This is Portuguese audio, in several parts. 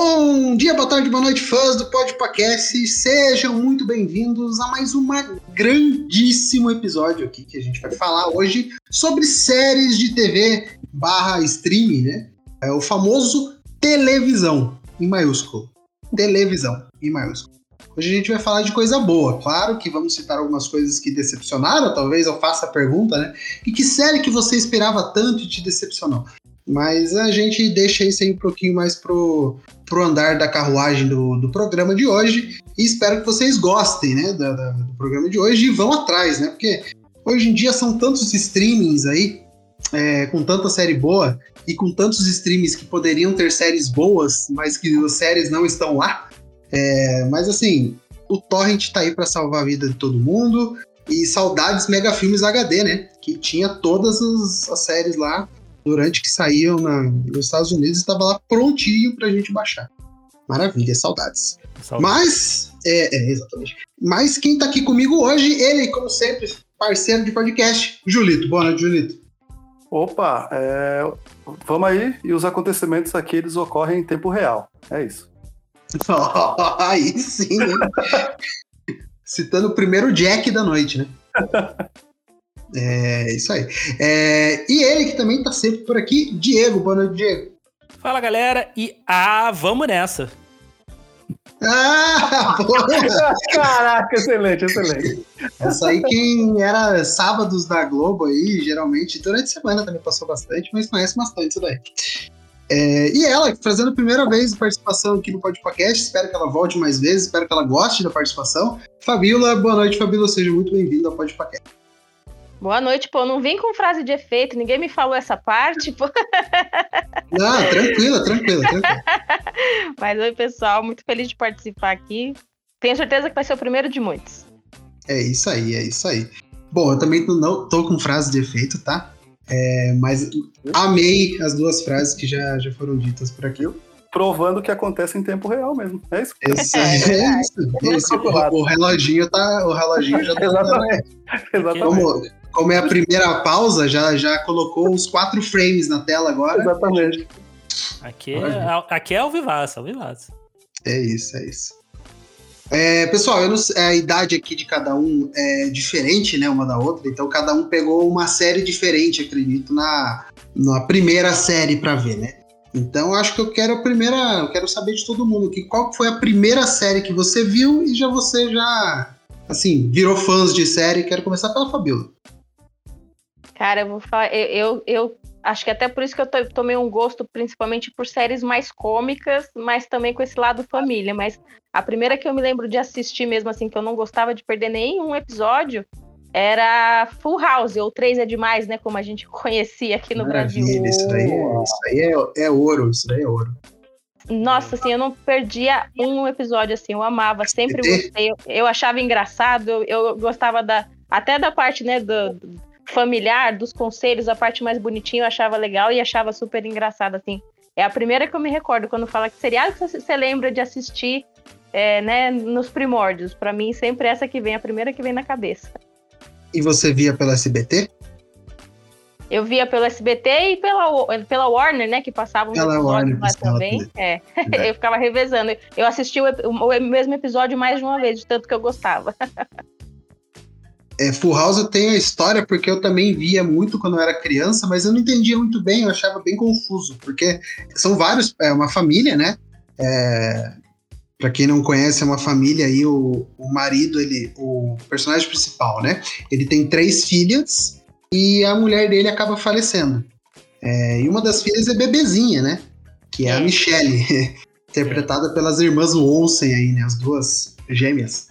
Bom dia, boa tarde, boa noite, fãs do Podpacast. Sejam muito bem-vindos a mais um grandíssimo episódio aqui que a gente vai falar hoje sobre séries de TV barra streaming, né? É o famoso televisão, em maiúsculo. Televisão, em maiúsculo. Hoje a gente vai falar de coisa boa. Claro que vamos citar algumas coisas que decepcionaram, talvez eu faça a pergunta, né? E que série que você esperava tanto e te decepcionou? Mas a gente deixa isso aí um pouquinho mais pro, pro andar da carruagem do, do programa de hoje. E espero que vocês gostem, né, do programa de hoje e vão atrás, né? Porque hoje em dia são tantos streamings aí, é, com tanta série boa, e com tantos streamings que poderiam ter séries boas, mas que as séries não estão lá. É, mas assim, o Torrent tá aí para salvar a vida de todo mundo. E saudades Mega Filmes HD, né? Que tinha todas as, as séries lá durante que saíam na, nos Estados Unidos, estava lá prontinho para a gente baixar. Maravilha, saudades. saudades. Mas, é, é, exatamente. Mas quem está aqui comigo hoje, ele, como sempre, parceiro de podcast, Julito. Boa noite, Julito. Opa, é, vamos aí, e os acontecimentos aqui, eles ocorrem em tempo real. É isso. aí sim, Citando o primeiro Jack da noite, né? É, isso aí. É, e ele que também tá sempre por aqui, Diego. Boa noite, Diego. Fala, galera. E ah, vamos nessa. Ah, boa! Caraca, excelente, excelente. Essa aí quem era sábados da Globo aí, geralmente, durante a semana também passou bastante, mas conhece bastante isso daí. É, e ela, fazendo a primeira vez participação aqui no podcast, espero que ela volte mais vezes, espero que ela goste da participação. Fabíola, boa noite, Fabíola, seja muito bem-vinda ao podcast. Boa noite, pô. Não vim com frase de efeito, ninguém me falou essa parte, pô. Não, tranquila, tranquila, tranquila. Mas oi, pessoal, muito feliz de participar aqui. Tenho certeza que vai ser o primeiro de muitos. É isso aí, é isso aí. Bom, eu também não tô com frase de efeito, tá? É, mas amei as duas frases que já, já foram ditas por aqui. Provando que acontece em tempo real mesmo. É isso. Esse, é, é isso. É isso. O, o, reloginho tá. O reloginho já tá. Exatamente. Exatamente. Como, como é a primeira pausa, já, já colocou os quatro frames na tela agora. Exatamente. Aqui é, aqui é ao vivaço, ao vivaço. É isso, é isso. É, pessoal, eu não, a idade aqui de cada um é diferente, né, uma da outra, então cada um pegou uma série diferente, acredito, na, na primeira série para ver, né? Então acho que eu quero a primeira, eu quero saber de todo mundo aqui, qual foi a primeira série que você viu e já você já, assim, virou fãs de série. Quero começar pela Fabíola. Cara, eu vou falar, eu, eu, eu, acho que até por isso que eu tomei um gosto, principalmente por séries mais cômicas, mas também com esse lado família. Mas a primeira que eu me lembro de assistir mesmo, assim, que eu não gostava de perder nenhum episódio, era Full House, ou Três é Demais, né? Como a gente conhecia aqui no Maravilha, Brasil. Isso daí, é, isso aí é, é ouro, isso daí é ouro. Nossa, assim, eu não perdia um episódio, assim, eu amava, sempre gostei, eu, eu achava engraçado, eu, eu, gostava da, até da parte, né, do, familiar, dos conselhos, a parte mais bonitinha eu achava legal e achava super engraçada, assim. É a primeira que eu me recordo quando fala que seriado que você lembra de assistir, é, né, nos primórdios. Para mim, sempre essa que vem, a primeira que vem na cabeça. E você via pela SBT? Eu via pelo SBT e pela, pela Warner, né? Que passavam pela Warner, lá também. É. é. eu ficava revezando. Eu assisti o, o, mesmo episódio mais de uma vez, de tanto que eu gostava. É, Full House tem a história porque eu também via muito quando eu era criança, mas eu não entendia muito bem, eu achava bem confuso, porque são vários, é uma família, né? É, para quem não conhece, é uma família aí, o, o marido, ele, o personagem principal, né? Ele tem três filhas e a mulher dele acaba falecendo. É, e uma das filhas é bebezinha, né? Que é a Michelle, interpretada pelas irmãs Olsen aí, né? As duas gêmeas.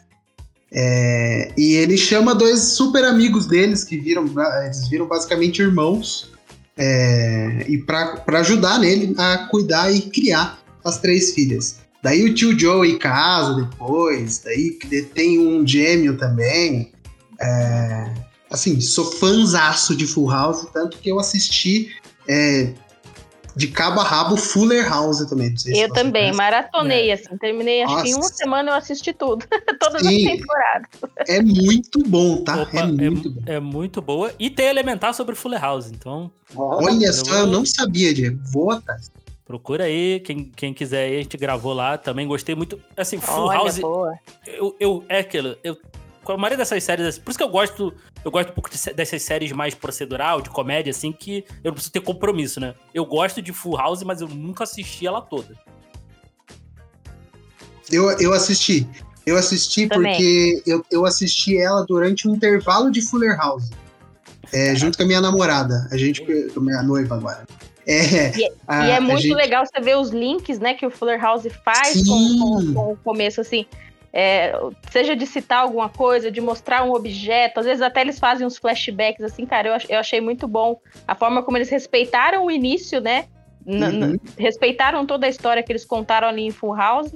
É, e ele chama dois super amigos deles, que viram, eles viram basicamente irmãos, é, e para ajudar nele a cuidar e criar as três filhas. Daí o tio Joey casa depois, daí tem um gêmeo também. É, assim, sou fãzaço de Full House, tanto que eu assisti é, de cabo a rabo Fuller House também. eu também, conhece. maratonei, é. assim, terminei, acho Nossa. que em uma semana eu assisti tudo, todas Sim. as temporadas. É muito bom, tá? Opa, é, muito é, bom. é muito boa. E tem elementar sobre Fuller House, então. Olha só, eu não sabia, Diego. Vou atrás. Procura aí, quem, quem quiser aí, a gente gravou lá, também gostei muito. Assim, Full Olha, House, boa. eu, eu, é aquilo, eu, a maioria dessas séries, assim, por isso que eu gosto, eu gosto um pouco de dessas séries mais procedural, de comédia, assim, que eu não preciso ter compromisso, né? Eu gosto de Full House, mas eu nunca assisti ela toda. Eu, eu assisti. Eu assisti Também. porque eu, eu assisti ela durante um intervalo de Fuller House. É, junto com a minha namorada. A gente. Com a minha noiva agora. É, a- e é muito gente- legal você ver os links, né, que o Fuller House faz com, com- com o começo, assim. É, seja de citar alguma coisa, de mostrar um objeto, às vezes até eles fazem uns flashbacks, assim, cara, eu, eu achei muito bom a forma como eles respeitaram o início, né? Uhum. respeitaram toda a história que eles contaram ali em Full House.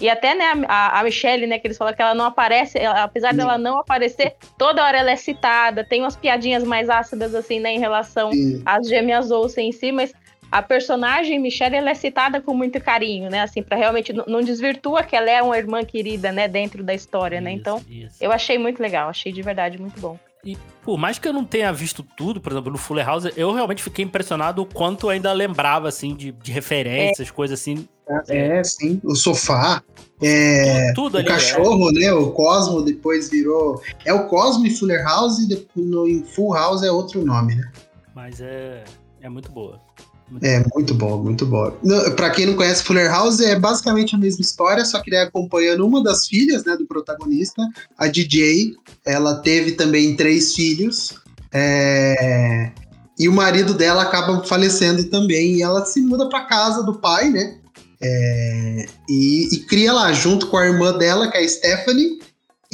E até, né, a, a Michelle, né, que eles falam que ela não aparece, ela- apesar dela não aparecer, toda hora ela é citada, tem umas piadinhas mais ácidas, assim, né, em relação Sim. as gêmeas Olsen em si, mas a personagem Michelle ela é citada com muito carinho, né? Assim, para realmente não desvirtua que ela é uma irmã querida, né, dentro da história, né? Isso, Então, isso. eu achei muito legal, achei de verdade muito bom. E por mais que eu não tenha visto tudo, por exemplo, no Fuller House, eu realmente fiquei impressionado o quanto eu ainda lembrava, assim, de, de referências, coisas assim. É, sim. O sofá. É, tudo, tudo o ali. cachorro, né? O Cosmo depois virou. É o Cosmo em Fuller House e no, em Full House é outro nome, né? é, mas é, é muito boa. É muito bom, muito bom. Pra quem não conhece Fuller House, é basicamente a mesma história, só que ele é acompanhando uma das filhas, né, do protagonista, a DJ. Ela teve também três filhos. é, E o marido dela acaba falecendo também. E ela se muda pra casa do pai, né? É, E, e cria lá, junto com a irmã dela, que é a Stephanie,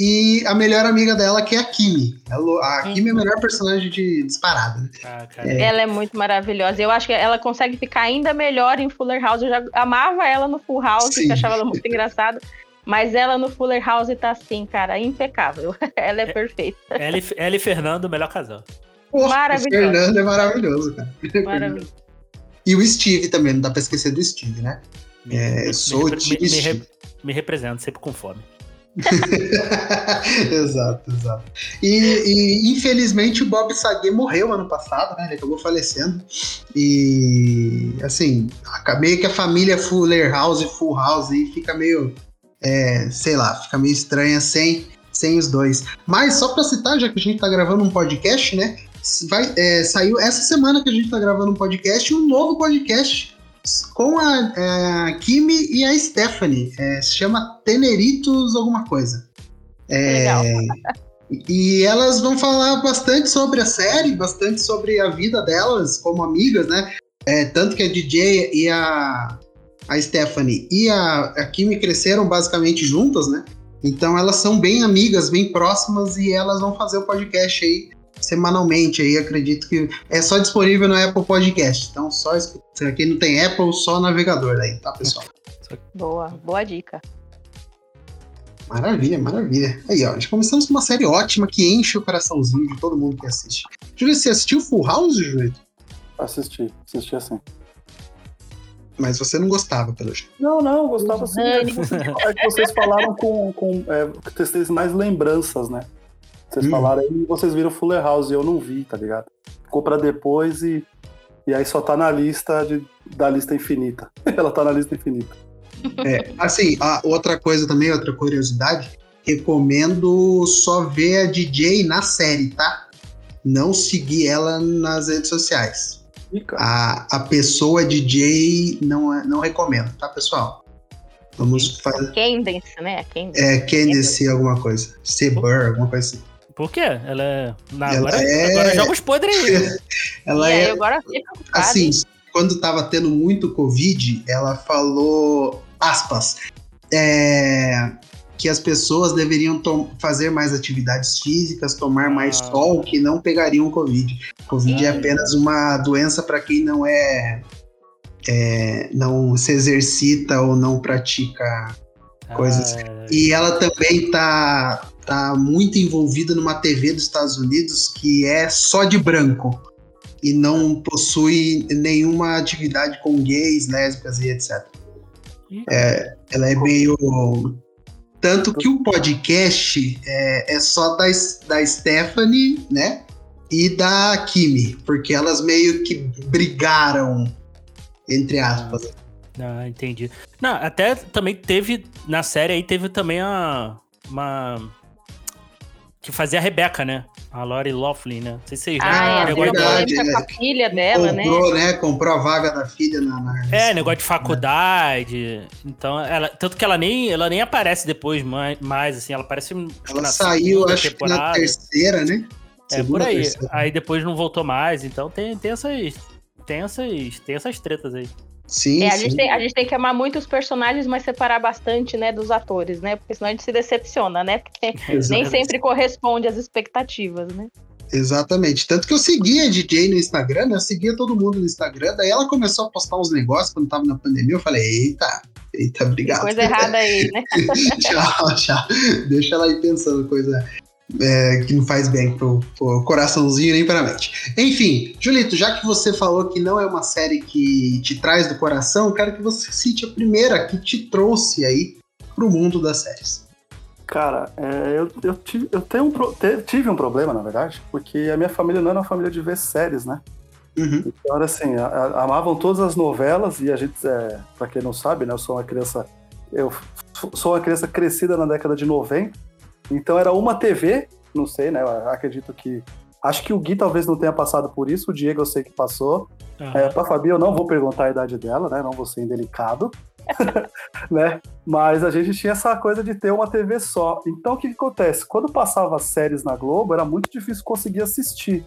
e a melhor amiga dela, que é a Kimi. A Lo- A Kimi é a melhor personagem de disparada? Ah, cara. Ela é muito maravilhosa. Eu acho que ela consegue ficar ainda melhor em Fuller House. Eu já amava ela no Full House, Sim. que achava ela muito engraçada. Mas ela no Fuller House tá assim, cara, impecável. ela é perfeita. Ela e, ela e Fernando, o melhor casal. Porra, Maravilhoso. O Fernando é maravilhoso, cara. Maravilhoso. E o Steve também, não dá pra esquecer do Steve, né? Me, É, sou repre- time me, me, me represento, sempre com fome. exato, exato. E, e, infelizmente o Bob Saget morreu ano passado, né? Ele acabou falecendo. E assim, aca- meio que a família Fuller House e Full House aí fica meio. é, sei lá, fica meio estranha sem, sem os dois. Mas só pra citar, já que a gente tá gravando um podcast, né? Vai, é, saiu essa semana que a gente tá gravando um podcast, um novo podcast com a, é, a Kimi e a Stephanie. É, se chama Teneritos alguma coisa. É, Legal. E elas vão falar bastante sobre a série, bastante sobre a vida delas como amigas, né? É, tanto que a DJ e a, a Stephanie e a, a Kimi cresceram basicamente juntas, né? Então elas são bem amigas, bem próximas e elas vão fazer o podcast aí semanalmente. Aí acredito que é só disponível no Apple Podcast. Então só escuta. quem não tem Apple, só navegador daí, tá, pessoal? Boa, boa dica. Maravilha, maravilha. Aí, ó, já começamos com uma série ótima que enche o coraçãozinho de todo mundo que assiste. Júlio, você assistiu Full House, Júlio? Assisti, assisti assim. Mas você não gostava, pelo jeito. Não, não, eu gostava. É que Ânimo. vocês, é que vocês falaram com. com é, que vocês têm mais lembranças, né? Vocês Hum. falaram aí e vocês viram Fuller House e eu não vi, tá ligado? Ficou pra depois e. E aí só tá na lista de, da lista infinita. Ela tá na lista infinita. É, assim, a outra coisa também, outra curiosidade, recomendo só ver a DJ na série, tá? Não seguir ela nas redes sociais. A, a pessoa DJ não, é- não recomendo, tá, pessoal? Vamos fazer. Candace, né? Candace. É, Candice alguma coisa. Sebur, alguma coisa assim. Por quê? Ela é. Na, Ela agora, é- agora joga os podres aí. Ela e aí, é agora assim, quando tava tendo muito Covid, ela falou, aspas, é, que as pessoas deveriam fazer mais atividades físicas, tomar mais Ah. sol, que não pegariam Covid. Covid é Ah. apenas uma doença para quem não é, é, não se exercita ou não pratica coisas. Ah, e ela também tá, tá muito envolvida numa TV dos Estados Unidos que é só de branco e não possui nenhuma atividade com gays, lésbicas e etc. ih, Ela é meio. Tanto que o podcast é, é só da, da Stephanie, né? E da Kimi, porque elas meio que brigaram, entre aspas. Ah, entendi. Não, até também teve, na série aí, teve também a, uma... Que fazia a Rebeca, né? A Lori Laughlin, né? Não sei se vocês Ah, é, lembram. de- verdade, é. com a filha dela, né? comprou, né? Comprou a vaga da filha na. na- É, negócio de faculdade. Então, ela, tanto que ela nem, ela nem aparece depois mais, mais assim, ela aparece Ela na saiu, acho que na temporada. terceira, né? É, Segunda, por aí. terceira. Aí depois não voltou mais, então tem, tem essas. Tem essas. Tem essas tretas aí. Sim, É, a, sim. gente tem, a gente tem que amar muito os personagens, mas separar bastante, né, dos atores, né? Porque senão a gente se decepciona, né? Porque nem Exatamente. sempre corresponde às expectativas, né? Exatamente. Tanto que eu seguia a DJ no Instagram, né? Eu seguia todo mundo no Instagram. Daí ela começou a postar uns negócios quando tava na pandemia. Eu falei, eita, eita, obrigado. Coisa errada aí, né? tchau, tchau. Deixa ela aí pensando coisa é, que não faz bem pro, pro coraçãozinho nem pra mente. Enfim, Julito, já que você falou que não é uma série que te traz do coração, eu quero que você cite a primeira que te trouxe aí pro mundo das séries. Cara, é, eu, eu, tive, eu tenho um, pro- te- tive um problema, na verdade, porque a minha família não era uma família de ver séries, né? Uhum. Então era assim, a- a- amavam todas as novelas e a gente, é, pra quem não sabe, né, eu sou uma criança, eu sou uma criança crescida na década de 90, então era uma TV, não sei, né, eu acredito que, acho que o Gui talvez não tenha passado por isso, o Diego eu sei que passou, é, pra Fabi eu não vou perguntar a idade dela, né, não vou ser indelicado, né, mas a gente tinha essa coisa de ter uma TV só, então o que, que acontece? Quando passava as séries na Globo, era muito difícil conseguir assistir,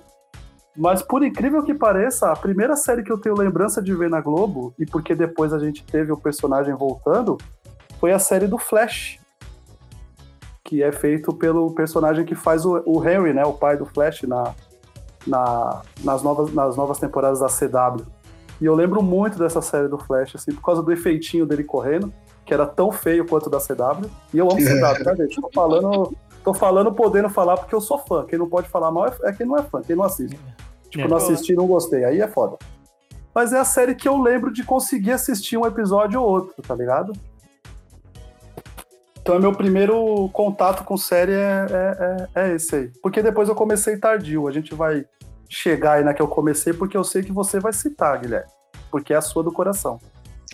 mas por incrível que pareça, a primeira série que eu tenho lembrança de ver na Globo, e porque depois a gente teve o personagem voltando, foi a série do Flash. Que é feito pelo personagem que faz o, o Henry, né? O pai do Flash na, na- nas, novas, nas novas temporadas da CW. E eu lembro muito dessa série do Flash, assim, por causa do efeitinho dele correndo, que era tão feio quanto da CW. E eu amo CW, né, gente? Tô falando, tô falando podendo falar porque eu sou fã. Quem não pode falar mal é, é quem não é fã, quem não assiste. Tipo, É. não assisti e não gostei. Aí é foda. Mas é a série que eu lembro de conseguir assistir um episódio ou outro, tá ligado? Então é meu primeiro contato com série é, é, é, é esse aí. Porque depois eu comecei tardio. A gente vai chegar aí na que eu comecei, porque eu sei que você vai citar, Guilherme. Porque é a sua do coração.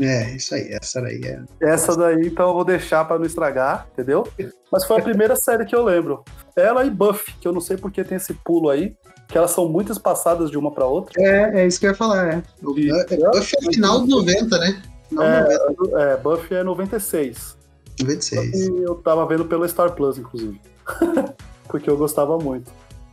É, isso aí, essa daí é. Essa daí, então, eu vou deixar pra não estragar, entendeu? Mas foi a primeira série que eu lembro. Ela e Buffy, que eu não sei porque tem esse pulo aí, que elas são muito espaçadas de uma pra outra. É, é isso que eu ia falar, é. O E- Bu- é é final do 90, né? Final do 90, É, Buffy é 96. 96. E eu tava vendo pelo Star Plus, inclusive. Porque eu gostava muito.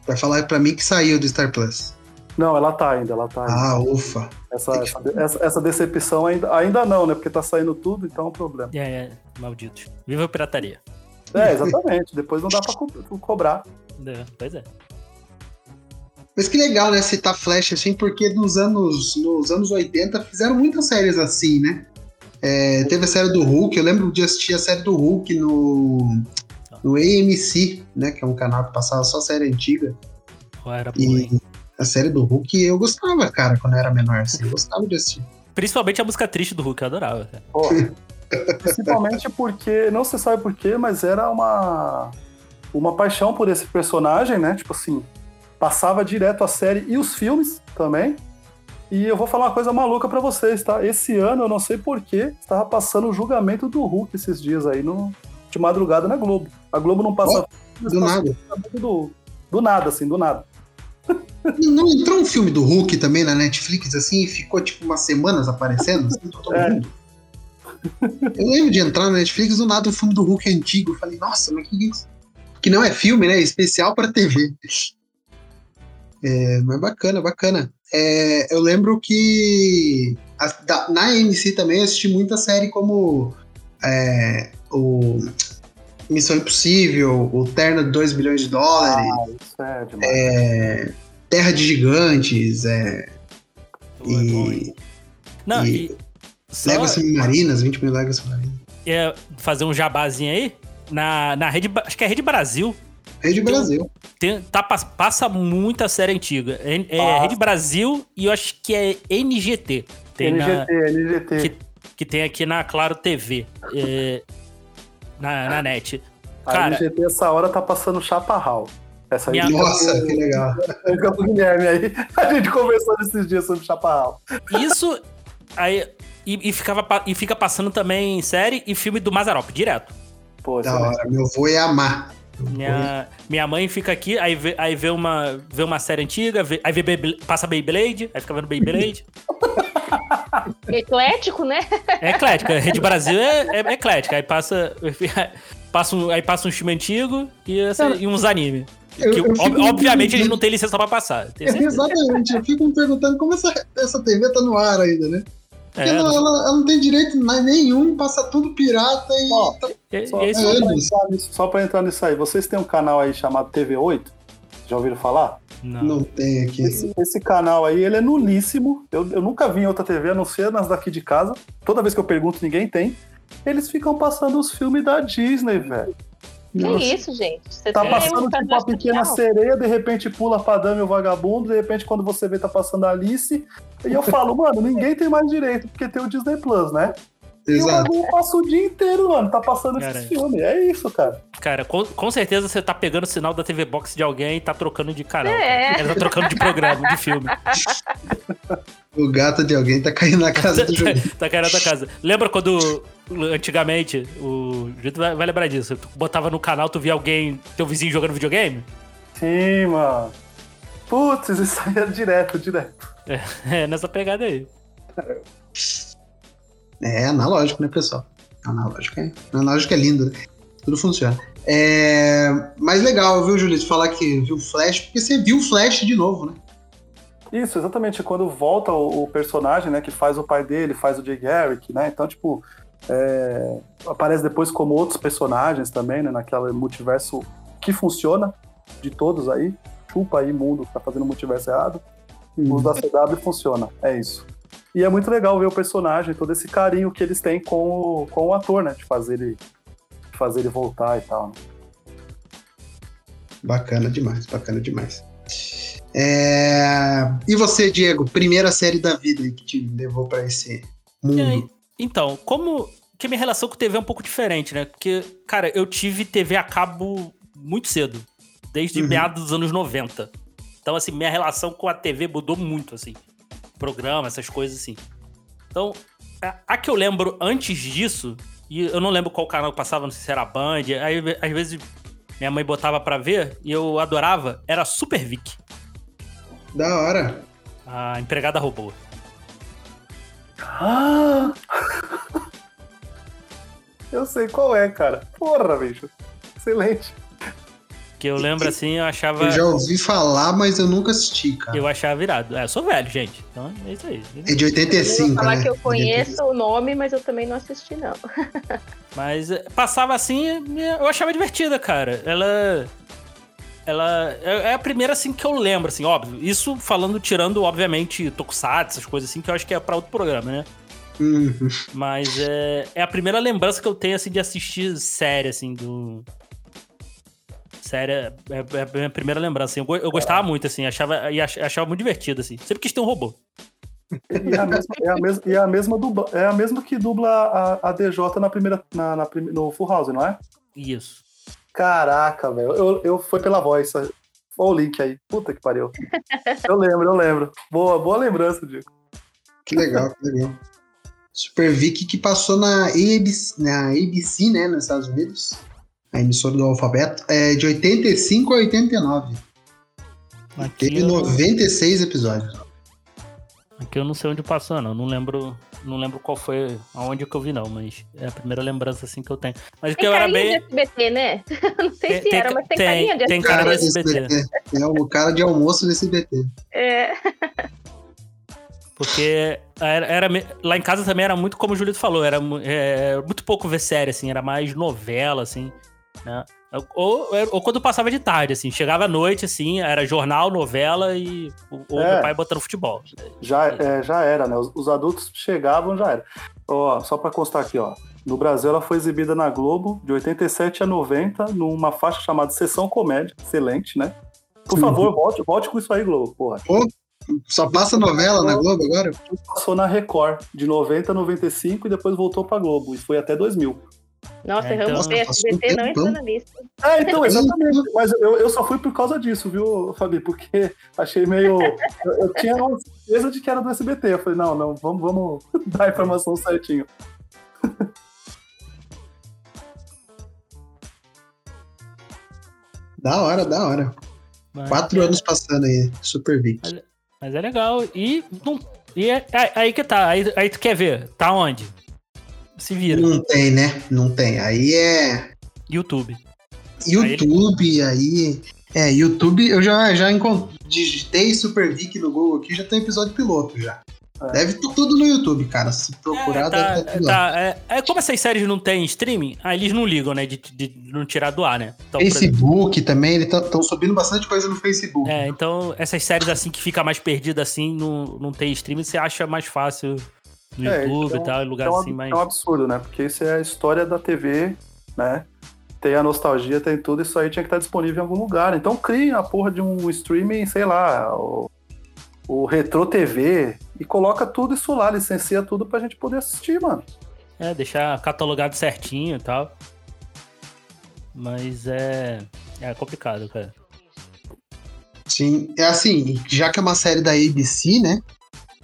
Vai falar pra mim que saiu do Star Plus. Não, ela tá ainda, ela tá ainda. Ah, ufa. essa, essa, essa- essa decepção ainda, ainda não, né? Porque tá saindo tudo, então é um problema. É, é, malditos. Viva a pirataria. É, exatamente. Depois não dá pra co- cobrar. É, pois é. Mas que legal, né, citar Flash assim, porque nos anos, nos anos 80 fizeram muitas séries assim, né? É, teve a série do Hulk, eu lembro de assistir a série do Hulk no, no AMC, né? Que é um canal que passava só série antiga. Qual era boa, hein? E a série do Hulk eu gostava, cara, quando eu era menor, assim, eu gostava de assistir. Principalmente a música triste do Hulk, eu adorava, cara. Pô, principalmente porque, não se sabe porquê, mas era uma, uma paixão por esse personagem, né? Tipo assim, passava direto a série e os filmes também. E eu vou falar uma coisa maluca pra vocês, tá? Esse ano, eu não sei porquê, estava passando o julgamento do Hulk esses dias aí, no, de madrugada na Globo. A Globo não passa. filmes, Do nada. o Do, do nada, assim, do nada. Não entrou um filme do Hulk também na Netflix, assim, e ficou tipo umas semanas aparecendo, assim, todo É. mundo. Eu lembro de entrar na Netflix do nada um filme do Hulk antigo. Eu falei, nossa, mas que isso? Que não é filme, né? É especial pra TV. É, mas bacana, bacana. É, eu lembro que a- da- na AMC também eu assisti muita série como é, o Missão Impossível, o Terno de 2 bilhões de dólares. Ah, isso é. É, Terra de Gigantes, é, é e? Não, e- e. Léguas Submarinas, 20 mil Léguas Submarinas. é, fazer um jabazinho aí. Na, na rede. Acho que é Rede Brasil. Rede Então, Brasil. Tem, tá, pas- passa muita série antiga. É, é. Rede Brasil e eu acho que é NGT. Tem na- NGT, NGT. que, que tem aqui na Claro TV. é, na, na net. A Cara, NGT essa hora tá passando chaparral. Essa Minha- Nossa, que legal. Fica pro Guilherme aí. A gente conversou esses dias sobre chaparral. isso. Aí, E, e ficava, e fica passando também série e filme do Mazarop, direto. Pô, Da hora, meu avô ia amar. Minha, minha mãe fica aqui, aí vê, aí vê, uma, vê uma série antiga, vê- aí vê Beyblade- passa Beyblade, aí fica vendo Beyblade. Eclético, né? É eclética, a Rede Brasil é, é eclética. Aí passa, passa um, aí passa um filme antigo e, essa- e uns anime. Eu- Que, eu ob- obviamente eles não têm licença pra passar. Exatamente, eu fico me perguntando como essa, essa TV tá no ar ainda, né? Porque É, ela, ela- ela não tem direito nenhum, passa tudo pirata e. Ó, tá- Só, é é. só pra entrar nisso aí, vocês têm um canal aí chamado TV8? Já ouviram falar? Não. Não tem aqui. Esse, esse canal aí, ele é nulíssimo. Eu, eu nunca vi em outra TV, a não ser nas daqui de casa. Toda vez que eu pergunto, ninguém tem. Eles ficam passando os filmes da Disney, velho. Nossa. Que isso, gente? Você Tá passando tipo a cadastro pequena sereia, de repente pula pra Dama e o Vagabundo, de repente quando você vê tá passando a Alice. E eu falo, mano, ninguém tem mais direito, porque tem o Disney Plus, né? E o Exato. passa o dia inteiro, mano, tá passando Cara, esses filmes. É isso, cara. Cara, com, com certeza você tá pegando o sinal da TV Box de alguém e tá trocando de canal. É. cara. Ele tá trocando de programa, de filme. O gato de alguém tá caindo na casa do jogo. tá caindo da casa. Lembra quando antigamente, o Júlio vai, vai lembrar disso, tu botava no canal, tu via alguém, teu vizinho jogando videogame? Sim, mano. Putz, isso aí é direto, direto. É, nessa pegada aí. É analógico, né, pessoal? Analógico é, analógico é lindo, né? Tudo funciona. É, mas legal, viu, Julito, falar que viu Flash, porque você viu Flash de novo, né? Isso, exatamente. Quando volta o, o personagem, né, que faz o pai dele, faz o Jay Garrick, né? Então, tipo, é, aparece depois como outros personagens também, né? Naquele multiverso que funciona de todos aí. Chupa aí, mundo que tá fazendo multiverso errado. Os da CW funciona, é isso. E é muito legal ver o personagem, todo esse carinho que eles têm com o, com o ator, né? De fazer ele, de fazer ele voltar e tal. Né? Bacana demais, bacana demais. É, E você, Diego, primeira série da vida aí que te levou pra esse mundo? Então, como que minha relação com TV é um pouco diferente, né? Porque, cara, eu tive TV a cabo muito cedo, desde Uhum. meados dos anos 90. Então, assim, minha relação com a TV mudou muito, assim. Programa, essas coisas assim. Então, a, que eu lembro antes disso, e eu não lembro qual canal que passava, não sei se era a Band, aí às vezes minha mãe botava pra ver e eu adorava, era Super Vic, Da hora. a empregada robô. Ah! Eu sei qual é, cara. Porra, bicho. Excelente. Que eu lembro assim, eu achava. Eu já ouvi falar, mas eu nunca assisti, cara. Eu achava virado. É, eu sou velho, gente. Então é isso aí. É de Eu 85, vou falar né? que eu conheço o nome, mas eu também não assisti, não. Mas é, passava assim, eu achava divertida, cara. Ela. Ela é é a primeira assim que eu lembro, assim, óbvio. Isso falando, tirando, obviamente, Tokusatsu, essas coisas assim, que eu acho que é pra outro programa, né? Uhum. Mas é, é a primeira lembrança que eu tenho, assim, de assistir série, assim, do. Série é, é- a minha primeira lembrança, assim. Eu, eu gostava muito, assim, achava, e ach- achava muito divertido, assim. Sempre quis ter um robô. E é a mesma, é a mesma, é a mesma, dubla, é a mesma que dubla a, a DJ na primeira, na, na no Full House, não é? Isso. Caraca, velho. Eu, eu foi pela voz. Olha o link aí. Puta que pariu. Eu lembro, eu lembro. Boa, boa lembrança, Diego. Que legal, que legal. Super Vic que passou na ABC, na ABC, né, nos Estados Unidos. A emissora do alfabeto. É de 85 a 89. Aqui Teve eu, 96 episódios. Aqui eu não sei onde passou, não. Não lembro, não lembro qual foi, aonde que eu vi, não. Mas é a primeira lembrança, assim, que eu tenho. Mas que Tem eu era carinha bem... de SBT, né? não sei se era, mas tem, tem, carinha de tem SBT. cara de desse SBT. É o cara de almoço desse SBT. É. Porque era, era lá em casa também era muito como o Julito falou, era é, muito pouco ver série, assim, era mais novela, assim, né? Ou, ou quando passava de tarde, assim, chegava à noite, assim, era jornal, novela e o, ou É. meu pai botando futebol. Já, é, já era, né? Os, os adultos chegavam, já era. Ó, só pra constar aqui, ó. No Brasil, ela foi exibida na Globo de 87 a 90, numa faixa chamada Sessão Comédia. Excelente, né? Por favor, volte, volte com isso aí, Globo, porra. Só passa novela na Globo agora? Passou na Record, de 90 a 95, e depois voltou pra Globo. E foi até 2000. Nossa, É, então- Ramos SBT não entra na lista. É, então, exatamente. Mas eu, eu só fui por causa disso, viu, Fabi? Porque achei meio. Eu, eu tinha uma certeza de que era do SBT. Eu falei, não, não, vamos, vamos dar a informação certinho. Da hora, da hora. Mas Quatro é- anos passando aí, Super Vic. Mas é legal. E, não, e é, é- aí que tá. Aí, aí tu quer ver. Tá onde? Se vira. Não tem, né? Não tem. Aí é YouTube. YouTube, aí. É, YouTube, eu já, já encontrei. Digitei Super Vic no Google aqui, já tem episódio piloto já. É. Deve estar tudo no YouTube, cara. Se procurar, É, tá, deve tudo lá. tá, é, é, como essas séries não tem streaming, aí eles não ligam, né? De, de não tirar do ar, né? Então, por exemplo, Facebook também, eles estão subindo bastante coisa no Facebook. é, então, essas séries assim que fica mais perdida assim, não, não tem streaming, você acha mais fácil no É, YouTube então- e tal, em lugar é, um, assim mais. é um absurdo, né? Porque isso é a história da TV, né? Tem a nostalgia, tem tudo, isso aí tinha que estar disponível em algum lugar. Então crie a porra de um streaming, sei lá, o, o Retro TV, e coloca tudo isso lá, licencia tudo pra gente poder assistir, mano. É, deixar catalogado certinho e tal. Mas é. É complicado, cara. Sim, é assim, já que é uma série da ABC, né?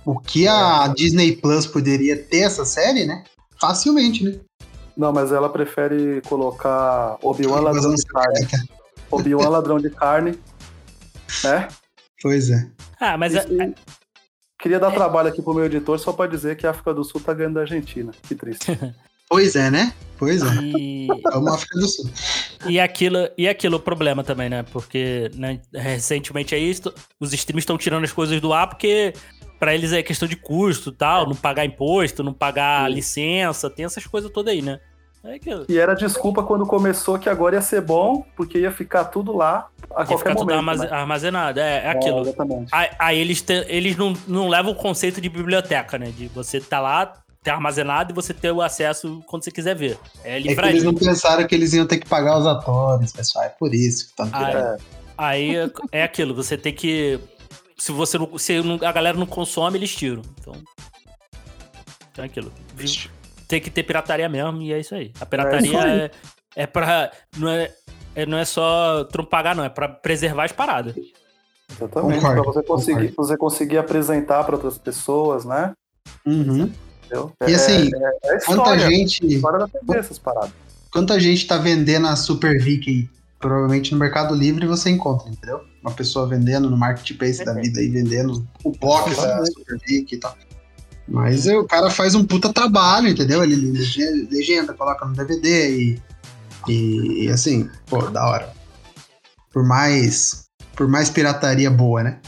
O que a Disney Plus poderia ter essa série, né? Facilmente, né? Não, mas ela prefere colocar Obi-Wan ladrão de carne. Obi-Wan ladrão de carne, né? Pois é. Ah, mas é, E- Queria dar trabalho aqui pro meu editor só pra dizer que a África do Sul tá ganhando da Argentina. Que triste. Pois é, né? Pois é. e, Vamos África do Sul. e aquilo, e aquilo o problema também, né? Porque né, recentemente aí esto- os streams estão tirando as coisas do ar porque pra eles é questão de custo e tal, não pagar imposto, não pagar Sim. licença, tem essas coisas todas aí, né? É aquilo. E era desculpa quando começou que agora ia ser bom, porque ia ficar tudo lá a De qualquer ficar tudo momento. armaze- né? armazenado. É, é É, aquilo. exatamente. Aí, aí eles, te- eles não, não levam o conceito de biblioteca, né? De você tá lá, ter armazenado e você ter o acesso quando você quiser ver. É É que livraria. eles não pensaram que eles iam ter que pagar os atores, pessoal. É por isso que tirando. Aí é- é aquilo, você tem que. Se você não. Se não- a galera não consome, eles tiram. Então. Então é aquilo. Viu? Tem que ter pirataria mesmo, e é isso aí. A pirataria isso aí. é, é pra. Não é, é- não é só tu não é pra preservar as paradas. Exatamente. Concordo, Pra você conseguir, você conseguir apresentar para outras pessoas, né? Uhum. Entendeu? E assim, é, é quanta história. gente, História da TV, essas paradas. quanta gente tá vendendo a Super aí? Provavelmente no Mercado Livre você encontra, entendeu? Uma pessoa vendendo no Marketplace da vida aí, vendendo o box da Exatamente. Super Vic e tal. Mas é, o cara faz um puta trabalho, entendeu? Ele lege- legenda, coloca no DVD e, e, e assim, pô, da hora. Por mais, por mais pirataria boa, né?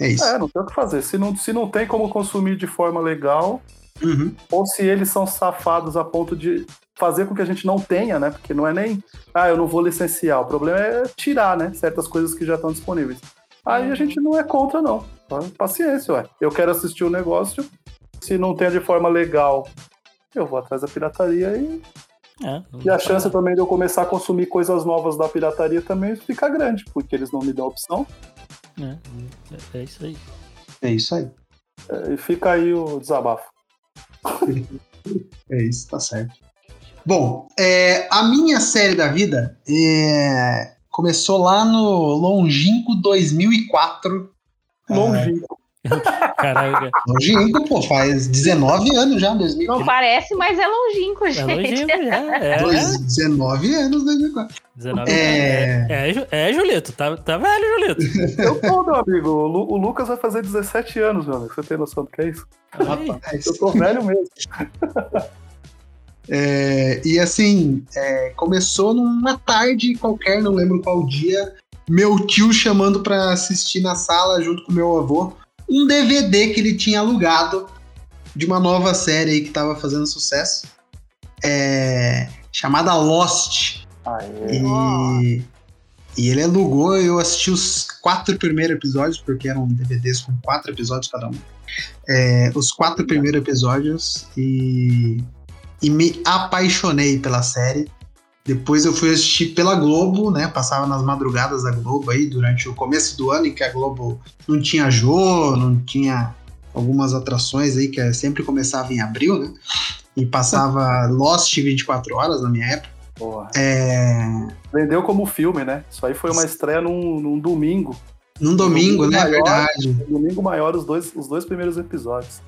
É isso. É, não tem o que fazer. Se não, se não tem como consumir de forma legal, Uhum. ou se eles são safados a ponto de fazer com que a gente não tenha, né? Porque não é nem, ah, eu não vou licenciar. O problema é tirar, né? Certas coisas que já estão disponíveis. Aí a gente não é contra, não. Tá? Paciência, ué. Eu quero assistir o negócio, se não tem de forma legal, eu vou atrás da pirataria e, É, e a chance também de eu começar a consumir coisas novas da pirataria também fica grande, porque eles não me dão opção. É, é, é isso aí. É isso aí. É, E fica aí o desabafo. É isso, tá certo. Bom, é, a minha série da vida é, começou lá no longínquo 2004. Longínquo. Caraca. Longínquo, pô, faz 19 anos já, Não 2004. parece, mas é longínquo, É gente. longínquo, é. É, Dois- 19 anos, 2004. 19 É. é, é, Ju- é, Julito, tá, tá velho, Julito. Eu tô, meu amigo. O, Lu- o Lucas vai fazer 17 anos, meu amigo. Você tem noção do que é isso? Rapaz. Eu tô velho mesmo. É, e assim, é, começou numa tarde qualquer, não lembro qual dia, meu tio chamando pra assistir na sala junto com meu avô um DVD que ele tinha alugado de uma nova série aí que tava fazendo sucesso, é, chamada Lost. Aê. E, e ele alugou, eu assisti os quatro primeiros episódios, porque eram DVDs com quatro episódios cada um. É, os quatro primeiros episódios e, e me apaixonei pela série. Depois eu fui assistir pela Globo, né? Passava nas madrugadas da Globo aí, durante o começo do ano, em que a Globo não tinha Jô, não tinha algumas atrações aí, que sempre começava em abril, né? e passava Lost 24 horas na minha época. Porra. É, Vendeu como filme, né? Isso aí foi uma estreia num, num domingo. num domingo, domingo né? maior. Verdade. Um domingo maior, os dois, os dois primeiros episódios.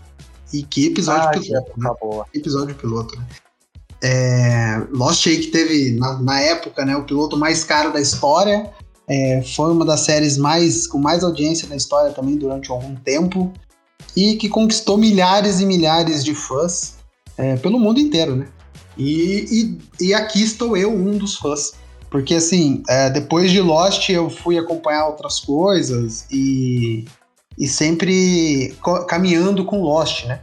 E que episódio Ah, que piloto, né? boa. episódio piloto, né? É, Lost aí que teve, na, na época, né, o piloto mais caro da história. É, foi uma das séries mais com mais audiência na história também durante algum tempo. E que conquistou milhares e milhares de fãs é, pelo mundo inteiro, né? E, e, e aqui estou eu, um dos fãs. Porque assim, é, depois de Lost eu fui acompanhar outras coisas e, e sempre caminhando com Lost, né?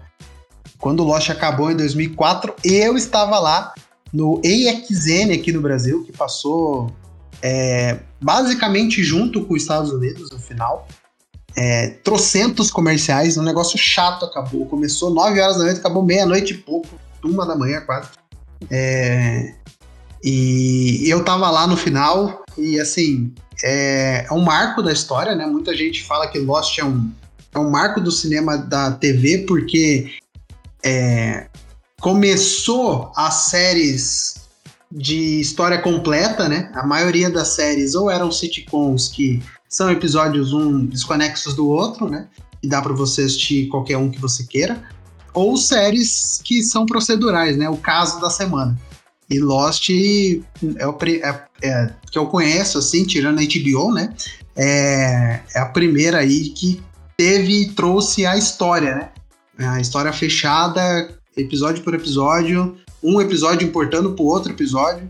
Quando Lost acabou em 2004, eu estava lá no AXN aqui no Brasil, que passou é, basicamente junto com os Estados Unidos no final. É, trocentos comerciais, um negócio chato acabou. Começou 9 horas da noite, acabou meia-noite e pouco, uma da manhã quase. É, e eu tava lá no final, e assim, é, é um marco da história, né? Muita gente fala que Lost é um, é um marco do cinema da TV, porque é, começou as séries de história completa, né? A maioria das séries ou eram sitcoms que são episódios um desconexos do outro, né? E dá pra você assistir qualquer um que você queira, ou séries que são procedurais, né? O caso da semana. E Lost é o é- é, que eu conheço, assim, tirando a HBO, né? É, é a primeira aí que teve e trouxe a história, né? A história fechada, episódio por episódio, um episódio importando pro outro episódio,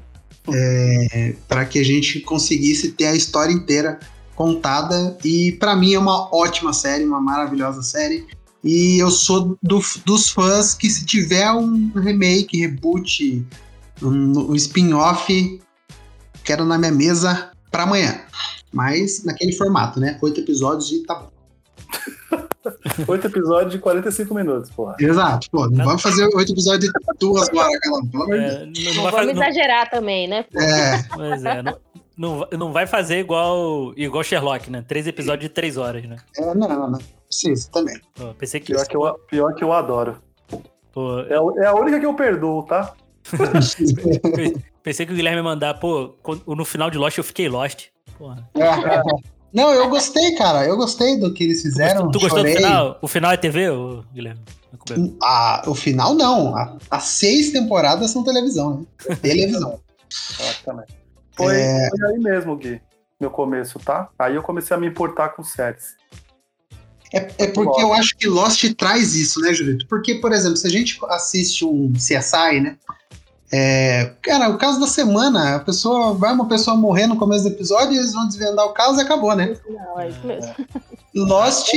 é, para que a gente conseguisse ter a história inteira contada. E pra mim é uma ótima série, uma maravilhosa série. E eu sou do- dos fãs que se tiver um remake, reboot, um, um spin-off, quero na minha mesa pra amanhã. Mas naquele formato, né? Oito episódios e tá bom. Oito episódios de 45 minutos, porra. Exato. Pô, não vamos fazer oito episódios de duas horas cada pelo amor de Deus. É, não, Não, não vai vamos fazer, não, exagerar também, né? É, pois é, não, não, vai- não vai fazer igual, igual Sherlock, né? Três episódios de três horas, né? é, não, não. Precisa também. Pô, pensei que. Pior que eu, pior que eu adoro. pô, É, é a única que eu perdoo, tá? pensei que o Guilherme ia mandar, pô, no final de Lost eu fiquei Lost. Porra. Não, eu gostei, cara. Eu gostei do que eles fizeram. tu gostou chorei. do final? O final é TV, ô, Guilherme? Ah, o final não. A- As seis temporadas são televisão, né? Televisão. Exatamente. Foi, É. foi aí mesmo, Gui, meu começo, tá? Aí eu comecei a me importar com séries. É, é porque eu acho que Lost traz isso, né, Julito? Porque, por exemplo, se a gente assiste um CSI, né? É, cara, o caso da semana, a pessoa vai uma pessoa morrer no começo do episódio, eles vão desvendar o caso e acabou, né? Não, é isso mesmo. Lost,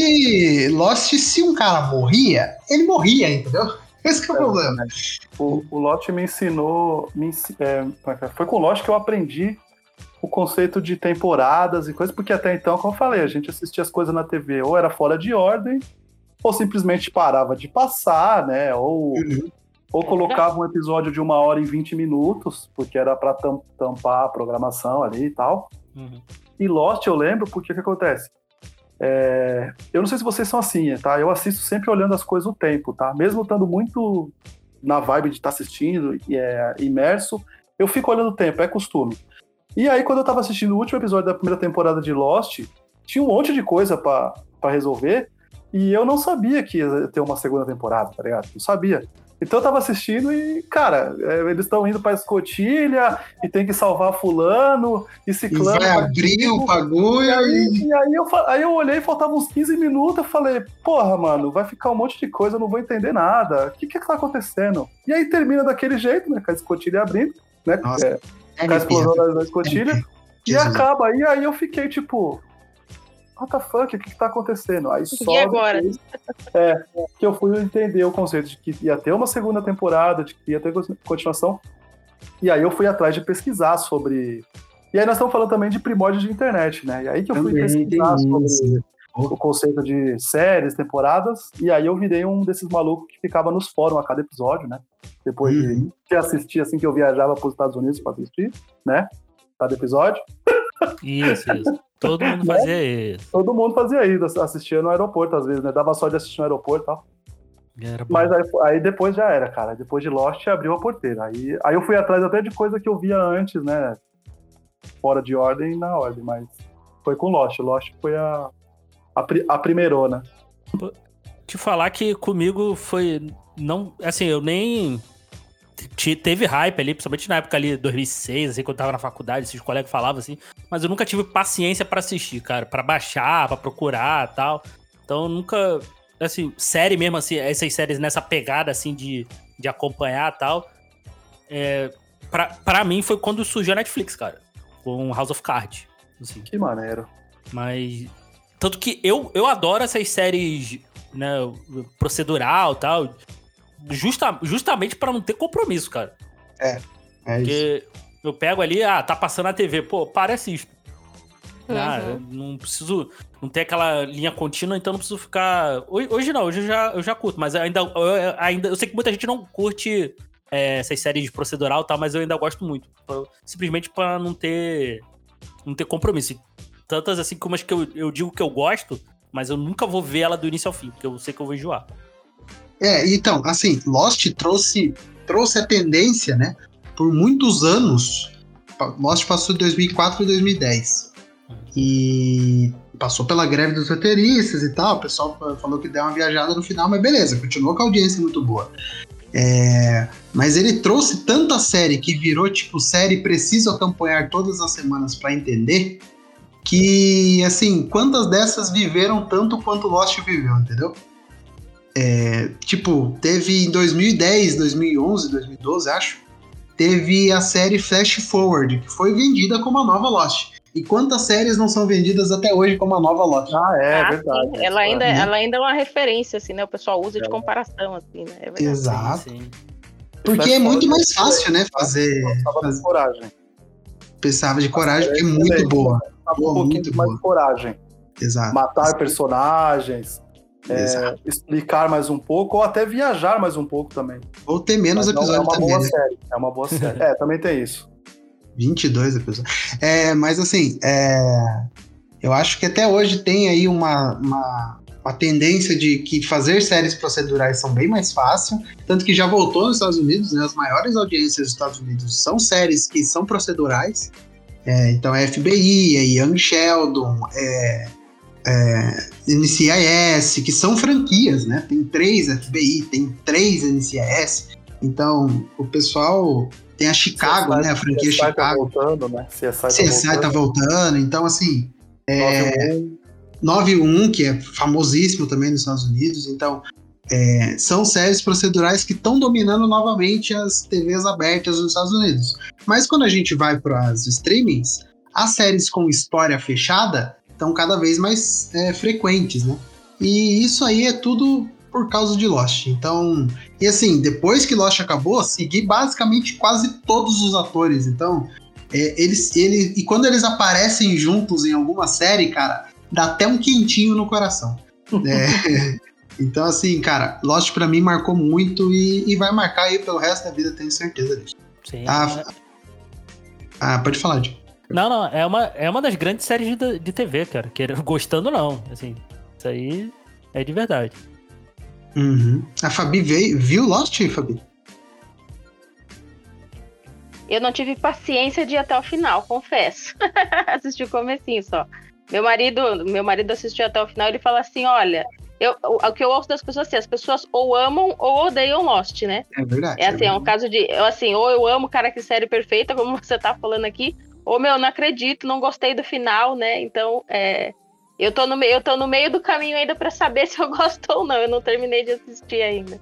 Lost, se um cara morria, ele morria, entendeu? Esse que é o problema. O, o Lost me ensinou. Me, é, é é? foi com o Lost que eu aprendi o conceito de temporadas e coisas, porque até então, como eu falei, a gente assistia as coisas na TV ou era fora de ordem, ou simplesmente parava de passar, né? Ou, Uhum. Ou colocava um episódio de uma hora e 20 minutos, porque era para tampar a programação ali e tal. Uhum. E Lost eu lembro porque o que acontece? É, eu não sei se vocês são assim, tá? Eu assisto sempre olhando as coisas o tempo, tá? Mesmo estando muito na vibe de estar assistindo e é, imerso, eu fico olhando o tempo, é costume. E aí, quando eu tava assistindo o último episódio da primeira temporada de Lost, tinha um monte de coisa pra resolver e eu não sabia que ia ter uma segunda temporada, tá ligado? Não sabia. Então eu tava assistindo e, cara, é, eles estão indo pra escotilha e tem que salvar fulano e E ciclano. vai abrir o E bagulho aí, e. e aí, eu, aí eu olhei, faltavam uns 15 minutos, eu falei, porra, mano, vai ficar um monte de coisa, eu não vou entender nada. O que que tá acontecendo? E aí termina daquele jeito, né? Com a escotilha abrindo, né? Nossa, é, com a explosão da, escotilha. E Jesus. acaba. E aí eu fiquei tipo. What the fuck? O que, que tá acontecendo? Aí só E agora? depois, é, que eu fui entender o conceito de que ia ter uma segunda temporada, de que ia ter continuação. E aí eu fui atrás de pesquisar sobre. E aí nós estamos falando também de primórdios de internet, né? E aí que eu fui Também pesquisar sobre isso. o conceito de séries, temporadas, e aí eu virei um desses malucos que ficava nos fóruns a cada episódio, né? Depois Uhum. de assistir assim que eu viajava para os Estados Unidos para assistir, né? Cada episódio. Isso, isso. Todo mundo fazia isso. Todo mundo fazia isso, assistia no aeroporto às vezes, né? Dava só de assistir no aeroporto e tal. Mas aí, aí depois já era, cara. Depois de Lost abriu a porteira. Aí, aí eu fui atrás até de coisa que eu via antes, né? Fora de ordem e na ordem, mas foi com Lost. Lost foi a, a, a primeirona. te falar que comigo foi. Não. Assim, eu nem. Te- Teve hype ali, principalmente na época ali, 2006, assim, quando eu tava na faculdade, esses colegas falavam assim. Mas eu nunca tive paciência pra assistir, cara. Pra baixar, pra procurar tal. Então eu nunca. Assim, série mesmo, assim, essas séries nessa pegada, assim, de, de acompanhar tal. É, pra, pra mim foi quando surgiu a Netflix, cara. Com House of Cards. Assim. Que maneiro. Mas. Tanto que eu, eu adoro essas séries, né, procedural e tal. Justa, justamente pra não ter compromisso, cara. É isso. Porque eu pego ali, ah, tá passando na TV, pô, parece isso. Ah, Uhum. eu não preciso. Não ter aquela linha contínua, então não preciso ficar. Hoje, hoje não, hoje eu já, eu já curto, mas ainda, eu, ainda. Eu sei que muita gente não curte é, essas séries de procedural e tal, mas eu ainda gosto muito. Pra- Simplesmente pra não ter. Não ter compromisso. E Tantas assim como as que eu, eu digo que eu gosto, mas eu nunca vou ver ela do início ao fim, porque eu sei que eu vou enjoar. É, então, assim, Lost trouxe, trouxe a tendência, né? Por muitos anos. Lost passou de 2004 e 2010. E passou pela greve dos roteiristas e tal. O pessoal fa- falou que deu uma viajada no final, mas beleza, continuou com a audiência muito boa. É, mas ele trouxe tanta série que virou tipo série preciso acompanhar todas as semanas pra entender. Que, assim, quantas dessas viveram tanto quanto Lost viveu, entendeu? É, tipo, teve em 2010, 2011, 2012, acho, teve a série Flash Forward, que foi vendida como a nova Lost. E quantas séries não são vendidas até hoje como a nova Lost? Ah, é, Ah, verdade. sim. Ela ainda, né? ela ainda é uma referência, assim, né? O pessoal usa de É. comparação, assim, né? É verdade. Exato. Sim. Porque é muito mais fácil, né? Fazer. Fazer com coragem. precisava de coragem, porque é muito boa. Tava Boa, um pouquinho muito mais boa. de coragem. Exato. Matar personagens, é, explicar mais um pouco, ou até viajar mais um pouco também. Ou ter menos não, episódios é uma também, boa né? série. É uma boa série. É, também tem isso. 22 episódios. É, mas assim, é, eu acho que até hoje tem aí uma, uma, uma tendência de que fazer séries procedurais são bem mais fácil, tanto que já voltou nos Estados Unidos, né? As maiores audiências dos Estados Unidos são séries que são procedurais. É, então é FBI, é Young Sheldon, é, é NCIS, que são franquias, né? Tem três FBI, tem três NCIS. Então, o pessoal tem a Chicago, CSI né? A franquia CSI tá Chicago. voltando, né? CSI tá CSI tá voltando. voltando, então assim, é, 9-1. 9-1, que é famosíssimo também nos Estados Unidos, então é, são séries procedurais que estão dominando novamente as TVs abertas nos Estados Unidos. Mas quando a gente vai para as streamings, as séries com história fechada estão cada vez mais é, frequentes, né? E isso aí é tudo por causa de Lost. Então, e assim, depois que Lost acabou, segui basicamente quase todos os atores. Então, é, eles, ele, e quando eles aparecem juntos em alguma série, cara, dá até um quentinho no coração. É, então, assim, cara, Lost pra mim marcou muito e, e vai marcar aí pelo resto da vida, tenho certeza disso. Sim. Ah, Ah, pode falar, Di. Não, não, é uma, é uma das grandes séries de, de TV, cara. Que, gostando não, assim, isso aí é de verdade. Uhum. A Fabi veio, viu Lost, Fabi? Eu não tive paciência de ir até o final, confesso. Assisti o comecinho só. Meu marido, meu marido assistiu até o final e ele fala assim: olha, eu, o, o que eu ouço das pessoas é assim, as pessoas ou amam ou odeiam Lost, né? É verdade. É assim, é um caso de. Eu, assim, ou eu amo, cara, que série perfeita, como você tá falando aqui, ou, meu, não acredito, não gostei do final, né? Então, é. Eu tô, no, meio- eu tô no meio do caminho ainda pra saber se eu gosto ou não. Eu não terminei de assistir ainda.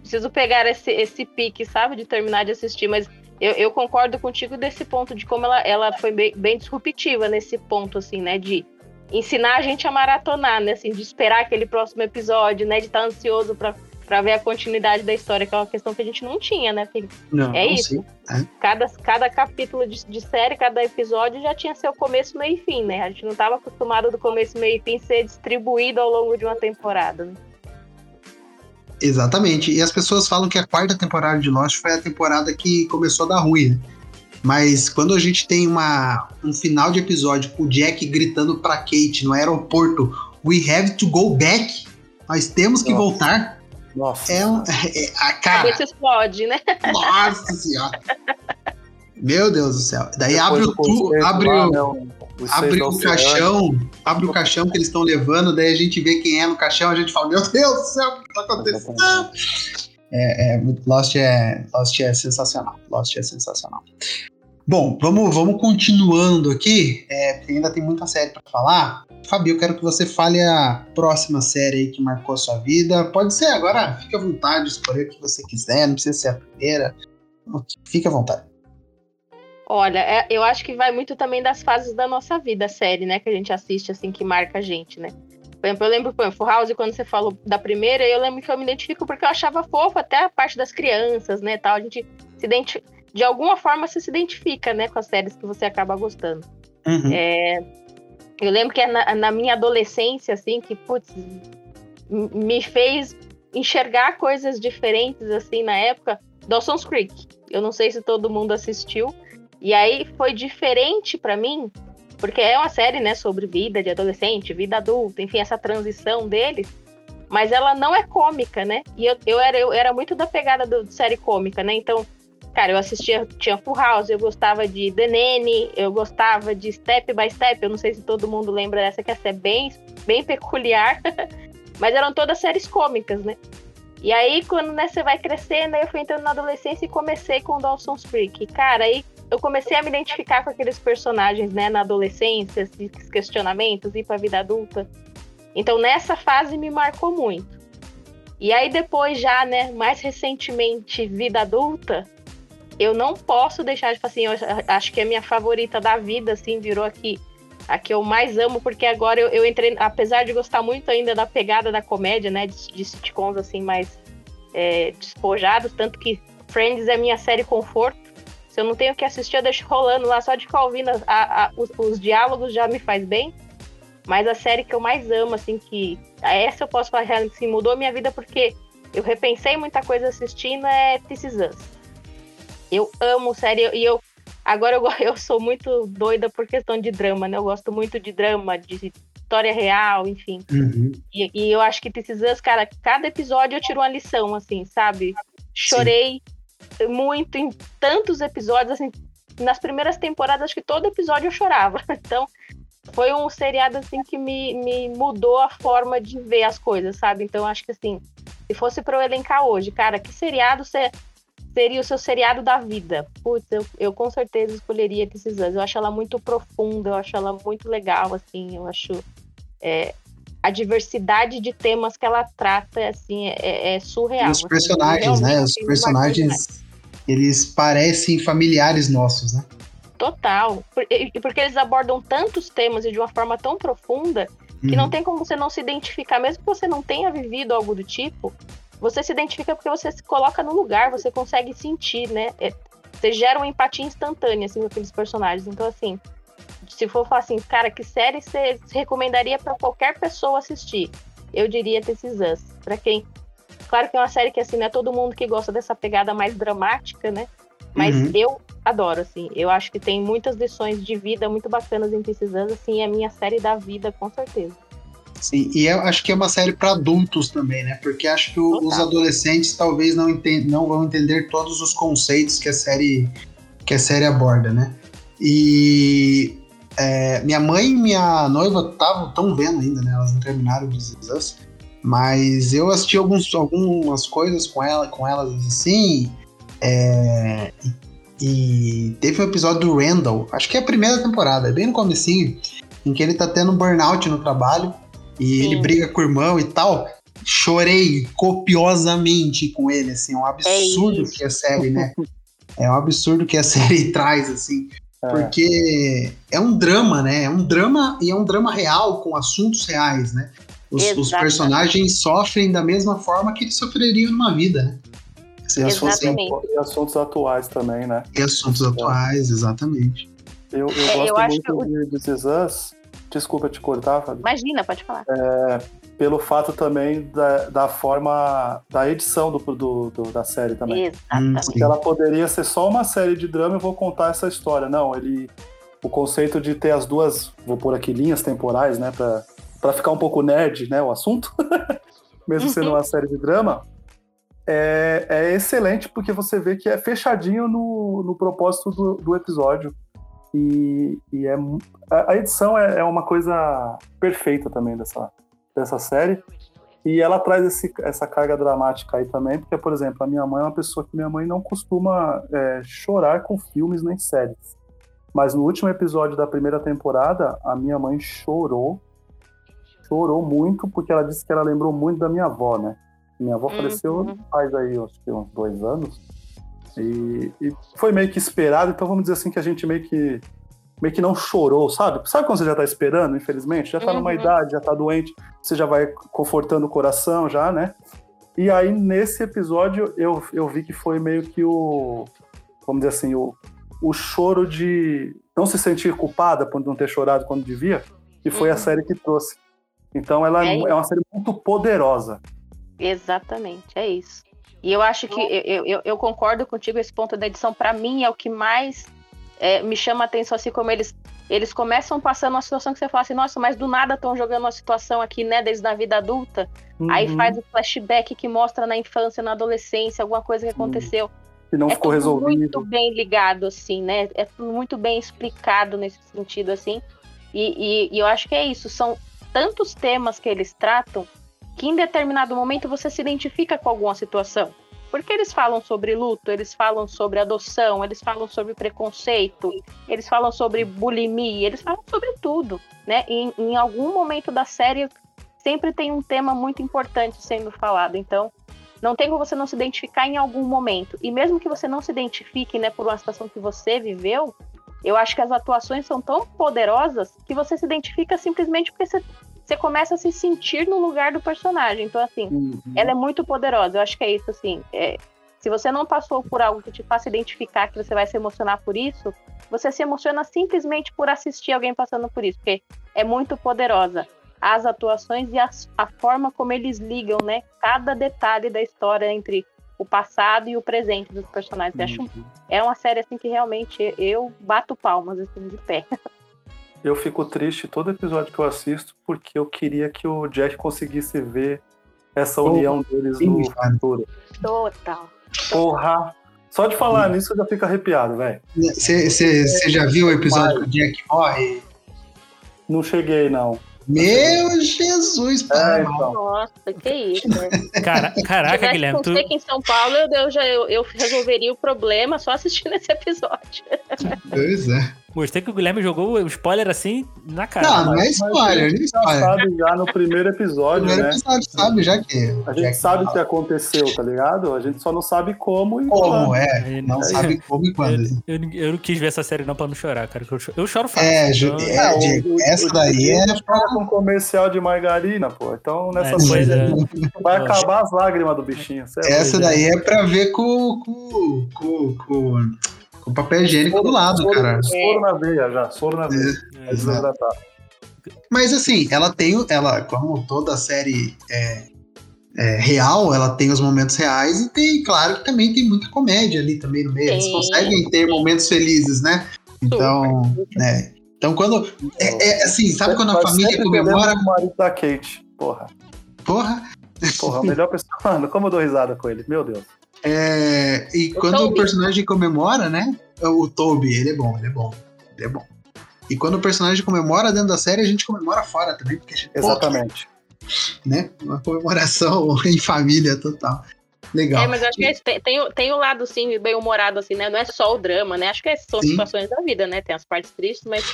Preciso pegar esse, esse pique, sabe? De terminar de assistir. Mas eu, eu concordo contigo desse ponto, de como ela, ela foi bem, bem disruptiva nesse ponto, assim, né? De ensinar a gente a maratonar, né? Assim, de esperar aquele próximo episódio, né? De estar ansioso pra, pra ver a continuidade da história, que é uma questão que a gente não tinha, né, Felipe? Não, é não isso. sei. Cada, cada capítulo de, de série, cada episódio já tinha seu começo, meio e fim, né? A gente não estava acostumado do começo, meio e fim ser distribuído ao longo de uma temporada. Né? Exatamente. E as pessoas falam que a quarta temporada de Lost foi a temporada que começou a dar ruim, né? Mas quando a gente tem uma, um final de episódio com o Jack gritando pra Kate no aeroporto: We have to go back. Nós temos que Nossa. voltar. Nossa. É um. É, a A cara. cabeça explode, né? Nossa senhora. Meu Deus do céu. Daí Depois abre o tu, abre lá, o, o- os seis abre o caixão, abre o caixão que eles estão levando, daí a gente vê quem é no caixão, a gente fala, meu Deus do céu, o que tá acontecendo? É, é, Lost, é, Lost é sensacional. Lost é sensacional. Bom, vamos, vamos continuando aqui. É, porque ainda tem muita série para falar. Fabi, eu quero que você fale a próxima série aí que marcou a sua vida. Pode ser agora, fique à vontade, escolher o que você quiser, não precisa ser a primeira. Fique à vontade. Olha, é- eu acho que vai muito também das fases da nossa vida, a série, né? Que a gente assiste, assim, que marca a gente, né? Por exemplo, eu lembro, por exemplo, House, quando você falou da primeira, eu lembro que eu me identifico porque eu achava fofo até a parte das crianças, né, tal. A gente se identi... De alguma forma, você se identifica, né, com as séries que você acaba gostando. Uhum. É, eu lembro que é na, na minha adolescência, assim, que, putz, me fez enxergar coisas diferentes, assim, na época, Dawson's Creek. Eu não sei se todo mundo assistiu. E aí foi diferente pra mim, porque é uma série, né, sobre vida de adolescente, vida adulta, enfim, essa transição deles. Mas ela não é cômica, né? E eu, eu, era, eu era muito da pegada do, de série cômica, né? Então, cara, eu assistia, tinha Full House, eu gostava de The Nanny, eu gostava de Step by Step, eu não sei se todo mundo lembra dessa, que essa é bem, bem peculiar. Mas eram todas séries cômicas, né? E aí, quando né, você vai crescendo, aí eu fui entrando na adolescência e comecei com Dawson's Creek. Cara, aí eu comecei a me identificar com aqueles personagens, né, na adolescência, esses questionamentos, ir pra vida adulta. Então, nessa fase me marcou muito. E aí, depois, já, né, mais recentemente, vida adulta, eu não posso deixar de falar assim, eu acho que é a minha favorita da vida, assim, virou aqui a que eu mais amo, porque agora eu, eu entrei, apesar de gostar muito ainda da pegada da comédia, né, de, de sitcoms assim mais é, despojados, tanto que Friends é minha série conforto. Se eu não tenho que assistir, eu deixo rolando lá, só de ficar ouvindo a- a- os, os diálogos já me faz bem. Mas a série que eu mais amo, assim, que essa eu posso falar que assim, mudou minha vida porque eu repensei muita coisa assistindo, é This. Eu amo série e eu Agora eu, eu sou muito doida por questão de drama, né? Eu gosto muito de drama, de história real, enfim. Uhum. E, e eu acho que Us, cara, cada episódio eu tiro uma lição, assim, sabe? Chorei muito em tantos episódios, assim, nas primeiras temporadas, acho que todo episódio eu chorava. Então, foi um seriado, assim, que me, me mudou a forma de ver as coisas, sabe? Então, acho que, assim, se fosse pra eu elencar hoje, cara, que seriado você seria o seu seriado da vida? Putz, eu, eu com certeza escolheria Is Us. Eu acho ela muito profunda, eu acho ela muito legal, assim, eu acho é, a diversidade de temas que ela trata, assim, é, é surreal. E os assim, personagens, né? Os assim, marcou demais. personagens, eles parecem familiares nossos, né? Total. E e porque eles abordam tantos temas e de uma forma tão profunda que Uhum. não tem como você não se identificar, mesmo que você não tenha vivido algo do tipo, você se identifica porque você se coloca no lugar, você consegue sentir, né? É, você gera uma empatia instantânea, assim, com aqueles personagens. Então, assim, se for falar assim, cara, que série você recomendaria para qualquer pessoa assistir? Eu diria This Is Us. Pra quem... Claro que é uma série que, assim, não é todo mundo que gosta dessa pegada mais dramática, né? Mas Uhum. eu adoro, assim. Eu acho que tem muitas lições de vida muito bacanas em This Is Us, assim, é a minha série da vida, com certeza. Sim, e eu acho que é uma série para adultos também, né? Porque acho que o- os adolescentes talvez não, enten- não vão entender todos os conceitos que a série que a série aborda, né? E é, minha mãe e minha noiva estavam tão vendo ainda, né? Elas não terminaram de This Is Us, mas eu assisti alguns, algumas coisas com ela, com elas assim. é, e, e teve um episódio do Randall, acho que é a primeira temporada, bem no comecinho, em que ele tá tendo burnout no trabalho e Sim. ele briga com o irmão e tal. Chorei copiosamente com ele, assim, é um absurdo isso. que a série, né? É um absurdo que a série traz, assim, É. porque é um drama, né? É um drama e é um drama real com assuntos reais, né? Os, os personagens sofrem da mesma forma que eles sofreriam numa vida, né? Se eles fossem Exatamente. E assuntos atuais também, né? em assuntos atuais, exatamente. Eu, eu É, gosto eu acho muito de This Is Us. Desculpa te cortar, Fabi. Imagina, pode falar. Pelo fato também da, da forma da edição do, do- do- da série também. Exatamente. Porque ela poderia ser só uma série de drama e vou contar essa história. Não, ele. O conceito de ter as duas, vou pôr aqui, linhas temporais, né? Pra, pra ficar um pouco nerd, né? O assunto. Mesmo sendo Uhum. uma série de drama. é, é excelente porque você vê que é fechadinho no, no propósito do, do episódio. E, e é, a edição é, é, uma coisa perfeita também dessa, dessa série. E ela traz esse, essa carga dramática aí também, porque, por exemplo, a minha mãe é uma pessoa que minha mãe não costuma é, chorar com filmes nem séries. Mas no último episódio da primeira temporada, a minha mãe chorou. Chorou muito, porque ela disse que ela lembrou muito da minha avó, né? Minha avó uhum. faleceu faz aí acho que uns dois anos. E, e, foi meio que esperado, então vamos dizer assim que a gente meio que meio que não chorou, sabe? Sabe quando você já tá esperando, infelizmente? Já tá uhum. numa idade, já tá doente, você já vai confortando o coração já, né? E aí, nesse episódio, eu, eu vi que foi meio que o. Vamos dizer assim, o, o choro de não se sentir culpada por não ter chorado quando devia, e foi uhum. a série que trouxe. Então, ela é, é uma série muito poderosa. Exatamente, é isso. E eu acho que eu, eu, eu concordo contigo, esse ponto da edição, para mim, é o que mais é, me chama a atenção, assim, como eles, eles começam passando uma situação que você fala assim, nossa, mas do nada estão jogando uma situação aqui, né, desde a vida adulta. Uhum. Aí faz o flashback que mostra na infância, na adolescência, alguma coisa que aconteceu. Que não é ficou resolvido. muito bem ligado, assim, né? É muito bem explicado nesse sentido, assim. E, e, e eu acho que é isso. São tantos temas que eles tratam que em determinado momento você se identifica com alguma situação. Porque eles falam sobre luto, eles falam sobre adoção, eles falam sobre preconceito, eles falam sobre bulimia, eles falam sobre tudo, né? E em algum momento da série sempre tem um tema muito importante sendo falado. Então, não tem como você não se identificar em algum momento. E mesmo que você não se identifique, né, por uma situação que você viveu, eu acho que as atuações são tão poderosas que você se identifica simplesmente porque você você começa a se sentir no lugar do personagem. Então, assim, uhum. ela é muito poderosa. Eu acho que é isso, assim. É, se você não passou por algo que te faça identificar que você vai se emocionar por isso, você se emociona simplesmente por assistir alguém passando por isso, porque é muito poderosa. As atuações e as, a forma como eles ligam, né? Cada detalhe da história entre o passado e o presente dos personagens. Uhum. Acho, é uma série assim que realmente eu bato palmas assim de pé. eu fico triste todo episódio que eu assisto porque eu queria que o Jack conseguisse ver essa união deles no futuro. Total. Porra! Só de falar nisso eu já fico arrepiado, velho. Você já viu o episódio que o Jack morre? Não cheguei, não. Meu Jesus, pai. É, então. Nossa, que isso. Né? Cara, caraca, Guilherme. Se tu... aqui em São Paulo, eu, já, eu, eu resolveria o problema só assistindo esse episódio. Pois é. Gostei que o Guilherme jogou o spoiler assim na cara. Não, não é spoiler, não é spoiler. sabe já no primeiro episódio, primeiro né? episódio sabe já que... A gente sabe o que aconteceu, tá ligado? A gente só não sabe como e Como, quando. é. Não é. sabe como e quando. Eu, eu, eu, não quis ver essa série não pra não chorar, cara. Eu, eu choro fácil. É, então... é, Diego, essa daí é... com comercial de margarina, pô. Então nessa é, coisa é. vai acabar as lágrimas do bichinho. Certo? Essa daí é pra ver com... com, com, com com papel higiênico soro, do lado, soro, cara. Soro na veia já, soro na veia. É, Mas assim, ela tem, ela, como toda série é, é, real, ela tem os momentos reais e tem, claro que também tem muita comédia ali também no meio. Eles conseguem ter momentos felizes, né? Então, né? Então quando. É, é assim, sabe quando a família comemora. O marido da Kate, porra. Porra. Porra, a melhor pessoa. Mano, como eu dou risada com ele, meu Deus. É, e o quando Toby. o personagem comemora, né? O Toby, ele é bom, ele é bom. Ele é bom. E quando o personagem comemora dentro da série, a gente comemora fora também, porque a gente, Exatamente. Pô, né? Uma comemoração em família total. Legal. É, mas eu acho que é tem, tem, tem o lado, sim, bem humorado, assim, né? Não é só o drama, né? Acho que é, são sim. situações da vida, né? Tem as partes tristes, mas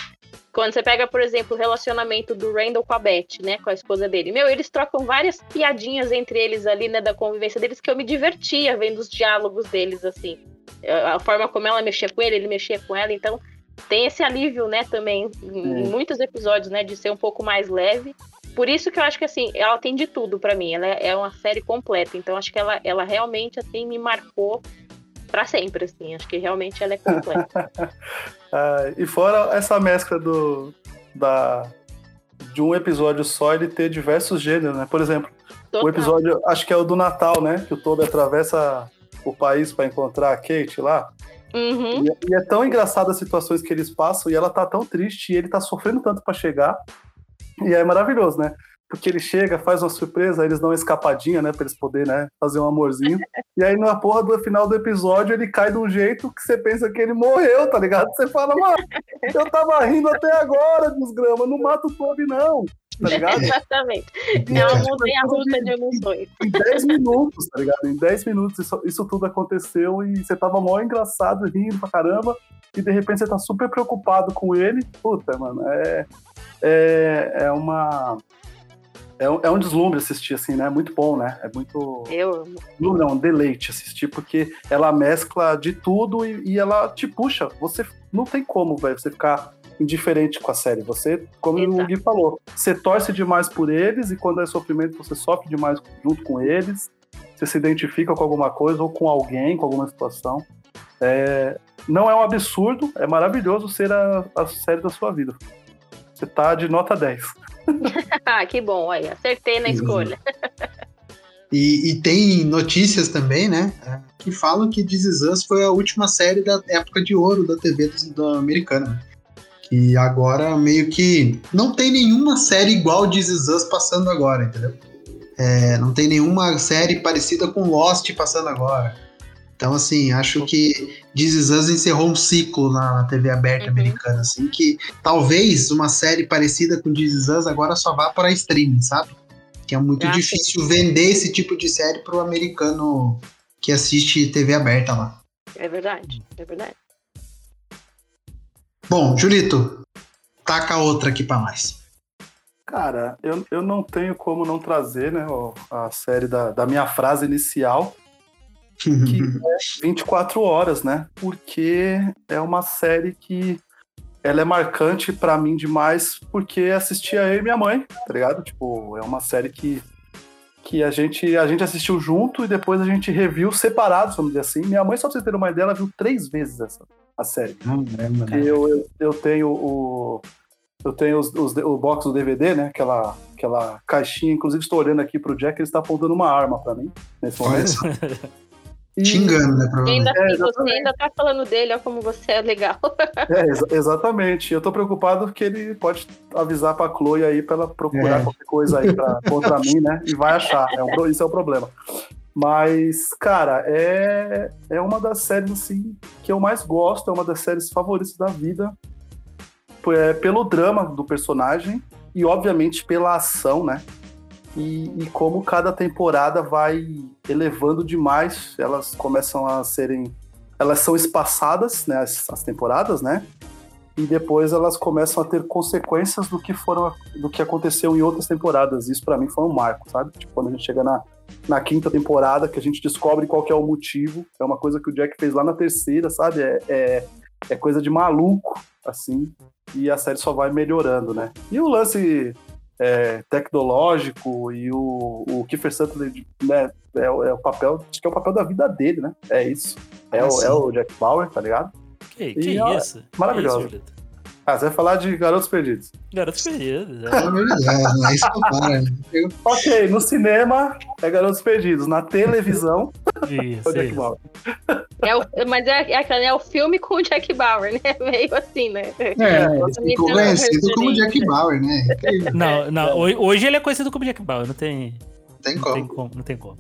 quando você pega, por exemplo, o relacionamento do Randall com a Beth, né, com a esposa dele. Meu, eles trocam várias piadinhas entre eles ali, né, da convivência deles, que eu me divertia vendo os diálogos deles, assim. A forma como ela mexia com ele, ele mexia com ela, então tem esse alívio, né, também, em, muitos episódios, né, de ser um pouco mais leve. Por isso que eu acho que, assim, ela tem de tudo para mim, ela é, é uma série completa, então acho que ela, ela realmente, assim, me marcou para sempre, assim. Acho que realmente ela é completa. ah, e fora essa mescla do, da, de um episódio só ele ter diversos gêneros, né? Por exemplo, Total. o episódio, acho que é o do Natal, né? Que o Toby atravessa o país para encontrar a Kate lá. Uhum. E, e, é tão engraçado as situações que eles passam e ela tá tão triste e ele tá sofrendo tanto para chegar. E é maravilhoso, né? porque ele chega, faz uma surpresa, aí eles dão uma escapadinha, né, pra eles poderem, né, fazer um amorzinho. e aí na porra do final do episódio ele cai de um jeito que você pensa que ele morreu, tá ligado? Você fala, mano, eu tava rindo até agora, desgrama, não mata o Toby não. Tá ligado? Exatamente. É uma montanha russa de emoções. Em 10 minutos, tá ligado? Em 10 minutos isso, isso tudo aconteceu e você tava mó engraçado, rindo pra caramba, e de repente você tá super preocupado com ele. Puta, mano, é. É, é uma é um, é um deslumbre assistir, assim, né? É muito bom, né? É muito. Eu Não, não, um deleite assistir, porque ela mescla de tudo e, e ela te puxa. Você não tem como, velho, você ficar indiferente com a série. Você, como Exato. o Gui falou, você torce demais por eles e quando é sofrimento você sofre demais junto com eles. Você se identifica com alguma coisa ou com alguém, com alguma situação. É, não é um absurdo, é maravilhoso ser a, a série da sua vida. Você tá de nota 10. Ah, que bom, aí, acertei na escolha. E, e tem notícias também, né? Que falam que This Is Us foi a última série da época de ouro da TV do, do americana. Que agora meio que não tem nenhuma série igual This Is Us passando agora, entendeu? É, não tem nenhuma série parecida com Lost passando agora. Então, assim, acho que This Is Us encerrou um ciclo na, TV aberta Uhum. americana, assim, que talvez uma série parecida com This Is Us agora só vá para streaming, sabe? Que é muito Ah, sim. difícil vender esse tipo de série pro americano que assiste TV aberta lá. É verdade, é verdade. Bom, Julito, taca outra aqui pra nós. Cara, eu, eu não tenho como não trazer, né, a série da, da minha frase inicial, que é 24 horas, né? Porque é uma série que ela é marcante pra mim demais, porque assistia eu e minha mãe, tá ligado? Tipo, é uma série que, que a, gente, a gente assistiu junto e depois a gente reviu separados, vamos dizer assim. Minha mãe, só pra vocês terem uma ideia, ela viu três vezes essa, a série. Não lembro, né? eu, eu, eu tenho o. Eu tenho os, os- o box do DVD, né? Aquela, aquela caixinha. Inclusive, estou olhando aqui pro Jack, ele está apontando uma arma pra mim nesse momento. E- te engano, né? Provavelmente. ainda, É, e você exatamente. ainda tá falando dele, olha como você é legal. É, exa- exatamente. Eu tô preocupado que ele pode avisar pra Chloe aí pra ela procurar É. qualquer coisa aí pra, contra mim, né? E vai achar. É um pro- isso é o problema. Mas, cara, é, é uma das séries assim, que eu mais gosto, é uma das séries favoritas da vida. É, pelo drama do personagem e, obviamente, pela ação, né? E, e como cada temporada vai elevando demais, elas começam a serem. Elas são espaçadas, né? As, as temporadas, né? E depois elas começam a ter consequências do que foram do que aconteceu em outras temporadas. Isso pra mim foi um marco, sabe? Tipo, quando a gente chega na, na quinta temporada, que a gente descobre qual é o motivo. É uma coisa que o Jack fez lá na terceira, sabe? É, é, é coisa de maluco, assim. E a série só vai melhorando, né? E o lance é, tecnológico e o, o Kiefer Sutherland, né? É, o- é o papel, acho que é o papel da vida dele, né? É isso. É, Ah, o, é o Jack Bauer, tá ligado? Que, que E, ó, isso? maravilhoso. Que isso? Ah, você vai falar de Garotos Perdidos. Garotos perdidos. É. É isso que eu paro, né? Eu- Ok, no cinema é Garotos Perdidos. Na televisão é Isso, o Jack. Bauer. É o, mas é, é, aquela- é o filme com o Jack Bauer, né? Meio assim, né? É, ele ficou Então, conhecido como. Jack Bauer, né? Não, não, hoje, hoje ele é conhecido como Jack Bauer, não tem, tem não tem como. como, não tem como.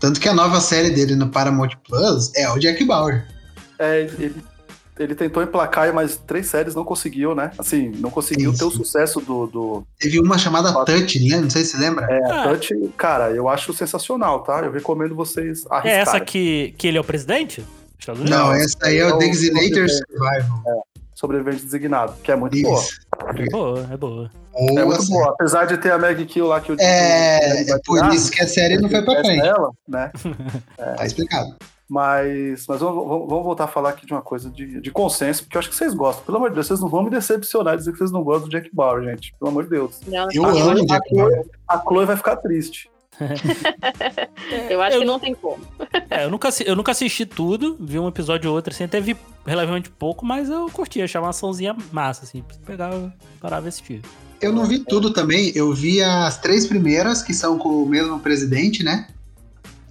Tanto que a nova série dele no Paramount Plus é o Jack Bauer. É, ele, ele tentou emplacar mais três séries, não conseguiu, né? Assim, não conseguiu Sim, ter o sucesso do. do Teve uma chamada Touch, né? Não sei se você lembra. é, Ah. Touch. Cara, eu acho sensacional, tá? Eu recomendo vocês É arriscarem. essa que, que ele é o presidente? Não, essa aí é é o Designator Survival. Sobrevivente designado, que é muito boa. Isso. É boa, é boa. Ou É muito essa- boa. Apesar de ter a Meg Kill lá que o É, é por tirar, isso que a série não foi pra frente. Ela, né? Tá explicado. Mas, mas vamos, vamos- voltar a falar aqui de uma coisa de, de consenso, porque eu acho que vocês gostam. Pelo amor de Deus, vocês não vão me decepcionar e dizer que vocês não gostam do Jack Bauer, gente. Pelo amor de Deus. Não, Eu a, amo Jack Bauer. A Chloe vai ficar triste. eu acho Eu- que não tem como. É, eu nunca, eu nunca assisti tudo, vi um episódio ou outro, assim, até vi relativamente pouco, mas eu curti, achava uma açãozinha massa, assim, pegava, parava e assistia. Eu não vi tudo também, eu vi as três primeiras, que são com o mesmo presidente, né?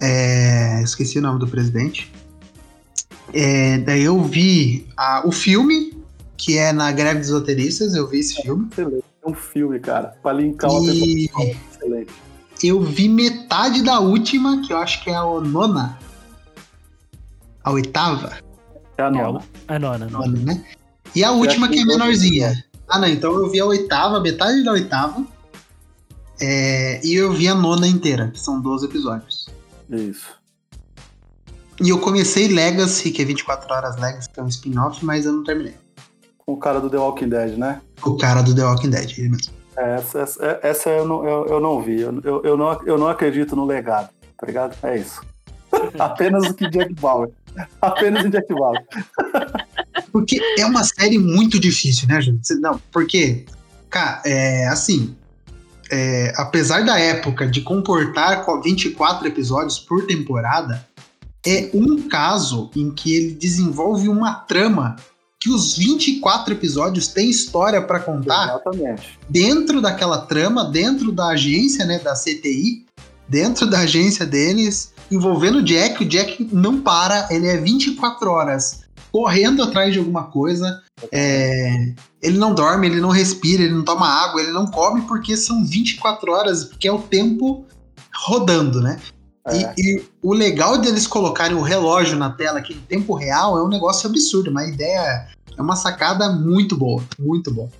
É, esqueci o nome do presidente. É, daí eu vi a- o filme, que é na Greve dos Roteiristas, eu vi esse filme. Excelente. um filme, cara, pra linkar uma E pessoa. Excelente. eu vi metade da última, que eu acho que é a nona. A oitava, É a É, nona. a nona, não. nona, né? E a última que é menorzinha. Ah, não, então eu vi a oitava, metade da oitava. É, e eu vi a nona inteira, que são 12 episódios. Isso. E eu comecei Legacy, que é 24 horas Legacy, que é um spin-off, mas eu não terminei. Com o cara do The Walking Dead, né? O cara do The Walking Dead, ele mesmo. É, essa, essa, essa eu, não, eu, eu não vi. Eu, eu, eu, não, eu não acredito no legado, tá ligado? É isso. Apenas o que Jack Bauer. Apenas em Jack Bauer. Porque é uma série muito difícil, né, gente? Não, porque, cara, é assim. É, apesar da época de comportar com 24 episódios por temporada, é um caso em que ele desenvolve uma trama que os 24 episódios têm história pra contar Exatamente. dentro daquela trama, dentro da agência, né, da CTI, dentro da agência deles, envolvendo o Jack. O Jack não para, ele é 24 horas correndo atrás de alguma coisa. é, ele não dorme, ele não respira, ele não toma água, ele não come, porque são 24 horas, porque é o tempo rodando, né? E- É. E, o legal deles colocarem o relógio na tela aqui em tempo real é um negócio absurdo, uma ideia, é uma sacada muito boa, muito boa.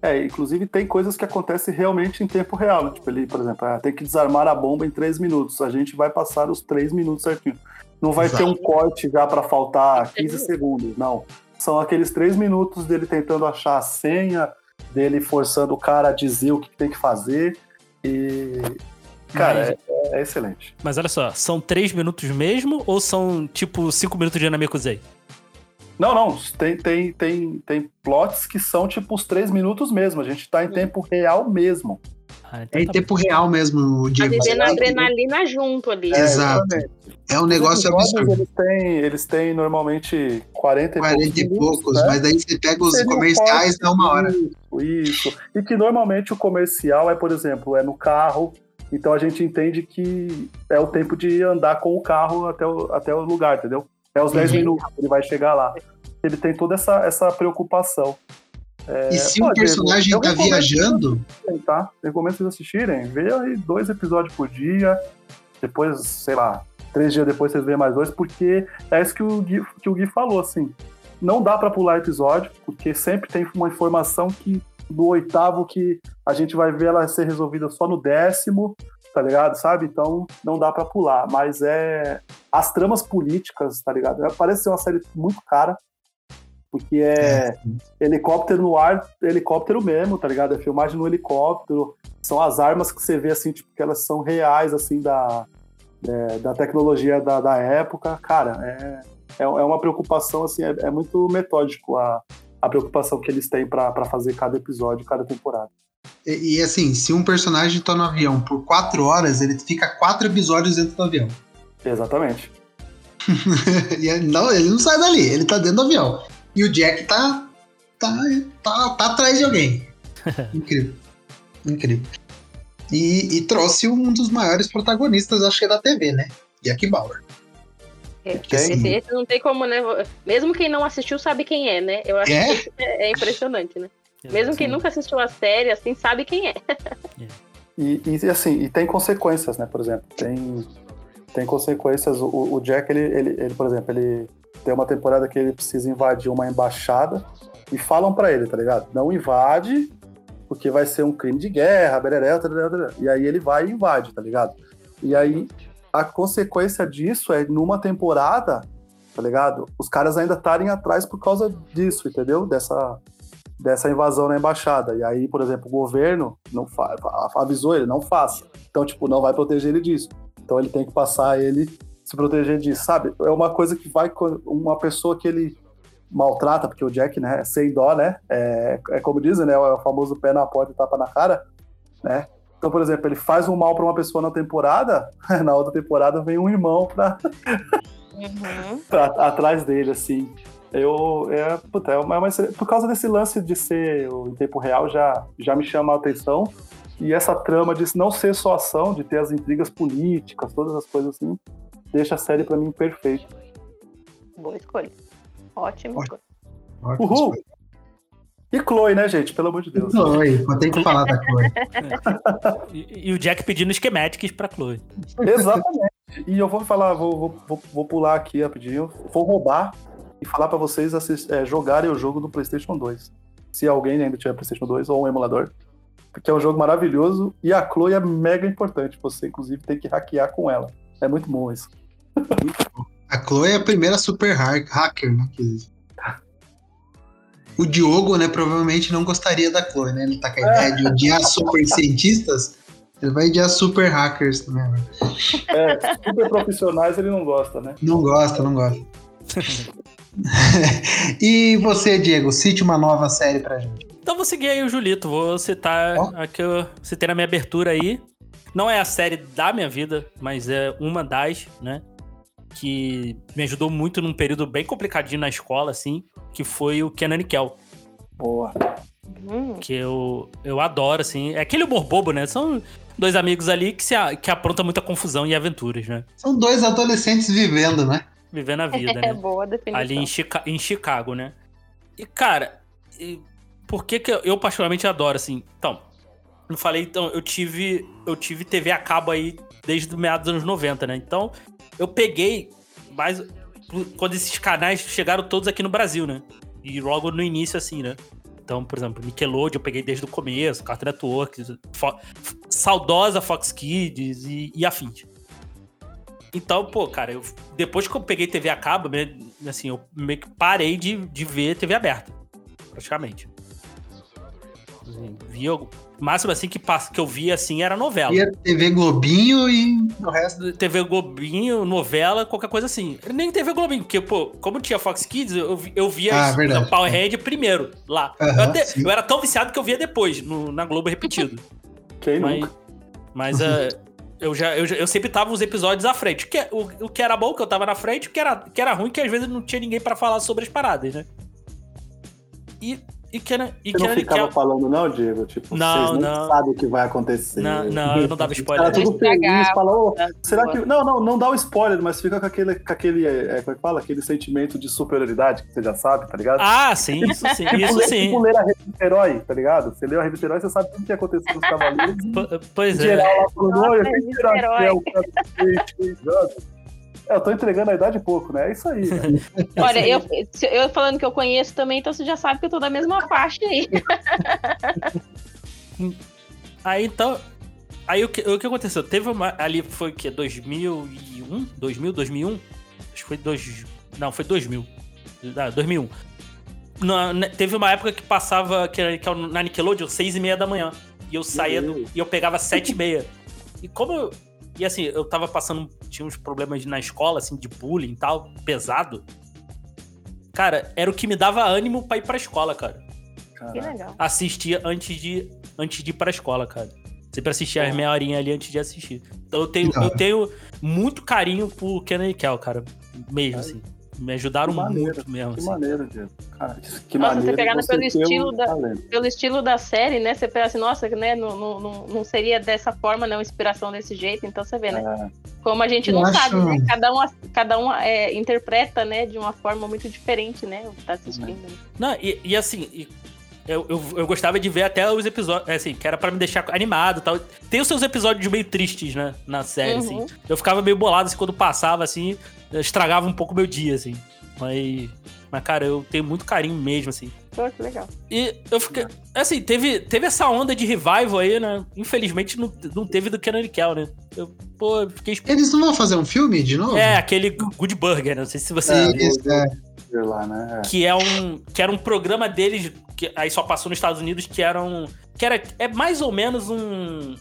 É, inclusive tem coisas que acontecem realmente em tempo real. Né? Tipo, ele, por exemplo, ah, tem que desarmar a bomba em três minutos. A gente vai passar os três minutos certinho. Não vai Exato. ter um corte já para faltar 15 segundos. Não. São aqueles três minutos dele tentando achar a senha, dele forçando o cara a dizer o que tem que fazer. E. Cara, é, é excelente. Mas olha só, são três minutos mesmo ou são tipo cinco minutos de Namekusei? Não, não, tem, tem, tem, tem plots que são tipo os três minutos mesmo. A gente tá em tempo real mesmo. Ah, então É em tá tempo real mesmo, o Tá Diego. vivendo a adrenalina junto ali. É, Exato. É um negócio absurdo. Eles têm, eles têm normalmente 40 e 40 poucos e poucos, né? mas daí você pega os Seria comerciais, dá uma hora. Isso, isso. E que normalmente o comercial é, por exemplo, é no carro. Então a gente entende que é o tempo de andar com o carro até o, até o lugar, entendeu? É os 10 Uhum. minutos que ele vai chegar lá. Ele tem toda essa, essa preocupação. E se pô, o personagem tá recomendo viajando, tá? Recomendo vocês assistirem. Vê aí dois episódios por dia. Depois, sei lá, três dias depois vocês veem mais dois, porque é isso que o Gui, que o Gui falou, assim. Não dá pra pular episódio, porque sempre tem uma informação que do oitavo que a gente vai ver ela ser resolvida só no décimo, tá ligado? Sabe? Então não dá pra pular. Mas é. As tramas políticas, tá ligado? Parece ser uma série muito cara. Porque é helicóptero no ar, helicóptero mesmo, tá ligado? É filmagem no helicóptero. São as armas que você vê, assim, tipo, que elas são reais, assim, da, é, da tecnologia da, da época. Cara, é, é, é uma preocupação, assim, é, é muito metódico a, a preocupação que eles têm pra pra fazer cada episódio, cada temporada. e, e assim, se um personagem tá no avião por quatro horas, ele fica quatro episódios dentro do avião. Exatamente. e não, ele não sai dali, ele tá dentro do avião. E o Jack tá, tá, tá, tá atrás de alguém. Incrível. Incrível. E, e trouxe um dos maiores protagonistas, acho que é da TV, né? Jack Bauer. É, Porque, assim, esse, esse não tem como, né? Mesmo quem não assistiu sabe quem é, né? Eu acho É? que isso é, é impressionante, né? Mesmo quem nunca assistiu a série, assim, sabe quem é. E, e, assim, e tem consequências, né? Por exemplo, tem, tem consequências. O, o Jack, ele, ele, ele, por exemplo, ele tem uma temporada que ele precisa invadir uma embaixada e falam pra ele, tá ligado? Não invade, porque vai ser um crime de guerra, bereré, e aí ele vai e invade, tá ligado? E aí a consequência disso é numa temporada, tá ligado? Os caras ainda estarem atrás por causa disso, entendeu? Dessa, dessa invasão na embaixada. E aí, por exemplo, o governo não avisou ele, não faça. Então, tipo, não vai proteger ele disso. Então ele tem que passar ele se proteger disso, sabe? É uma coisa que vai com uma pessoa que ele maltrata, porque o Jack, né, é sem dó, né? É, é como dizem, né? É o famoso pé na porta e tapa na cara, né? Então, por exemplo, ele faz um mal para uma pessoa na temporada, na outra temporada vem um irmão pra, Uhum. atrás dele, assim. Eu, é, puta, é uma, é uma- por causa desse lance de ser em tempo real, já, já me chama a atenção. E essa trama de não ser só ação, de ter as intrigas políticas, todas as coisas assim, deixa a série pra mim perfeita. Boa escolha. Ótima Ótimo. escolha. Uhul. E Chloe, né, gente? Pelo amor de Deus. Chloe, tem que falar da Chloe. E, e o Jack pedindo schematics pra Chloe. Exatamente. E eu vou falar, vou, vou, vou, vou pular aqui rapidinho, vou roubar e falar pra vocês assist, é, jogarem o jogo do PlayStation 2. Se alguém ainda tiver PlayStation 2 ou um emulador. Porque é um jogo maravilhoso e a Chloe é mega importante. Você, inclusive, tem que hackear com ela. É muito bom isso. A Chloe é a primeira super ha- hacker, né? O Diogo, né, provavelmente não gostaria da Chloe, né? Ele tá com a ideia de odiar super cientistas. Ele vai odiar super hackers também. né? É, super profissionais ele não gosta, né? Não gosta, não gosta. e você, Diego, cite uma nova série pra gente. Então vou seguir aí o Julito, vou citar Ó. a que eu citei na minha abertura aí. Não é a série da minha vida, mas é uma das, né? Que me ajudou muito num período bem complicadinho na escola, assim, que foi o Kenan e Kel. Boa. Hum, Que eu, eu adoro, assim. É aquele humor bobo, né? São dois amigos ali que, se que aprontam muita confusão e aventuras, né? São dois adolescentes vivendo, né? Vivendo a vida, é né? boa definição. ali em, Chica em Chicago, né? E, cara, e por que que eu, eu particularmente adoro, assim? Então, não falei, então, eu tive, eu tive TV a cabo aí desde meados dos anos 90, né? Então, eu peguei mais quando esses canais chegaram todos aqui no Brasil, né? E logo no início, assim, né? Então, por exemplo, Nickelodeon eu peguei desde o começo, Cartoon Network, Fo saudosa Fox Kids e, e afins. Então, pô, cara, eu, depois que eu peguei TV a cabo, assim, eu meio que parei de, de ver TV aberta, praticamente. Assim, via, o máximo assim que, que eu via assim era novela. E TV Globinho e o resto. TV Globinho, novela, qualquer coisa assim. Nem TV Globinho, porque, pô, como tinha Fox Kids, eu, eu via Ah, isso. Power Hand primeiro, lá. Aham, eu, até- eu era tão viciado que eu via depois, no- na Globo repetido. Quem mas nunca? mas é, eu, já, eu, já- eu sempre tava os episódios à frente. O que, o, o que era bom, que eu tava na frente, o que era, que era ruim, que às vezes não tinha ninguém pra falar sobre as paradas, né? E, e que era. E Você que não era, ficava que falando, não, Diego? Tipo, Não, vocês não, não. sabem o que vai acontecer. Não, não, eu não dava Os spoiler. caras tudo Estragava. feliz, fala, ô, Tá será que... Não, não, não dá o spoiler, mas fica com aquele, com aquele é, como é que fala? Aquele sentimento de superioridade que você já sabe, tá ligado? Ah, sim, isso sim, Tipo, isso ler- sim. Tipo ler a revista Herói, tá ligado? Você leu a revista Herói, você sabe tudo que aconteceu nos Cavaleiros. e P- Pois é. geral lá Nossa, que é Herói. Eu tô entregando a idade pouco, né? É isso aí. Olha, eu, se- eu falando que eu conheço também, então você já sabe que eu tô da mesma faixa aí. Aí então. Aí o que, o que aconteceu? Teve uma. Ali foi o quê? 2001? 2000, 2001? Acho que foi. Dois, não, foi 2000. Ah, 2001. Na- na- teve uma época que passava que, era- que era na Nickelodeon, 6 e meia da manhã. E eu saía do, e eu pegava 7 e meia. E como eu. E assim, eu tava passando. Tinha uns problemas na escola, assim, de bullying e tal, pesado. Cara, era o que me dava ânimo pra ir pra escola, cara Que Caraca. legal. assistia antes de, antes de ir pra escola, cara. Sempre assistia as meia horinha ali antes de assistir. Então eu tenho, Que eu tenho muito carinho por Kenan e Kel, cara. Mesmo, assim. Me ajudaram Que maneiro, muito mesmo, Que assim. maneiro, Diego. Cara, que Nossa, maneiro. você pegar você pelo estilo da-. Pelo estilo da série, né? Você pensa assim, nossa, né? Não, não, não, não seria dessa forma, não, inspiração desse jeito. Então você vê, né? É, Como a gente Eu não acho- sabe, né? Cada um, cada um é, interpreta, né, de uma forma muito diferente, né? O que tá assistindo. né? Não, e, e assim, e eu, eu, eu gostava de ver até os episódios, assim, que era pra me deixar animado e tal. Tem os seus episódios meio tristes, né, na série, Uhum. assim. Eu ficava meio bolado, assim, quando passava, assim, estragava um pouco meu dia, assim. Mas, mas cara, eu tenho muito carinho mesmo, assim. Pô, que legal. E eu fiquei. Assim, teve, teve essa onda de revival aí, né? Infelizmente não, não teve do Kenan e Kel, né? Eu, pô, fiquei. Eles não vão fazer um filme de novo? É, aquele Good Burger, né? Não sei se você. É, isso, é. Lá, né? Que é um. Que era um programa deles, que aí só passou nos Estados Unidos, que era um. Que era. É mais ou menos um.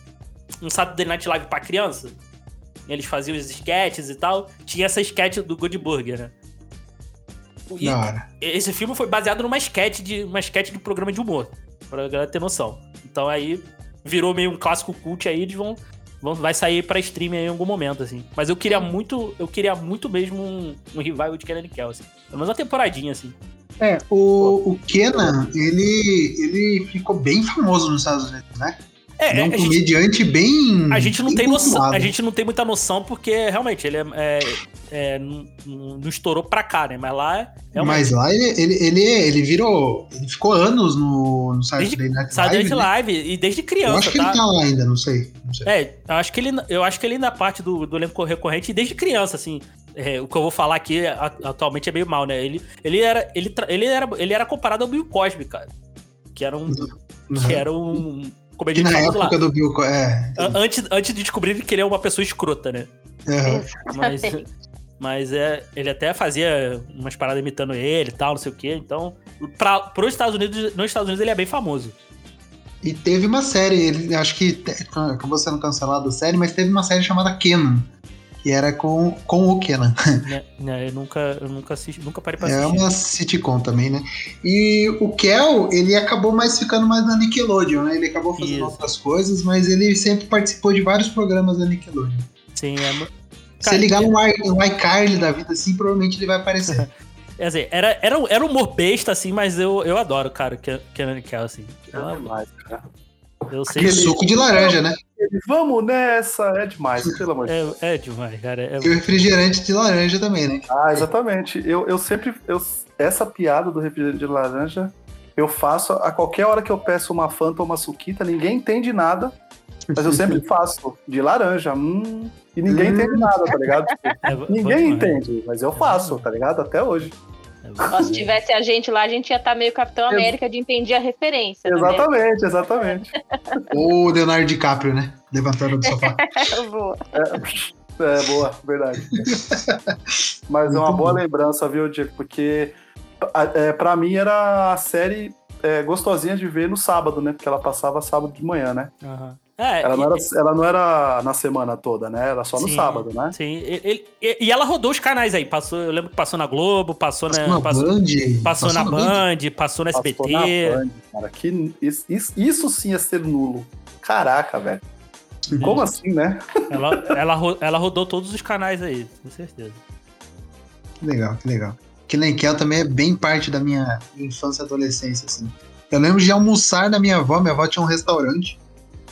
Um Saturday Night Live pra criança. Eles faziam os sketches e tal. Tinha essa sketch do Good Burger, né? E- esse filme foi baseado numa sketch de uma sketch de programa de humor, pra galera ter noção. Então aí virou meio um clássico cult aí, eles vão, vão vai sair pra stream aí em algum momento assim. Mas eu queria muito, eu queria muito mesmo um, um revival de Kenan e Kel, assim. Pelo menos uma temporadinha assim. É, o, o Kenan, ele, ele ficou bem famoso nos Estados Unidos, né? É, Ele é um a gente, comediante bem. a gente não bem tem noção, a gente não tem muita noção porque realmente ele é, é, é, não, não, estourou pra cá, né? Mas lá é Mas lá ele, ele, ele, ele virou. Ele ficou anos no, no Saturday Night Saturday Live. Night né? Live e desde criança, Eu acho que tá? ele tá lá ainda, não sei. Não sei. É, eu acho que ele, eu acho que ele na parte do, do elenco recorrente desde criança, assim. É, o que eu vou falar aqui atualmente é meio mal, né? Ele, ele, era, ele, ele, era, ele era comparado ao Bill Cosby, cara. Que era um, que era um Que comediante na famoso lá. época do Bill. Co- É. An- Antes, antes de descobrir que ele é uma pessoa escrota, né? é. Mas, mas é, ele até fazia umas paradas imitando ele e tal, não sei o quê. Então, pra, pros Estados Unidos, nos Estados Unidos ele é bem famoso. E teve uma série, ele, acho que acabou sendo cancelada a série, mas teve uma série chamada Kenan. Que era com, com o Kenan. Né? Né, Eu nunca, eu nunca assisti, nunca parei pra É assistir. uma sitcom também, né? E o Kel, ele acabou mais ficando mais na Nickelodeon, né? Ele acabou fazendo Isso. outras coisas, mas ele sempre participou de vários programas da Nickelodeon. Sim, é, Se ligar é- no, no iCarly da vida assim, provavelmente ele vai aparecer. Quer dizer, era, era, um- era um humor besta, assim, mas eu, eu adoro, cara, que Kenan Kel, assim. É demais, cara. Eu sei Aquele suco de laranja, né? Vamos nessa, é demais, pelo amor de Deus. É, é demais, cara. É, E o refrigerante de laranja também, né? Ah, exatamente. Eu, eu sempre. Eu, essa piada do refrigerante de laranja eu faço a qualquer hora que eu peço uma Fanta ou uma Suquita, ninguém entende nada, mas eu sempre faço de laranja. Hum, e ninguém Hum. entende nada, tá ligado? É ninguém entende, mas eu faço, tá ligado? Até hoje. É Nossa, se tivesse a gente lá, a gente ia estar meio Capitão América de entender a referência. né? Exatamente, exatamente. Ou o Leonardo DiCaprio, né? Levantando do sofá. Boa. É, boa, verdade. Mas é uma boa lembrança, viu, Diego? Porque é, pra mim era a série é, gostosinha de ver no sábado, né? Porque ela passava sábado de manhã, né? Aham. É, Ela e- não era, ela não era na semana toda, né? Era só no Sim, sábado, né? Sim, ele- ele- e, ela rodou os canais aí. Passou, eu lembro que passou na Globo, passou, Passou na, na passou, Band. passou na Band, passou na Passou SBT. na Band, cara. Que, isso, isso- isso sim é ser nulo. Caraca, velho. Como assim, né? Ela, ela, ela rodou todos os canais aí, com certeza. Que legal, que legal. Killing Kel também é bem parte da minha infância e adolescência, assim. Eu lembro de almoçar na minha avó, minha avó tinha um restaurante.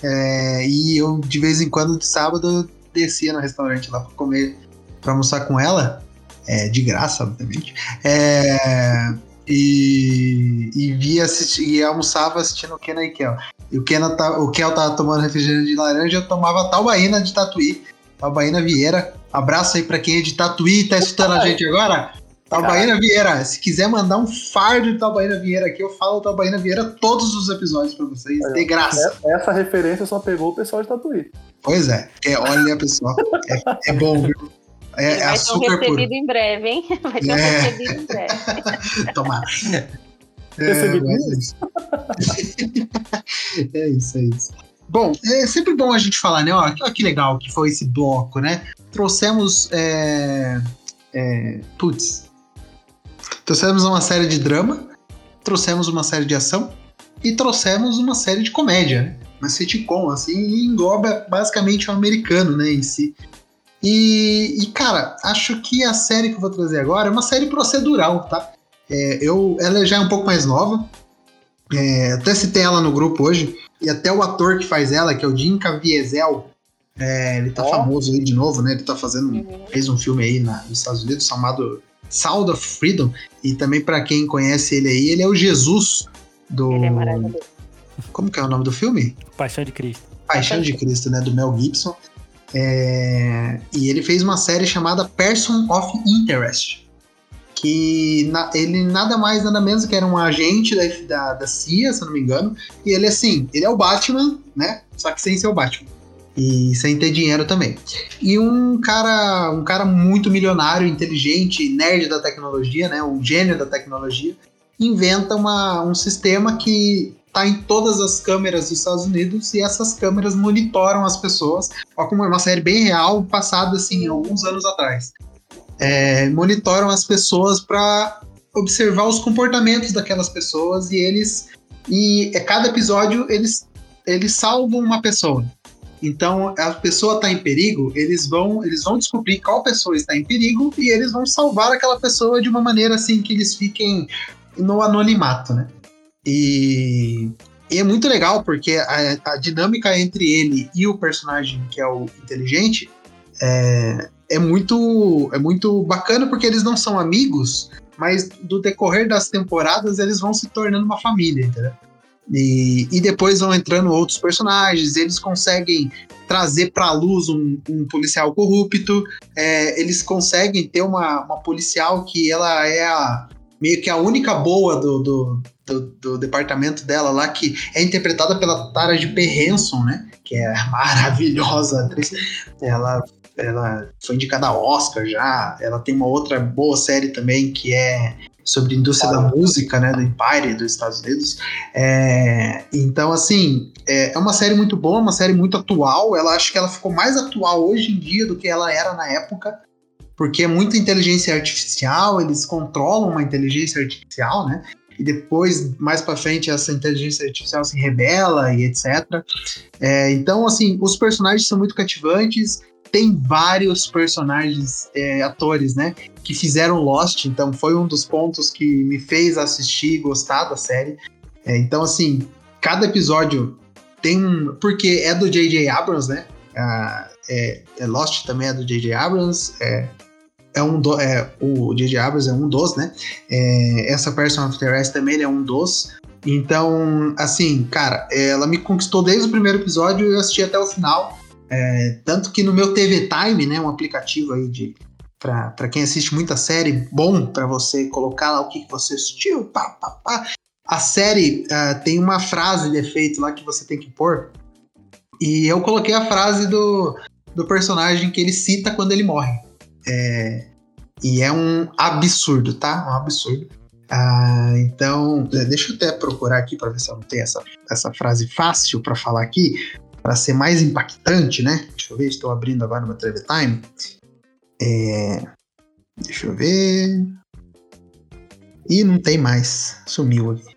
É, e eu, de vez em quando, de sábado, descia no restaurante lá pra comer, pra almoçar com ela. é, de graça, obviamente. É, e, e via assisti- e almoçava assistindo o Kenan e Kel. E o, Kenan tá, o Kel tava tomando refrigerante de laranja, eu tomava Taubaína de Tatuí. Taubaína Vieira. Abraço aí pra quem é de Tatuí e tá escutando a gente agora. Taubaína Vieira, se quiser mandar um fardo de Taubaína Vieira aqui, eu falo Taubaína Vieira todos os episódios pra vocês, de graça. Essa referência só pegou o pessoal de Tatuí. Pois é, é olha pessoal, é, é bom, viu? É, Ele é vai ser um açúcar puro. recebido em breve, hein? Vai ser um É. recebido em breve. Tomara. É, Recebi mas é isso. é isso, é isso. Bom, é sempre bom a gente falar, né? Olha que legal que foi esse bloco, né? Trouxemos. É, é, putz. Trouxemos uma série de drama, trouxemos uma série de ação e trouxemos uma série de comédia, né? Uma sitcom, assim, e engloba basicamente o americano, né, em si. E, e, cara, acho que a série que eu vou trazer agora é uma série procedural, tá? É, eu, ela já é um pouco mais nova. É, até citei ela no grupo hoje. E até o ator que faz ela, que é o Jim Caviezel, é, ele tá Ó. famoso aí de novo, né? Ele tá fazendo, fez um filme aí na- nos Estados Unidos chamado Sound of Freedom. E também pra quem conhece ele aí, ele é o Jesus do. Ele é maravilhoso. Como que é o nome do filme? Paixão de Cristo. Paixão de Cristo, né? Do Mel Gibson. É, e ele fez uma série chamada Person of Interest. Que na- ele nada mais, nada menos que era um agente da, da, da CIA, se eu não me engano. E ele, assim, ele é o Batman, né? Só que sem ser o Batman. E sem ter dinheiro também. E um cara, um cara muito milionário, inteligente, nerd da tecnologia, né? Um gênio da tecnologia, inventa uma, um sistema que tá em todas as câmeras dos Estados Unidos e essas câmeras monitoram as pessoas. Ó, como é uma série bem real, passada assim, alguns anos atrás. É, monitoram as pessoas para observar os comportamentos daquelas pessoas e eles. E é, cada episódio eles, eles salvam uma pessoa. Então a pessoa está em perigo, eles vão, eles vão descobrir qual pessoa está em perigo e eles vão salvar aquela pessoa de uma maneira assim que eles fiquem no anonimato, né? E, e é muito legal porque a, a dinâmica entre ele e o personagem que é o inteligente é, é muito, é muito bacana porque eles não são amigos, mas do decorrer das temporadas eles vão se tornando uma família, entendeu? E, e depois vão entrando outros personagens, eles conseguem trazer para a luz um, um, policial corrupto, é, eles conseguem ter uma, uma policial que ela é a, meio que a única boa do, do, do, do, departamento dela lá, que é interpretada pela Tara de P. Né? Que é maravilhosa atriz. Ela, ela foi indicada a Oscar já. Ela tem uma outra boa série também que é sobre a indústria da música, né, do Empire dos Estados Unidos. É, então, assim, é, é, uma série muito boa, uma série muito atual. Ela acho que ela ficou mais atual hoje em dia do que ela era na época, porque é muita inteligência artificial. Eles controlam uma inteligência artificial, né? E depois, mais para frente, essa inteligência artificial se rebela e etc. É, então, assim, os personagens são muito cativantes tem vários personagens, é, atores, né, que fizeram Lost, então foi um dos pontos que me fez assistir e gostar da série. É, então, assim, cada episódio tem um. Porque é do J.J. Abrams, né? Ah, é, é, Lost também é do J.J. Abrams. É, é um do, é, o J.J. Abrams é um dos, né? É, essa Person of the Rest também é um dos. Então, assim, cara, ela me conquistou desde o primeiro episódio e eu assisti até o final. É, tanto que no meu TV Time, né, um aplicativo aí de para quem assiste muita série, bom para você colocar lá o que, que você assistiu, pá, pá, pá. A série uh, tem uma frase de efeito lá que você tem que pôr. E eu coloquei a frase do, do personagem que ele cita quando ele morre. É, e é um absurdo, tá? Um absurdo. Ah, então, deixa eu até procurar aqui para ver se eu não tenho essa, essa frase fácil para falar aqui para ser mais impactante, né? Deixa eu ver, estou abrindo agora no TV Time. É... Deixa eu ver. E não tem mais. Sumiu aqui.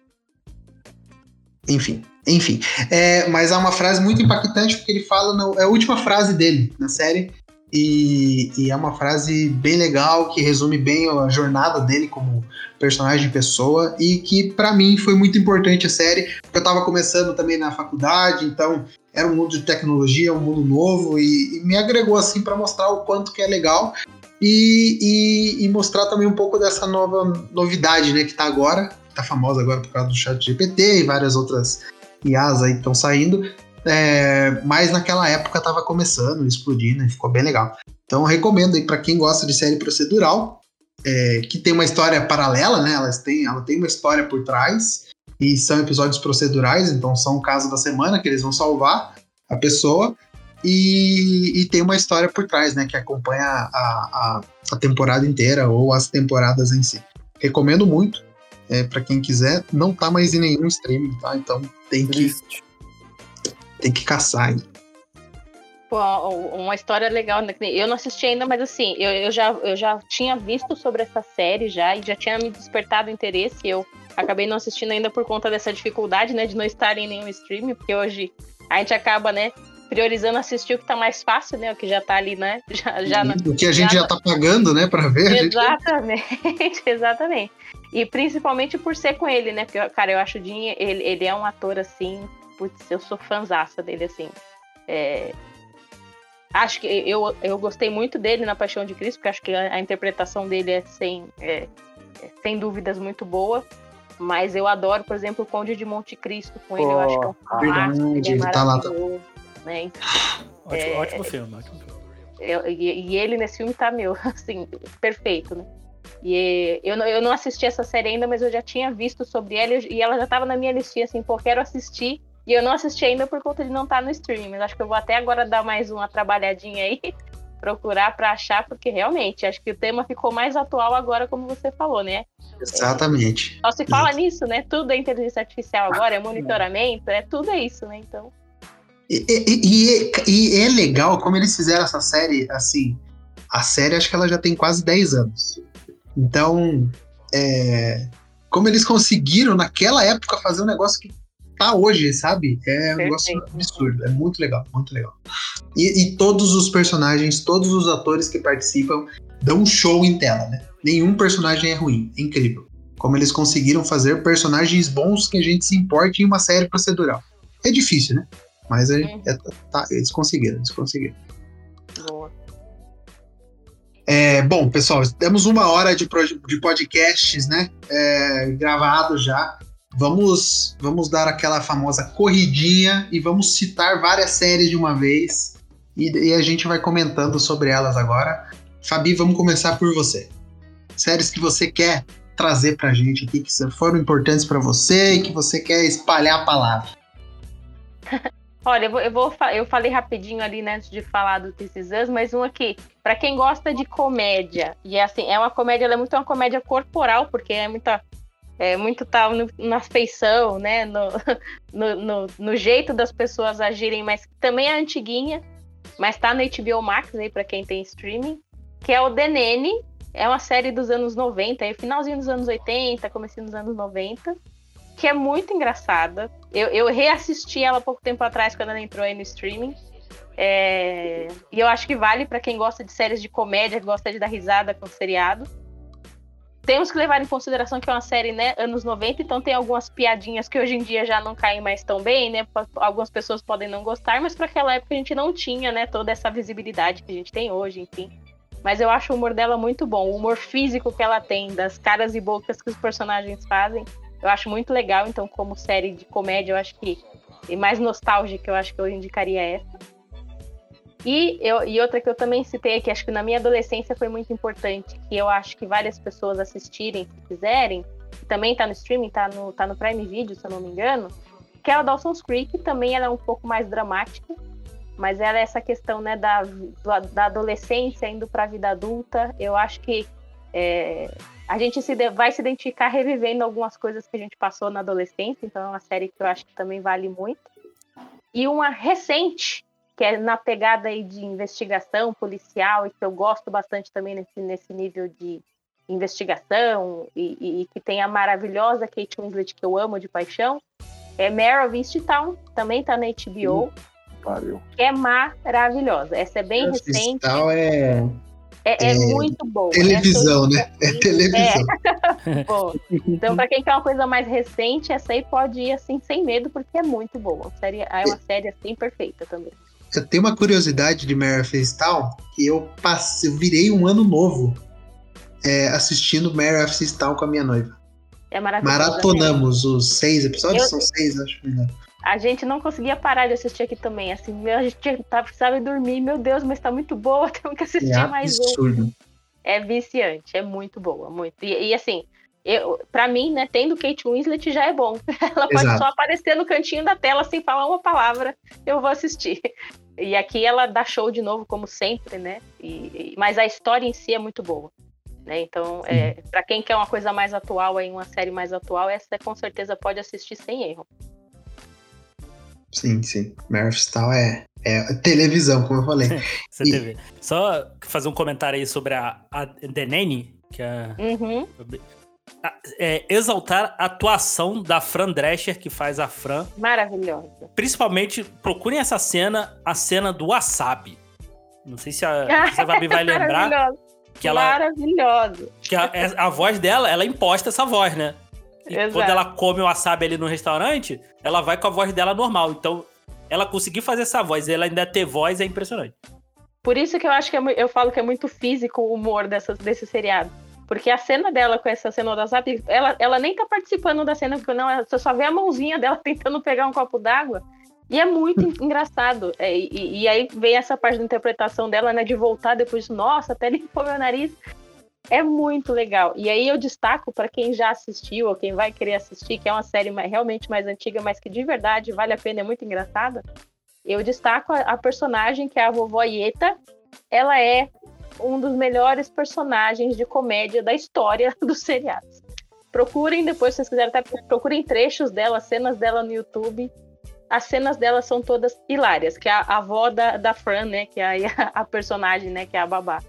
Enfim, enfim. É, mas há uma frase muito impactante porque ele fala. No, é a última frase dele na série. E, e, é uma frase bem legal que resume bem a jornada dele como personagem pessoa e que para mim foi muito importante a série, porque eu tava começando também na faculdade, então era um mundo de tecnologia, um mundo novo e, e me agregou assim para mostrar o quanto que é legal e, e, e, mostrar também um pouco dessa nova novidade, né, que tá agora, tá famosa agora por causa do chat GPT e várias outras IAs aí estão saindo, é, mas naquela época tava começando, explodindo e ficou bem legal. Então recomendo aí para quem gosta de série procedural, é, que tem uma história paralela, né? Elas têm, ela tem uma história por trás e são episódios procedurais, então são o caso da semana que eles vão salvar a pessoa e, e tem uma história por trás, né? Que acompanha a, a, a temporada inteira ou as temporadas em si. Recomendo muito é, para quem quiser. Não tá mais em nenhum streaming, tá? Então tem que tem que caçar. Hein? Pô, uma história legal. Né? Eu não assisti ainda, mas assim, eu, eu, já, eu já tinha visto sobre essa série já e já tinha me despertado interesse. Eu acabei não assistindo ainda por conta dessa dificuldade, né, de não estar em nenhum stream, porque hoje a gente acaba, né, priorizando assistir o que tá mais fácil, né, o que já tá ali, né, já, já O que a gente já, já tá pagando, né, para ver. Exatamente, gente... exatamente. E principalmente por ser com ele, né, porque, cara, eu acho o Jim, ele, ele é um ator, assim, putz, eu sou fãzaça dele, assim. É, acho que eu, eu gostei muito dele na Paixão de Cristo, porque acho que a, a interpretação dele é sem, é, é, sem dúvidas muito boa. Mas eu adoro, por exemplo, o Conde de Monte Cristo com ele. Oh, eu acho que é um clássico, ele é tá lá, tá... né? ótimo, é, ótimo filme, ótimo filme. Eu, e, e, ele nesse filme tá, meu, assim, perfeito, né? E eu, eu não assisti essa série ainda, mas eu já tinha visto sobre ela e ela já tava na minha listinha, assim, pô, quero assistir e eu não assisti ainda por conta de não estar tá no streaming, mas acho que eu vou até agora dar mais uma trabalhadinha aí, procurar para achar, porque realmente acho que o tema ficou mais atual agora, como você falou, né? Exatamente. Só se fala nisso, né? Tudo é inteligência artificial agora, é monitoramento, é tudo é isso, né? Então. E, e, e, e é legal como eles fizeram essa série, assim. A série acho que ela já tem quase 10 anos. Então, é, como eles conseguiram naquela época fazer um negócio que tá hoje, sabe? É um negócio absurdo, é muito legal, muito legal. E, e, todos os personagens, todos os atores que participam dão um show em tela, né? Nenhum personagem é ruim, é incrível. Como eles conseguiram fazer personagens bons que a gente se importe em uma série procedural. É difícil, né? Mas é, é, tá, eles conseguiram, eles conseguiram. Boa. É, bom, pessoal, temos uma hora de, de podcasts, né? É, gravados já. Vamos, vamos dar aquela famosa corridinha e vamos citar várias séries de uma vez. E, e a gente vai comentando sobre elas agora. Fabi, vamos começar por você. Séries que você quer trazer pra gente aqui, que foram importantes para você e que você quer espalhar a palavra. Olha, eu, vou, eu, vou, eu falei rapidinho ali né, antes de falar do This Is Us, mas um aqui. Para quem gosta de comédia, e é assim, é uma comédia, ela é muito uma comédia corporal, porque é muita. É muito tá no, na feição, né? No, no, no, no, jeito das pessoas agirem, mas também é antiguinha, mas tá no HBO Max aí para quem tem streaming, que é o Nene, é uma série dos anos 90, é finalzinho dos anos 80, comecinho dos anos 90 que é muito engraçada. Eu, eu reassisti ela pouco tempo atrás, quando ela entrou aí no streaming. É... E eu acho que vale para quem gosta de séries de comédia, gosta de dar risada com seriado. Temos que levar em consideração que é uma série, né, anos 90, então tem algumas piadinhas que hoje em dia já não caem mais tão bem, né? Algumas pessoas podem não gostar, mas para aquela época a gente não tinha, né, toda essa visibilidade que a gente tem hoje, enfim. Mas eu acho o humor dela muito bom, o humor físico que ela tem, das caras e bocas que os personagens fazem. Eu acho muito legal, então, como série de comédia, eu acho que. E mais nostálgica, eu acho que eu indicaria essa. E, eu, e outra que eu também citei aqui, acho que na minha adolescência foi muito importante, que eu acho que várias pessoas assistirem, se quiserem, também tá no streaming, tá no, tá no Prime Video, se eu não me engano, que é a Dawson's Creek, também ela é um pouco mais dramática, mas ela é essa questão né, da, da adolescência indo para a vida adulta. Eu acho que é, a gente se vai se identificar revivendo algumas coisas que a gente passou na adolescência, então é uma série que eu acho que também vale muito. E uma recente, que é na pegada aí de investigação policial, e que eu gosto bastante também nesse, nesse nível de investigação, e, e, e que tem a maravilhosa Kate Winslet, que eu amo de paixão, é Mare of Easttown, também tá na HBO, hum, que é maravilhosa. Essa é bem recente. é é, é, é, muito bom. Televisão, né? É televisão. É. então, para quem quer uma coisa mais recente, essa aí pode ir assim sem medo, porque é muito boa. Série, é uma série assim perfeita também. Eu tenho uma curiosidade de Mare of Easttown, que eu passei, eu virei um ano novo é, assistindo Mare of Easttown com a minha noiva. É. Maratonamos os seis episódios, eu, são seis, acho que não a gente não conseguia parar de assistir aqui também. Assim, a gente precisava dormir, meu Deus, mas tá muito boa, temos que assistir é mais um. É viciante, é muito boa, muito. E, e assim, eu, pra mim, né, tendo Kate Winslet já é bom. Ela pode Exato. só aparecer no cantinho da tela sem falar uma palavra, eu vou assistir. E aqui ela dá show de novo, como sempre, né? E, mas a história em si é muito boa. Né? Então, é, para quem quer uma coisa mais atual, aí, uma série mais atual, essa com certeza pode assistir sem erro. Sim, sim. Marystal é, é televisão, como eu falei. CTV. E... Só fazer um comentário aí sobre a, a The Nanny, que é, uhum. É, exaltar a atuação da Fran Drescher, que faz a Fran. Maravilhosa. Principalmente, procurem essa cena, a cena do wasabi. Não sei se a, se a vai lembrar. Que ela, Maravilhosa. Que a, é, a voz dela, ela imposta essa voz, né? E Exato. quando ela come o wasabi ali no restaurante, ela vai com a voz dela normal. Então, ela conseguir fazer essa voz e ela ainda ter voz é impressionante. Por isso que eu acho que é, eu falo que é muito físico o humor dessa, desse seriado. Porque a cena dela com essa cena do WhatsApp, ela, ela nem tá participando da cena, porque não, você só vê a mãozinha dela tentando pegar um copo d'água. E é muito engraçado. É, e, e, aí vem essa parte da interpretação dela, né? De voltar depois, nossa, até limpou meu nariz. É muito legal. E aí eu destaco para quem já assistiu ou quem vai querer assistir, que é uma série mais, realmente mais antiga, mas que de verdade vale a pena, é muito engraçada. Eu destaco a, a personagem que é a vovó Ieta. Ela é um dos melhores personagens de comédia da história dos seriados. Procurem depois, se vocês quiserem, até procurem trechos dela, cenas dela no YouTube. As cenas dela são todas hilárias, que é a, avó da, da Fran, né? Que é a, a personagem, né? Que é a babá.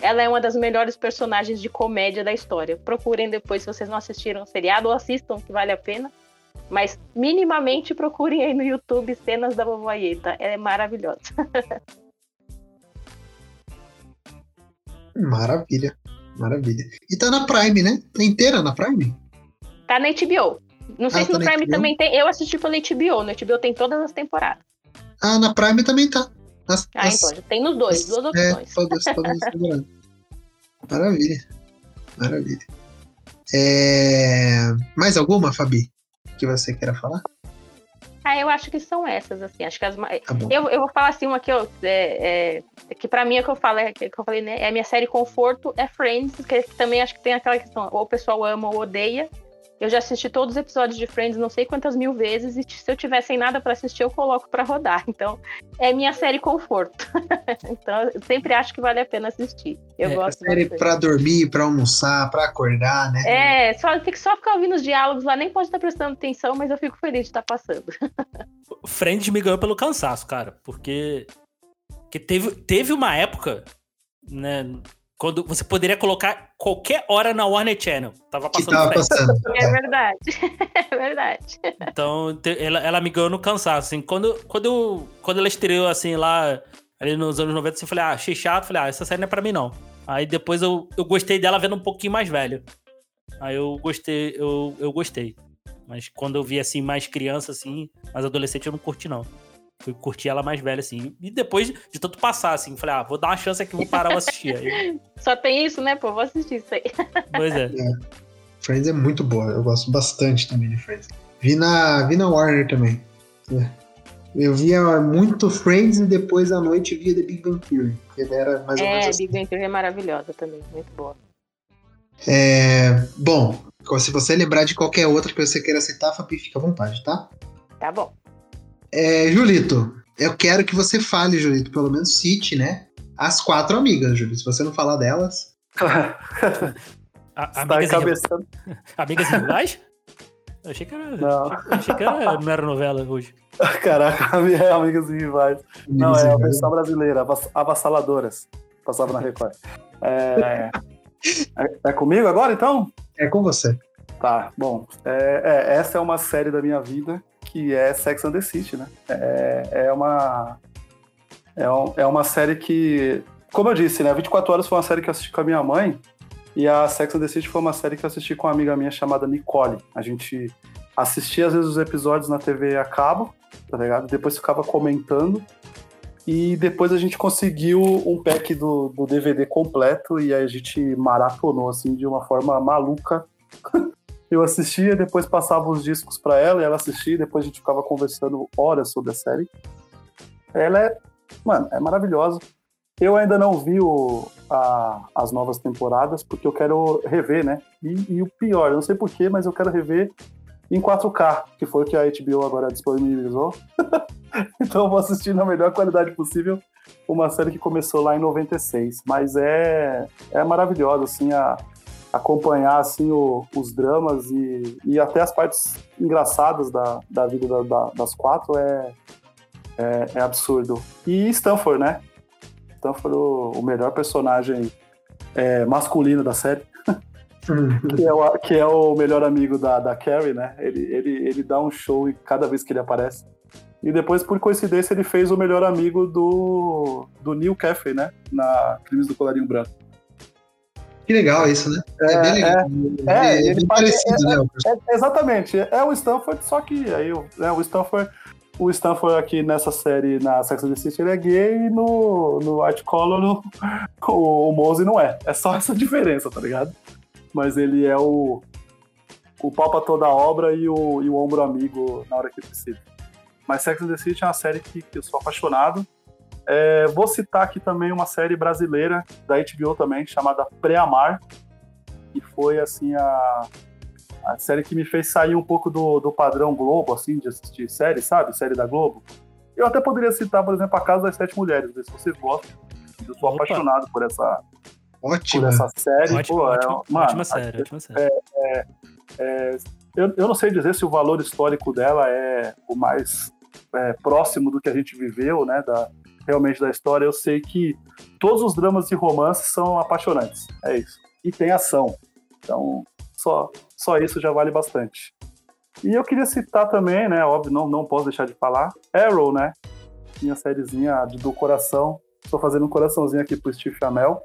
Ela é uma das melhores personagens de comédia da história. Procurem depois, se vocês não assistiram o seriado, ou assistam, que vale a pena. Mas minimamente procurem aí no YouTube cenas da vovó Ieta. É maravilhosa. Maravilha, maravilha. E tá na Prime, né? Tá inteira na Prime? Tá na HBO. Não sei ah, se tá no Prime também tem. Eu assisti pela HBO. No HBO tem todas as temporadas. Ah, na Prime também tá. Nas, ah, nas, então, tem nos dois, duas é, opções. É, todas, todas Maravilha. Maravilha. É... Mais alguma, Fabi, que você queira falar? Ah, eu acho que são essas, assim. Acho que as mais. Tá. Eu, eu vou falar assim, uma que eu. É, é, que pra mim é que eu falei, que eu falei, né? É a minha série conforto, é Friends, que também acho que tem aquela questão, ou o pessoal ama ou odeia. Eu já assisti todos os episódios de Friends não sei quantas mil vezes, e se eu tiver sem nada pra assistir, eu coloco pra rodar. Então, é minha série conforto. então, eu sempre acho que vale a pena assistir. Eu É, gosto Série pra dormir, pra almoçar, pra acordar, né? É, só, tem que só ficar ouvindo os diálogos lá, nem pode estar prestando atenção, mas eu fico feliz de estar passando. Friends me ganhou pelo cansaço, cara. Porque. porque teve, teve uma época, né? Quando você poderia colocar qualquer hora na Warner Channel. Tava passando tava passando. É verdade. É verdade. Então, ela, ela me ganhou no cansaço, assim. Quando, quando, eu- quando ela estreou, assim, lá, ali nos anos 90, assim, eu falei, ah, achei chato. Falei, ah, essa série não é pra mim, não. Aí depois eu, eu gostei dela vendo um pouquinho mais velho. Aí eu gostei, eu, eu gostei. Mas quando eu vi, assim, mais criança, assim, mais adolescente, eu não curti, não. Fui curtir ela mais velha, assim. E depois de tanto passar, assim, falei, ah, vou dar uma chance aqui, vou parar, vou assistir. Aí, Só tem isso, né, pô? Vou assistir isso aí. pois é. Friends é muito boa, eu gosto bastante também de Friends. Vi na, vi na Warner também. É. Eu via muito Friends e depois à noite via The Big Bang Theory. Que era mais ou menos É, assim. Big Bang Theory é maravilhosa também, muito boa. É, bom, se você lembrar de qualquer outra que você queira citar, Fabi, fica à vontade, tá? Tá bom. É, Julito, eu quero que você fale, Julito, pelo menos cite, né? As quatro amigas, Julito. Se você não falar delas. A- Tá amigas, em, encabeçando. amigas? Eu achei que era. Não, Achei que era, não era novela hoje. caraca, é Amigas e Rivais. Não, é a versão brasileira, avass- Avassaladoras. Passava na Record. É, é, é comigo agora, então? É com você. Tá, bom. É, é, essa é uma série da minha vida que é Sex and the City, né? É, é uma. É, um- é uma série que. Como eu disse, né? 24 Horas foi uma série que eu assisti com a minha mãe. E a Sex and the City foi uma série que eu assisti com uma amiga minha chamada Nicole. A gente assistia às vezes os episódios na TV a cabo, tá ligado? Depois ficava comentando. E depois a gente conseguiu um pack do, do DVD completo e a gente maratonou assim de uma forma maluca eu assistia, depois passava os discos pra ela e ela assistia, depois a gente ficava conversando horas sobre a série. Ela é, mano, é maravilhosa. Eu ainda não vi o- a- as novas temporadas porque eu quero rever, né? E, e o pior, eu não sei porquê, mas eu quero rever em 4K, que foi o que a HBO agora disponibilizou. então eu vou assistir na melhor qualidade possível uma série que começou lá em 96. Mas é, é maravilhosa, assim, a, acompanhar assim o- os dramas e, e até as partes engraçadas da, da vida da- da- das quatro é, é, é absurdo. E Stanford, né? Stanford, o, o melhor personagem é, masculino da série, que é o, que é o melhor amigo da, da Carrie, né? Ele, ele, ele dá um show cada vez que ele aparece. E depois, por coincidência, ele fez o melhor amigo do, do Neil Caffrey, né? Na Crimes do Colarinho Branco. Que legal isso, né? É, bem legal. é, É, ele bem parecido, né? o É, exatamente, é o Stanford, só que aí o- né, o Stanford, o Stanford aqui nessa série, na Sex and the City, ele é gay e no, no Art Color o, o Mose não é. É só essa diferença, tá ligado? Mas ele é o, o pau pra toda a obra e o, e o ombro amigo na hora que precisa. Mas Sex and the City é uma série que, que eu sou apaixonado. É, vou citar aqui também uma série brasileira da HBO também, chamada Pré-Amar, que foi assim a, a série que me fez sair um pouco do, do padrão Globo, assim, de assistir série, sabe? Série da Globo. Eu até poderia citar, por exemplo, A Casa das Sete Mulheres, se vocês gostam. Eu sou Opa. apaixonado por essa, por Ótimo. essa série. Ótima, Pô, é- ótima, mano, ótima série, ótima série. é, eu, eu não sei dizer se o valor histórico dela é o mais é, próximo do que a gente viveu, né? Da, realmente da história. Eu sei que todos os dramas de romance são apaixonantes. É isso. E tem ação. Então, só, só isso já vale bastante. E eu queria citar também, né? Óbvio, não, não posso deixar de falar. Arrow, né? Minha sériezinha do coração. Estou fazendo um coraçãozinho aqui pro Steve Amell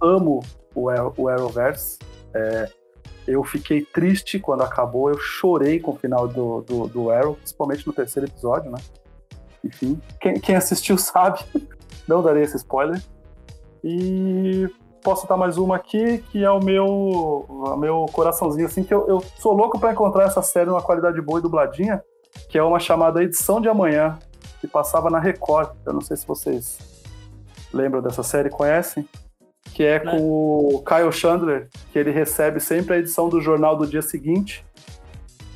amo o, Arrow- o Arrowverse. É, eu fiquei triste quando acabou, eu chorei com o final do, do, do Arrow, principalmente no terceiro episódio, né? Enfim, quem, quem assistiu sabe, não darei esse spoiler. E posso citar mais uma aqui, que é o meu, o meu coraçãozinho, assim, que eu, eu sou louco para encontrar essa série numa qualidade boa e dubladinha, que é uma chamada Edição de Amanhã, que passava na Record. Eu não sei se vocês lembram dessa série, conhecem? Que é com o Kyle Chandler, que ele recebe sempre a edição do jornal do dia seguinte.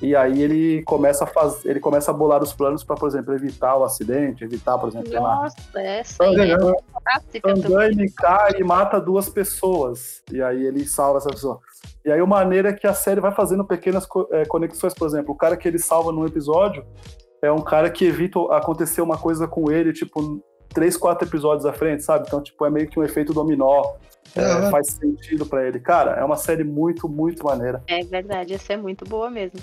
E aí ele começa a fazer, ele começa a bolar os planos para, por exemplo, evitar o acidente, evitar, por exemplo, Nossa, essa aí é clássica cai e mata duas pessoas. E aí ele salva essa pessoa. E aí, uma maneira é que a série vai fazendo pequenas é, conexões, por exemplo, o cara que ele salva num episódio é um cara que evita acontecer uma coisa com ele, tipo, três, quatro episódios à frente, sabe? Então, tipo, é meio que um efeito dominó. É, Aham. faz sentido pra ele. Cara, é uma série muito, muito maneira. É verdade, essa é muito boa mesmo.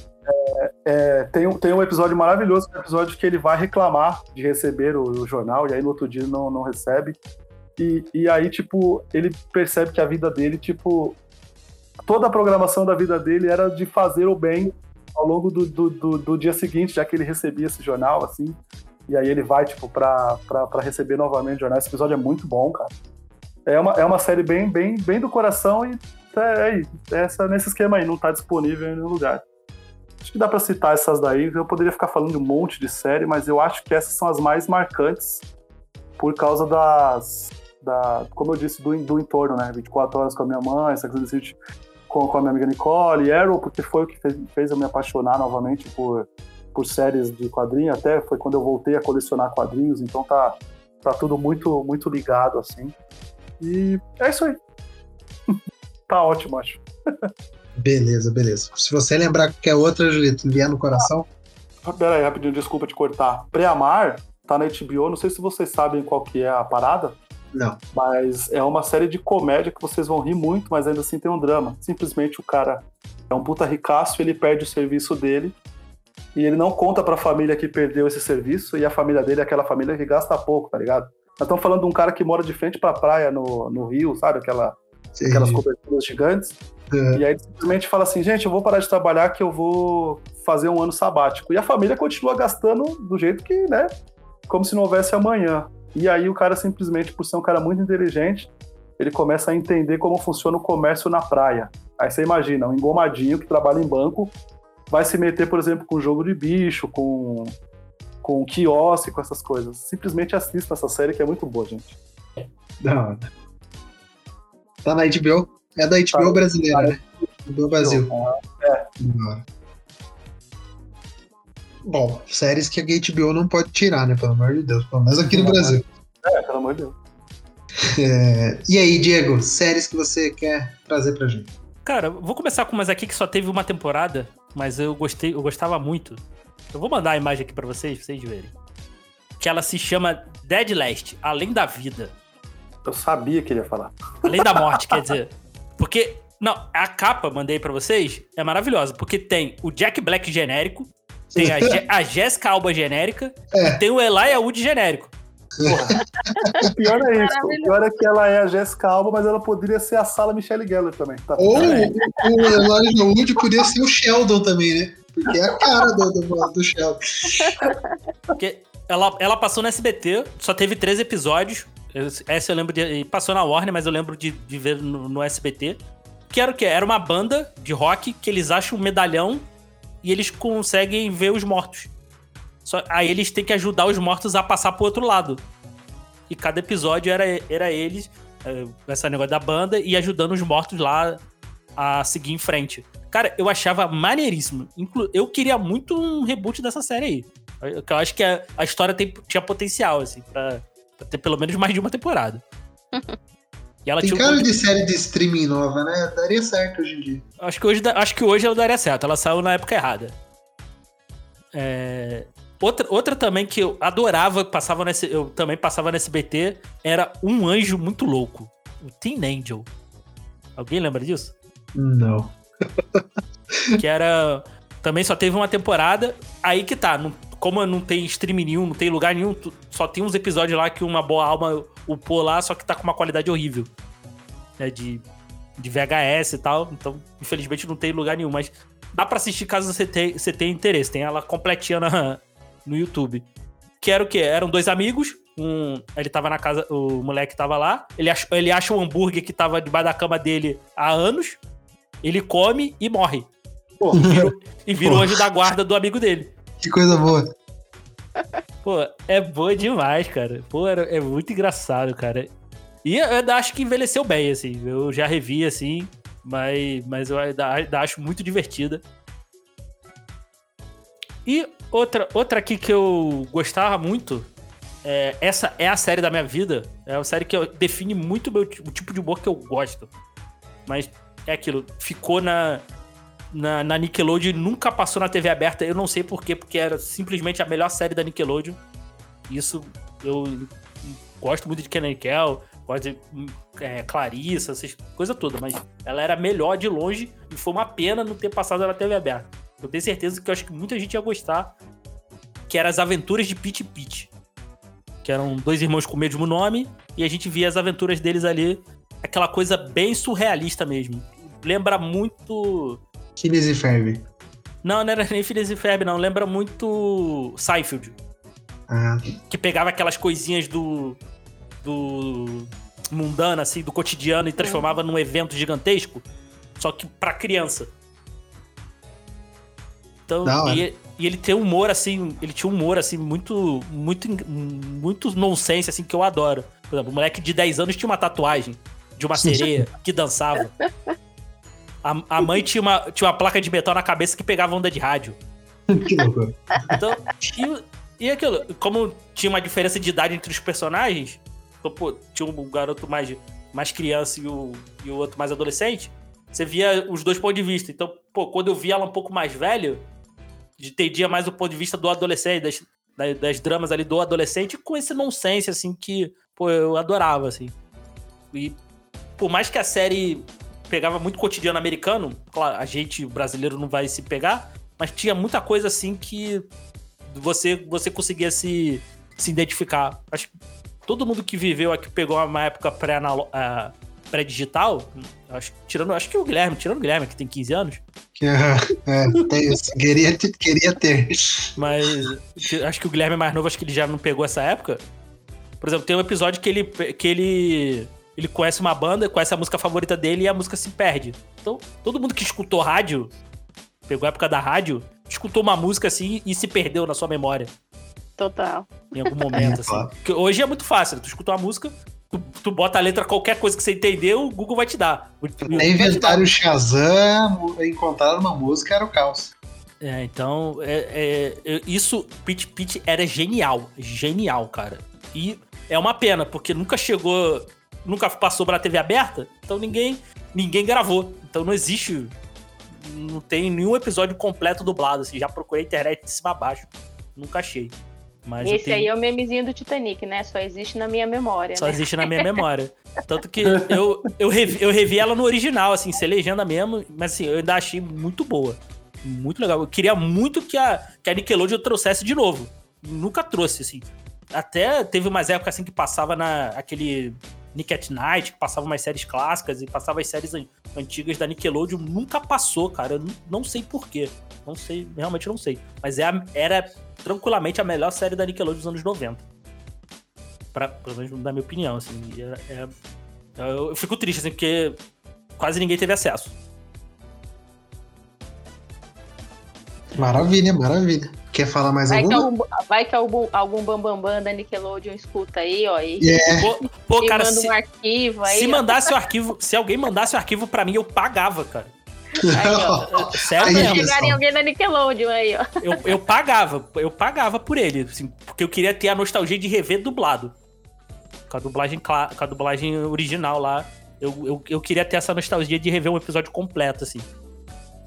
É, tem, um, tem um episódio maravilhoso, um episódio que ele vai reclamar de receber o, o jornal, e aí no outro dia não, não recebe. E, e aí, tipo, ele percebe que a vida dele, tipo, toda a programação da vida dele era de fazer o bem ao longo do, do, do, do dia seguinte, já que ele recebia esse jornal, assim. E aí ele vai, tipo, pra, pra, pra receber novamente o jornal. Esse episódio é muito bom, cara. É uma, é uma série bem, bem, bem do coração e é, aí, essa, nesse esquema aí, não tá disponível em nenhum lugar. Acho que dá pra citar essas daí. Eu poderia ficar falando de um monte de série, mas eu acho que essas são as mais marcantes por causa das. Da, como eu disse, do, do entorno, né? 24 horas com a minha mãe, Sex and the City com, com a minha amiga Nicole, Arrow, porque foi o que fez, fez eu me apaixonar novamente por, por séries de quadrinho. Até foi quando eu voltei a colecionar quadrinhos, então tá, tá tudo muito, muito ligado, assim. E é isso aí. tá ótimo, acho. Beleza, beleza. Se você lembrar qualquer outra, Julito, vier no coração. Ah, Pera aí, rapidinho, desculpa te cortar. Preamar tá na HBO, não sei se vocês sabem qual que é a parada, Não. mas é uma série de comédia que vocês vão rir muito, mas ainda assim tem um drama. Simplesmente o cara é um puta ricaço, ele perde o serviço dele e ele não conta pra família que perdeu esse serviço e a família dele é aquela família que gasta pouco, tá ligado? Nós estamos falando de um cara que mora de frente pra praia no, no Rio, sabe? Aquela, aquelas coberturas gigantes. É. E aí ele simplesmente fala assim, gente, eu vou parar de trabalhar que eu vou fazer um ano sabático. E a família continua gastando do jeito que, né? Como se não houvesse amanhã. E aí o cara simplesmente, por ser um cara muito inteligente, ele começa a entender como funciona o comércio na praia. Aí você imagina, um engomadinho que trabalha em banco vai se meter, por exemplo, com jogo de bicho, com, com quiosque, com essas coisas. Simplesmente assista essa série que é muito boa, gente. Da hora. Tá na HBO? É da HBO Tá. brasileira, Tá. né? HBO Brasil. É, Da hora. Bom, séries que a HBO não pode tirar, né? Pelo amor de Deus. Pelo menos aqui no Não, Brasil. é, pelo amor de Deus. É, E aí, Diego, séries que você quer trazer pra gente? Cara, vou começar com umas aqui que só teve uma temporada, mas eu gostei, eu gostava muito. Eu vou mandar a imagem aqui pra vocês, pra vocês verem. Que ela se chama Dead Last, Além da Vida. Eu sabia que ele ia falar. Além da morte, quer dizer. Porque, não, a capa, mandei pra vocês, é maravilhosa. Porque tem o Jack Black genérico, tem a, Je- a Jessica Alba genérica É. e tem o Elijah Wood genérico. O pior é isso. O pior é que ela é a Jessica Alba, mas ela poderia ser a Sala Michelle Gellar também. Tá Ou o Elijah Wood podia ser o Sheldon também, né? Porque é a cara do, do, do Sheldon. Porque ela, ela passou no SBT, só teve três episódios. Essa eu lembro de. Passou na Warner, mas eu lembro de, de ver no, no SBT. Que era o quê? Era uma banda de rock que eles acham um medalhão e eles conseguem ver os mortos. Só, aí eles têm que ajudar os mortos a passar pro outro lado. E cada episódio era, era eles, eh, esse negócio da banda, e ajudando os mortos lá a seguir em frente. Cara, eu achava maneiríssimo. Inclu eu queria muito um reboot dessa série aí. Eu, eu acho que a, a história tem- tinha potencial, assim, pra, pra ter pelo menos mais de uma temporada. E ela Tem tinha um cara de série de streaming nova, né? Daria certo hoje em dia. Acho que hoje, acho que hoje ela daria certo. Ela saiu na época errada. É, Outra, outra também que eu adorava, que passava nesse, eu também passava no SBT, era Um Anjo Muito Louco. O Teen Angel. Alguém lembra disso? Não. que era. Também só teve uma temporada. Aí que tá. Não, como não tem streaming nenhum, não tem lugar nenhum, tu- só tem uns episódios lá que uma boa alma upou lá, só que tá com uma qualidade horrível. Né, de, de VHS e tal. Então, infelizmente, não tem lugar nenhum. Mas dá pra assistir caso você tenha, você tenha interesse. Tem ela completinha na- no YouTube. Que era o quê? Eram dois amigos, um. Ele tava na casa. O moleque tava lá. Ele acha, ele acha o hambúrguer que tava debaixo da cama dele há anos. Ele come e morre. Pô, E vira, e o Pô. anjo da guarda do amigo dele. Que coisa boa. Pô, é boa demais, cara. Pô, era- é muito engraçado, cara. E eu ainda acho que envelheceu bem, assim. Eu já revi, assim, mas, mas eu ainda, ainda acho muito divertida. E outra, outra aqui que eu gostava muito, é, essa é a série da minha vida. É uma série que define muito o meu, o tipo de humor que eu gosto. Mas é aquilo, ficou na, na, na Nickelodeon, nunca passou na TV aberta. Eu não sei porquê, porque era simplesmente a melhor série da Nickelodeon. Isso eu gosto muito de Kenan Kel, gosto de hum, é, Clarissa, essas coisas todas, mas ela era melhor de longe e foi uma pena não ter passado na TV aberta. Eu tenho certeza que eu acho que muita gente ia gostar, que era as aventuras de Pete Pete. Que eram dois irmãos com o mesmo nome, e a gente via as aventuras deles ali, aquela coisa bem surrealista mesmo. Lembra muito. Phineas e Ferb. Não, não era nem Phineas e Ferb, não. Lembra muito Seinfeld. Ah, Que pegava aquelas coisinhas do. do. mundano, assim, do cotidiano e transformava num evento gigantesco. Só que pra criança. Então, e, e ele tem um humor, assim, ele tinha um humor, assim, muito, muito, muito nonsense, assim, que eu adoro. Por exemplo, o moleque de 10 anos tinha uma tatuagem de uma sereia que dançava. A, a mãe tinha uma, tinha uma placa de metal na cabeça que pegava onda de rádio. que loucura. Então, e, e aquilo, como tinha uma diferença de idade entre os personagens, então, pô, tinha um garoto mais, mais criança e o, e o outro mais adolescente, você via os dois pontos de vista. Então, pô, quando eu via ela um pouco mais velho, entendia mais o ponto de vista do adolescente, das, das, das dramas ali do adolescente, com esse nonsense, assim, que, pô, eu adorava, assim. E por mais que a série pegava muito cotidiano americano, claro, a gente brasileiro não vai se pegar, mas tinha muita coisa assim que você você conseguia se, se identificar. Acho que todo mundo que viveu aqui pegou uma época pré-analo- ah, pré-digital, acho, tirando, acho que o Guilherme, tirando o Guilherme, que tem 15 anos, Que, é, é, tem- queria, queria ter. mas que- acho que o Guilherme é mais novo, acho que ele já não pegou essa época. Por exemplo, tem um episódio que ele, que ele, ele conhece uma banda, conhece a música favorita dele e a música se perde. Então, todo mundo que escutou rádio, pegou a época da rádio, escutou uma música assim e se perdeu na sua memória. Total. em algum momento, assim. Porque hoje é muito fácil, né? tu escuta uma música, tu, tu bota a letra, qualquer coisa que você entendeu, o Google vai te dar. O, o. Inventaram o Shazam, encontraram uma música, era o caos. É, então, é, é, isso, Pitch Pitch era genial, genial, cara. E é uma pena, porque nunca chegou, nunca passou pela TV aberta, então ninguém, ninguém gravou. Então não existe, não tem nenhum episódio completo dublado, assim, já procurei a internet de cima a baixo, nunca achei. Mas Esse tenho- aí é o memezinho do Titanic, né? Só existe na minha memória, Só né? existe na minha memória. Tanto que eu, eu, revi, eu revi ela no original, assim, sem legenda mesmo, mas assim, eu ainda achei muito boa. Muito legal. Eu queria muito que a, que a Nickelodeon trouxesse de novo. Nunca trouxe, assim. Até teve umas épocas assim que passava na aquele Nick at Night, que passava umas séries clássicas e passava as séries an- antigas da Nickelodeon. Nunca passou, cara. Eu não, não sei porquê. Não sei, realmente não sei. Mas é a- era tranquilamente a melhor série da Nickelodeon dos anos 90 pra, pelo menos na minha opinião, assim. e é- é- eu, eu fico triste, assim, porque quase ninguém teve acesso. Maravilha, maravilha. Quer falar mais Vai que, alguma? algum, vai que algum, algum bambambam da Nickelodeon escuta aí, ó. E, É, Pô, pô, cara, manda se, um arquivo aí. se ó. mandasse o arquivo, se alguém mandasse o arquivo pra mim, eu pagava, cara. Aí, ó. Sério Aí, alguém da Nickelodeon aí, ó. Eu, eu pagava, eu pagava por ele, assim, porque eu queria ter a nostalgia de rever dublado. Com a dublagem, com a dublagem original lá. Eu, eu, eu queria ter essa nostalgia de rever um episódio completo, assim.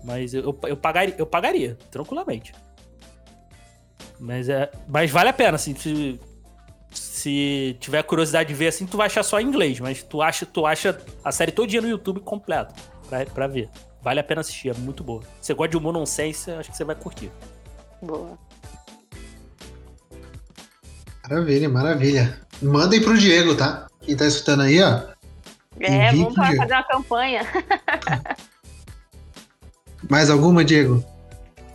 Mas eu, eu, pagaria, eu pagaria, tranquilamente. Mas, é, mas vale a pena, assim, se, se tiver curiosidade de ver, assim, tu vai achar só em inglês, mas tu acha, tu acha a série todinha no YouTube completo pra, pra ver. Vale a pena assistir, é muito boa. Se você gosta de humor nonsense, acho que você vai curtir. Boa. maravilha, maravilha. Mandem pro Diego, tá? Quem tá escutando aí, ó. É, vamos Diego. fazer uma campanha. Mais alguma, Diego?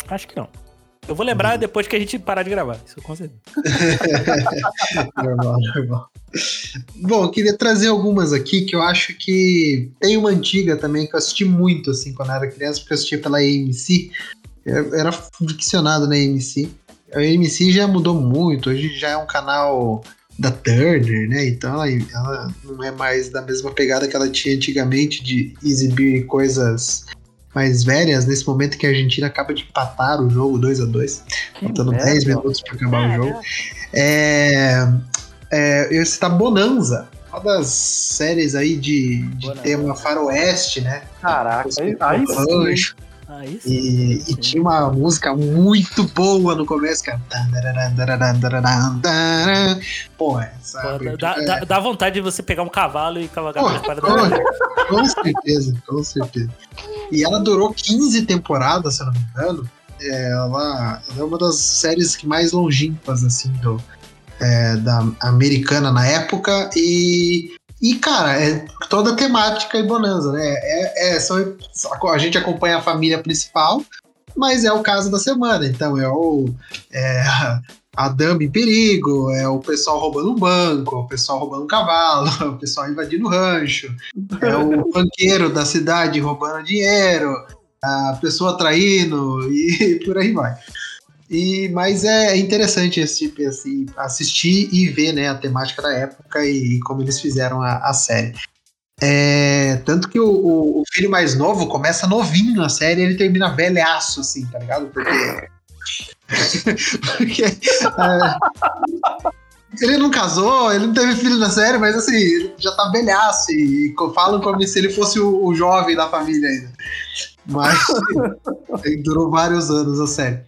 Acho que não. Eu vou lembrar depois que a gente parar de gravar. Isso com certeza. normal, normal. Bom, eu queria trazer algumas aqui que eu acho que tem uma antiga também que eu assisti muito assim quando eu era criança, porque eu assistia pela AMC. Eu era ficcionado na AMC. A AMC já mudou muito, hoje já é um canal da Turner, né? Então ela, ela não é mais da mesma pegada que ela tinha antigamente de exibir coisas mais velhas, nesse momento que a Argentina acaba de empatar o jogo 2 a 2 faltando 10 minutos para acabar o jogo. É, é, eu ia citar Bonanza, uma das séries aí de, de tema faroeste, né? Caraca, aí, aí sim. Aí sim, e, sim. e, tinha uma música muito boa no começo, cara. Pô, essa. Pô, dá, é... dá, dá, vontade de você pegar um cavalo e cavalgar para com, com certeza, com certeza. E ela durou 15 temporadas, se eu não me engano. É, ela, ela é uma das séries que mais longínquas, assim, do, é, da americana na época. E, e cara, é toda temática e bonança, né? É, é, só, a gente acompanha a família principal, mas é o caso da semana. Então é o. É, a dama em perigo, é o pessoal roubando um banco, o pessoal roubando um cavalo, o pessoal invadindo o rancho, é o banqueiro da cidade roubando dinheiro, a pessoa traindo e por aí vai. E, mas é interessante esse tipo, assim, assistir e ver né, a temática da época e, e como eles fizeram a, a série. É, tanto que o, o, filho mais novo começa novinho na série e ele termina velhaço, assim, tá ligado? Porque Porque. É, ele não casou, ele não teve filho na série, mas assim, já tá velhaço e, e falam como se ele fosse o, o jovem da família ainda. Mas durou vários anos a série.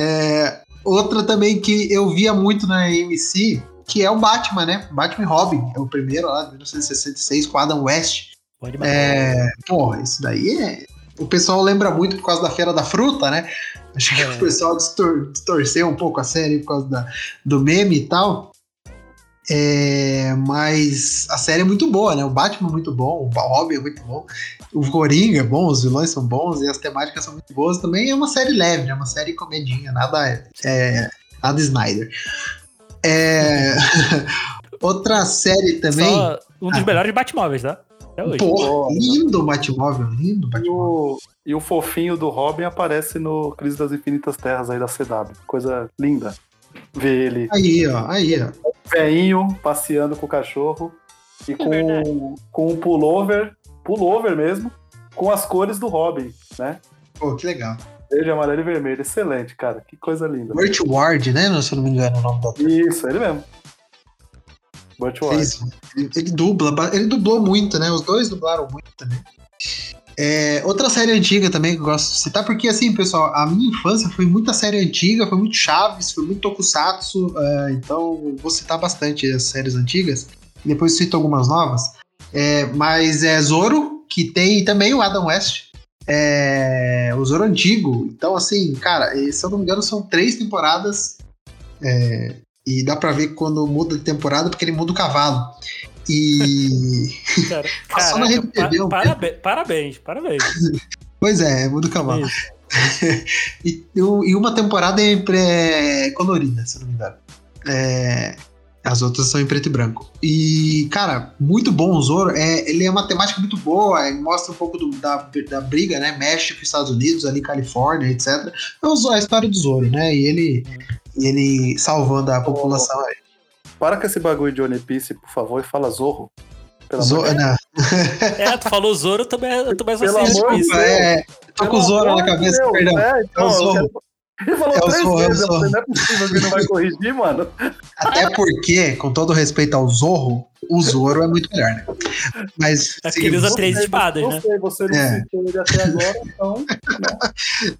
É, outra também que eu via muito na AMC, que é o Batman, né? Batman Robin, é o primeiro lá, de 1966, com Adam West. Pode é, pô, isso daí é. O pessoal lembra muito por causa da Feira da Fruta, né? Acho que é. o pessoal distor distorceu um pouco a série por causa da, do meme e tal. É, mas a série é muito boa, né? O Batman é muito bom, o Robin é muito bom, o Coringa é bom, os vilões são bons e as temáticas são muito boas. Também é uma série leve, né? Uma série comedinha, nada, é, nada Snyder. É, outra série também. Só um dos ah, melhores Batmóveis, tá? Até hoje. Pô, lindo o Batmóvel, lindo o Batmóvel. E o fofinho do Robin aparece no Crise das Infinitas Terras aí da CW. Coisa linda. Ver ele. Aí, ó, aí, ó. Veinho passeando com o cachorro e com, é com um pullover, pullover mesmo, com as cores do Robin, né? Pô, que legal. Verde, amarelo e vermelho. Excelente, cara. Que coisa linda. Burt Ward, né? Se eu não me engano o nome do Isso, ele mesmo. Burt Ward. Ele, ele dubla, ele dublou muito, né? Os dois dublaram muito também. É, outra série antiga também que eu gosto de citar, porque assim, pessoal, a minha infância foi muita série antiga, foi muito Chaves, foi muito Tokusatsu, uh, então vou citar bastante as séries antigas, depois cito algumas novas. É, mas é Zoro, que tem também o Adam West, é, o Zoro antigo, então assim, cara, se eu não me engano são três temporadas, é, e dá pra ver quando muda de temporada, porque ele muda o cavalo. E. Cara, Passou caraca, na Rede TV. parabéns, parabéns, parabéns. pois é, muda o cavalo. e, e uma temporada é colorida, se não me engano. É, as outras são em preto e branco. E, cara, muito bom o Zoro. É, ele é uma temática muito boa, é, mostra um pouco do, da, da briga, né? México, Estados Unidos, ali Califórnia, etc. É a história do Zoro, né? E ele, ele salvando a população aí. Para com esse bagulho de One Piece, por favor, e fala Zorro. Zorro, né? É, tu falou Zoro, eu também, eu também associei One Piece. É, tô com o Zoro na cabeça, Deus, perdão. É, então, é o Zorro. Ele falou é três Zorro, vezes, não é possível que não vai corrigir, mano. Até porque, com todo respeito ao Zorro, o Zoro é muito melhor, né? Mas. É que ele usa três espadas, né? Sei, você não é. ele até agora, então.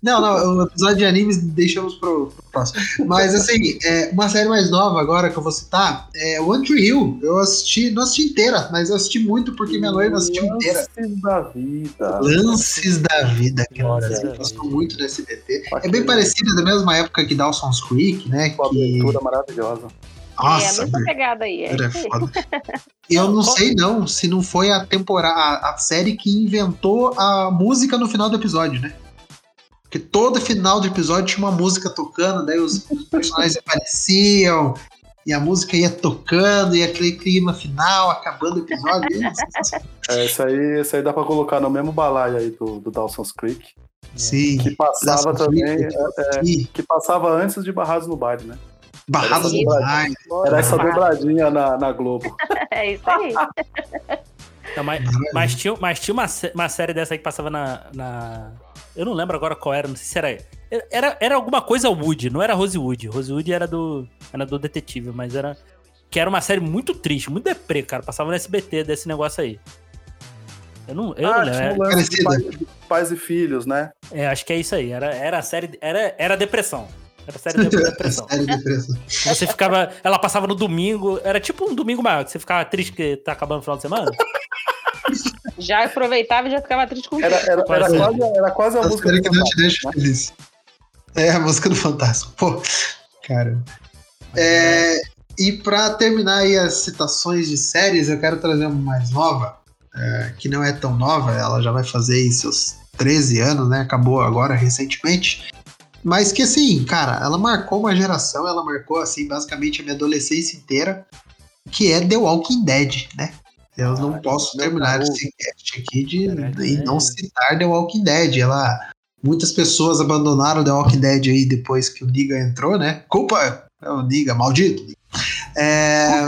Não, não, o episódio de animes deixamos pro, pro próximo. Mas, assim, é, uma série mais nova agora que eu vou citar é One Tree Hill. Eu assisti, não assisti inteira, mas eu assisti muito porque minha noiva assistiu inteira. Lances da vida. Lances da vida, que no Brasil gostou muito do SBT. É bem parecida da mesma época que Dawson's Creek, né? Uma que... aventura maravilhosa. Nossa, é a mesma pegada aí. É, é foda. Eu não sei não se não foi a temporada, a, série que inventou a música no final do episódio, né? Porque todo final de episódio tinha uma música tocando, daí os, os personagens apareciam, e a música ia tocando, e aquele clima final, acabando o episódio. é, isso aí, isso aí dá pra colocar no mesmo balaio aí do, do Dawson's Creek. Sim. Que passava também. É, é, que passava antes de Barrados no Baile, né? Barrados no Baile. Era essa dobradinha na, na Globo. é isso aí. Não, mas, mas, tinha, mas tinha uma, uma série dessa aí que passava na, na. Eu não lembro agora qual era, não sei se era. Era, era alguma coisa Wood, não era Rosewood. Rosewood era do, era do detetive, mas era. Que era uma série muito triste, muito deprê, cara. Passava no SBT desse negócio aí. Eu não, eu ah, não lembro. Pais, pais, e filhos, né? É, acho que é isso aí. Era, era a série. Era, era depressão. Era série de depressão. série de depressão. Você ficava. Ela passava no domingo. Era tipo um domingo maior, que você ficava triste que tá acabando o final de semana. Já aproveitava e já ficava triste com era, era, era, quase, era quase a, a música do que não te deixa né? feliz. É, a música do Fantástico. Pô, cara. É, e para terminar aí as citações de séries, eu quero trazer uma mais nova, é, que não é tão nova, ela já vai fazer aí seus 13 anos, né? Acabou agora recentemente. Mas que assim, cara, ela marcou uma geração, ela marcou assim basicamente a minha adolescência inteira, que é The Walking Dead, né? Eu não ah, posso terminar esse cast aqui de, de não citar The Walking Dead. Ela, muitas pessoas abandonaram The Walking Dead aí depois que o Niga entrou, né? Culpa é o Niga, maldito. É,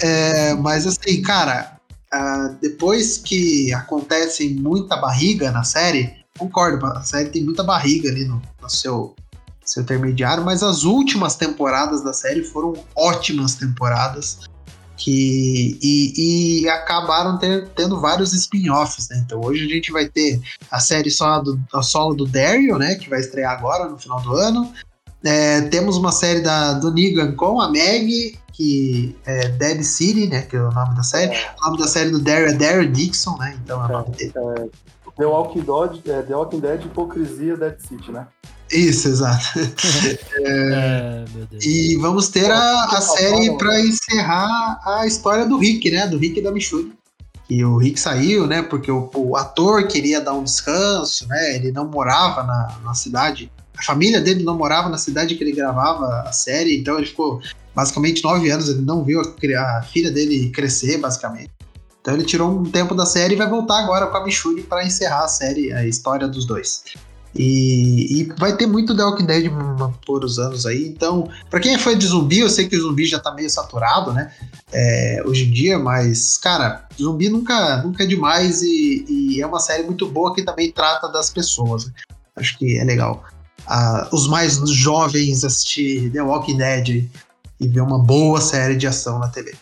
é, mas assim, cara, uh, depois que acontece muita barriga na série, concordo, a série tem muita barriga ali no, no seu, seu intermediário, mas as últimas temporadas da série foram ótimas temporadas que e, e acabaram ter, tendo vários spin-offs, né? Então hoje a gente vai ter a série só do, a solo do Daryl, né? Que vai estrear agora no final do ano. É, temos uma série da, do Negan com a Meg, que é Dead City, né? Que é o nome da série. É. O nome da série do Daryl é Daryl Dixon, né? Então é o nome dele. É, The Walking Dead, é, The Walking Dead Hipocrisia Dead City, né? Isso, exato. é, e vamos ter a, a série para encerrar a história do Rick, né? Do Rick e da Michelle. Que o Rick saiu, né? Porque o, o, ator queria dar um descanso, né? Ele não morava na, na cidade. A família dele não morava na cidade que ele gravava a série, então ele ficou basicamente nove anos. Ele não viu a, a filha dele crescer, basicamente. Então ele tirou um tempo da série e vai voltar agora com a Michelle para encerrar a série, a história dos dois. E, e, vai ter muito The Walking Dead por os anos aí. Então, para quem é fã de zumbi, eu sei que o zumbi já tá meio saturado, né? É, hoje em dia, mas, cara, zumbi nunca, nunca é demais e, e, é uma série muito boa que também trata das pessoas. Acho que é legal. Ah, os mais jovens assistir The Walking Dead e ver uma boa série de ação na TV.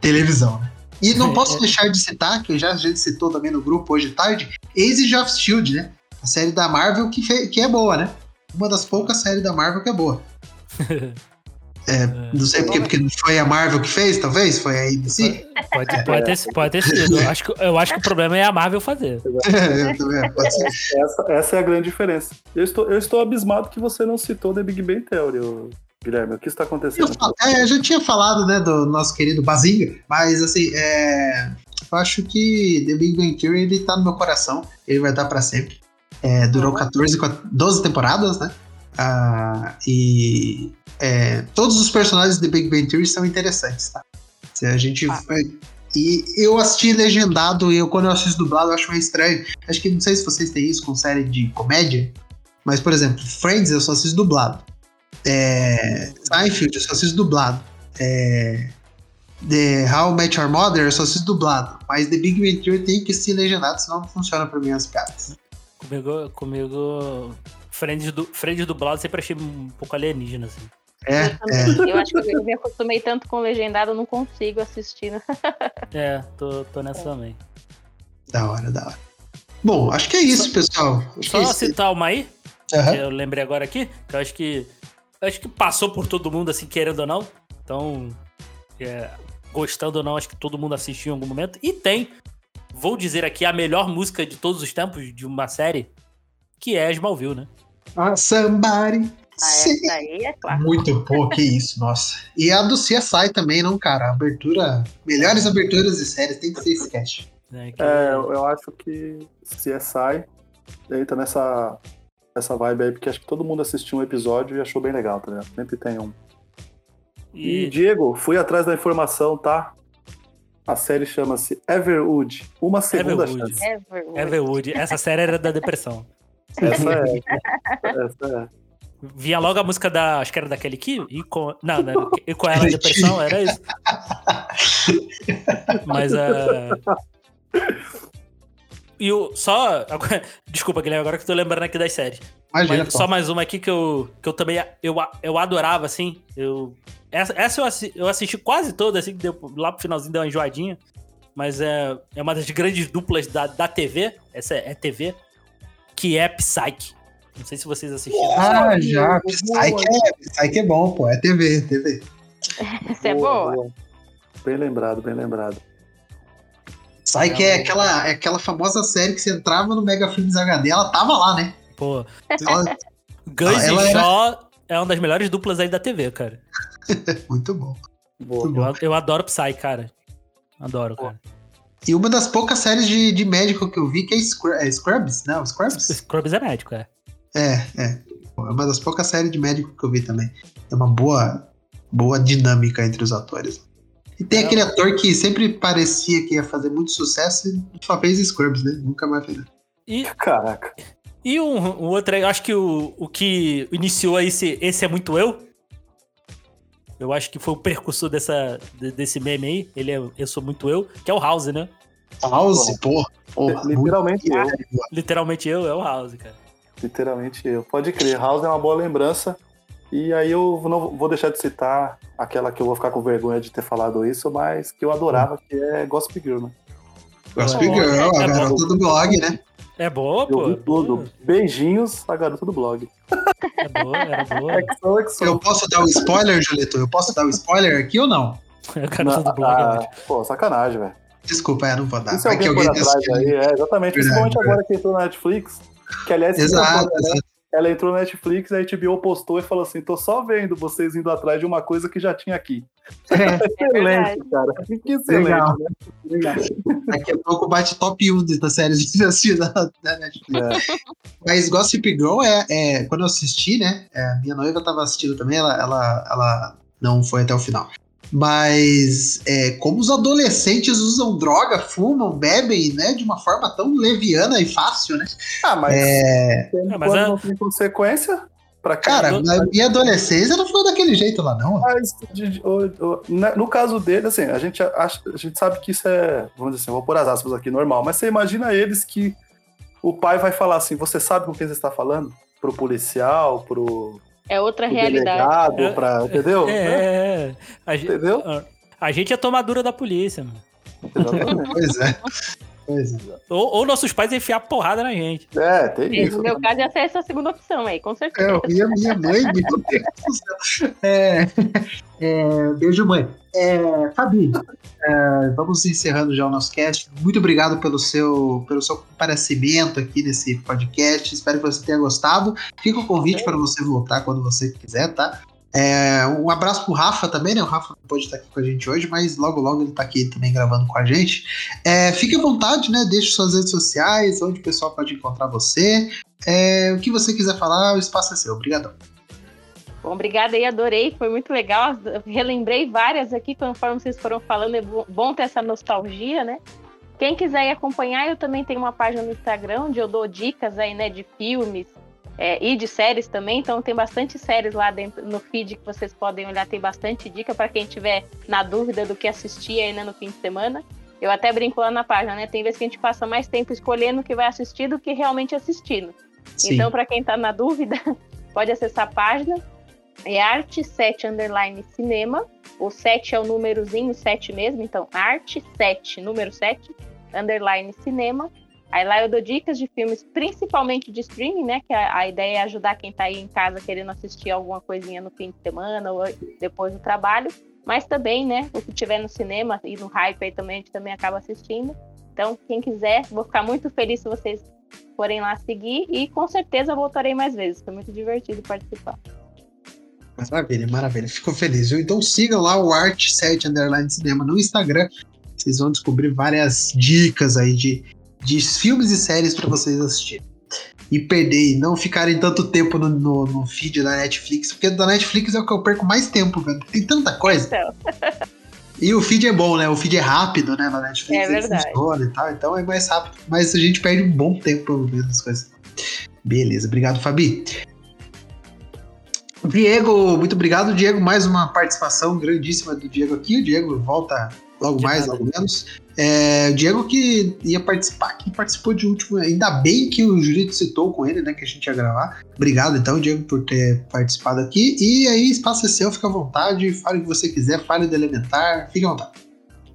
Televisão, né? E não posso deixar de citar, que já a gente citou também no grupo hoje tarde, Agents of Shield, né? A série da Marvel que, que é boa, né? Uma das poucas séries da Marvel que é boa. É, não sei porque, porque não foi a Marvel que fez, talvez? Foi a ABC? Pode, é. pode, ter, pode ter sido. Eu acho, que, eu acho que o problema é a Marvel fazer. É, pode ser. Essa, essa, é a grande diferença. Eu estou, eu estou abismado que você não citou The Big Bang Theory, Guilherme. O que está acontecendo? Eu, é, eu já tinha falado né, do nosso querido Bazinga, mas assim, é, eu acho que The Big Bang Theory ele tá no meu coração. Ele vai estar para sempre. É, durou 14, 12 temporadas, né? Ah, e é, todos os personagens de Big Bang Theory são interessantes, tá? Se a gente. Ah. E eu assisti legendado e eu, quando eu assisto dublado, eu acho meio estranho. Acho que não sei se vocês têm isso com série de comédia, mas, por exemplo, Friends eu só assisto dublado. É, Seinfeld eu só assisto dublado. É, The How I Met Your Mother eu só assisto dublado. Mas The Big Bang Theory tem que ser legendado, senão não funciona pra mim as piadas. Comigo, comigo Friends, do, Friends dublado sempre achei um pouco alienígena, assim. É, eu, é. eu acho que eu me acostumei tanto com legendado, eu não consigo assistir. Né? é, tô, tô nessa é. também. Da hora, da hora. Bom, acho que é isso, só, pessoal. Acho só é citar uma aí, uhum. que eu lembrei agora aqui, que eu acho que acho que passou por todo mundo, assim, querendo ou não. Então, é, gostando ou não, acho que todo mundo assistiu em algum momento. E tem vou dizer aqui, a melhor música de todos os tempos de uma série, que é Smallville, né? Ah, somebody. Ah, essa aí é claro. Muito pô, que isso, nossa. E a do CSI também, não, cara? Abertura. Melhores aberturas de séries, tem que ser esse cast. É, que... é eu acho que CSI. entra nessa, nessa vibe aí, porque acho que todo mundo assistiu um episódio e achou bem legal, tá ligado? Sempre tem um. E, E, Diego, fui atrás da informação, tá? A série chama-se Everwood, uma segunda Everwood. chance. Everwood. Everwood, essa série era da depressão. Essa é. essa é. Via logo a música da. Acho que era da Kelly Key? E com, não, não, e com ela a depressão, era isso. Mas a. E o. Só. desculpa, Guilherme, agora que eu tô lembrando aqui das séries. Imagina, Mas só mais uma aqui que eu, que eu também eu, eu adorava, assim. Eu, essa essa eu, assi- eu assisti quase toda, assim, que deu, lá pro finalzinho deu uma enjoadinha. Mas é, é uma das grandes duplas da, da TV. Essa é, é TV. Que é Psyche. Não sei se vocês assistiram. Ah, já. Psyche é, Psyche é bom, pô. É TV, TV. Essa é boa. Bem lembrado, bem lembrado. Psyche é aquela, é aquela famosa série que você entrava no Mega Filmes HD, ela tava lá, né? Pô, Ela- Guns ela e era- Shaw é uma das melhores duplas aí da TV, cara. Muito bom. Muito bom. Eu, eu adoro Psy, cara. Adoro, cara. E uma das poucas séries de, de médico que eu vi que é, Scr é Scrubs, não? Scrubs? Scrubs é médico, é. É, é. É uma das poucas séries de médico que eu vi também. É uma boa, boa dinâmica entre os atores. E tem É. aquele ator que sempre parecia que ia fazer muito sucesso e só fez Scrubs, né? Nunca mais fez. E, Caraca. e um, um outro aí, eu acho que o, o que iniciou esse, esse é muito eu. Eu acho que foi o precursor dessa, de- desse meme aí. Ele é Eu Sou Muito Eu, que é o House, né? House, porra. porra Literalmente eu. Literalmente eu, é o House, cara. Literalmente eu. Pode crer, House é uma boa lembrança. E aí eu não vou deixar de citar aquela que eu vou ficar com vergonha de ter falado isso, mas que eu adorava, que é Gossip Girl, né? Gossip É bom, Girl, é a bom. garota do blog, né? É boa, Eu pô. vi tudo. Beijinhos, a garota do blog. É boa, era boa. XOXO. Eu posso dar um spoiler, Julito? Eu posso dar um spoiler aqui ou não? A garota do blog é Ah. Pô, sacanagem, velho. Desculpa, é, não vou dar. Vai que alguém alguém tá atrás aí, é, exatamente. Verdade, Principalmente verdade. agora que entrou na Netflix. Que aliás, Exato, né? Ela entrou na Netflix, a HBO postou e falou assim: tô só vendo vocês indo atrás de uma coisa que já tinha aqui. excelente, cara. Que excelente. Legal. né? Legal. Daqui a pouco bate top 1 das séries de assistir na Netflix. É. Mas Gossip Girl é, é- Quando eu assisti, né? é, minha noiva tava assistindo também, ela, ela, ela não foi até o final. Mas é, como os adolescentes usam droga, fumam, bebem, né? De uma forma tão leviana e fácil, né? Ah, mas, É, É, mas quando é- não tem consequência, pra quê? cara, eu- na minha adolescência não foi daquele jeito lá, não. Mas, de- de- o- o- na- no caso dele, assim, a gente, acha, a gente sabe que isso é, vamos dizer assim, vou pôr as aspas aqui, normal, mas você imagina eles que o pai vai falar assim, você sabe com quem você está falando? Pro policial, pro, É outra pro realidade. É, pra, entendeu? É, é, é. A, gente- Entendeu? a gente é tomadura da polícia, mano. Pois é. Pois é. Ou, ou nossos pais enfiar porrada na gente. É, tem Sim, isso. No meu caso, ia ser essa segunda opção aí, com certeza. É, e a minha mãe, meu Deus do céu. É, é, beijo, mãe. É, Fabi, é, vamos encerrando já o nosso cast. Muito obrigado pelo seu, pelo seu comparecimento aqui nesse podcast. Espero que você tenha gostado. Fica o convite para você voltar quando você quiser, tá? É, um abraço pro Rafa também, né? O Rafa não pode estar aqui com a gente hoje, mas logo logo ele tá aqui também gravando com a gente. É, fique à vontade, né? Deixe suas redes sociais, onde o pessoal pode encontrar você. É, o que você quiser falar, o espaço é seu. Obrigadão. Bom, obrigada aí, adorei, foi muito legal. Relembrei várias aqui, conforme vocês foram falando, é bo- bom ter essa nostalgia, né? Quem quiser ir acompanhar, eu também tenho uma página no Instagram, onde eu dou dicas aí, né, de filmes é, e de séries também. Então tem bastante séries lá dentro no feed que vocês podem olhar, tem bastante dica para quem tiver na dúvida do que assistir aí né, no fim de semana. Eu até brinco lá na página, né? Tem vezes que a gente passa mais tempo escolhendo o que vai assistir do que realmente assistindo. Então, para quem tá na dúvida, pode acessar a página. É arte 7 underline cinema. O 7 é o númerozinho, 7 mesmo. Então, arte 7, número 7, underline cinema. Aí lá eu dou dicas de filmes, principalmente de streaming, né? Que a, a ideia é ajudar quem tá aí em casa querendo assistir alguma coisinha no fim de semana ou depois do trabalho. Mas também, né? O que tiver no cinema e no hype aí também, a gente também acaba assistindo. Então, quem quiser, vou ficar muito feliz se vocês forem lá seguir e com certeza voltarei mais vezes. Foi muito divertido participar. Maravilha, maravilha. Fico feliz, viu? Então sigam lá o Art7 Underline Cinema no Instagram. Vocês vão descobrir várias dicas aí de, de filmes e séries para vocês assistirem. e perder, e não ficarem tanto tempo no, no, no, feed da Netflix, porque da Netflix é o que eu perco mais tempo, velho. Tem tanta coisa. Então. E o feed é bom, né? O feed é rápido, né? Na Netflix é verdade. funciona e tal, então é mais rápido. Mas a gente perde um bom tempo vendo as coisas. Beleza, obrigado, Fabi. Diego, muito obrigado, Diego. Mais uma participação grandíssima do Diego aqui. O Diego volta logo mais, logo menos. É, o Diego que ia participar, que participou de último. Ainda bem que o Jurito citou com ele, né? Que a gente ia gravar. Obrigado, então, Diego, por ter participado aqui. E aí, espaço é seu, fica à vontade, fale o que você quiser, fale do Elementar, fique à vontade.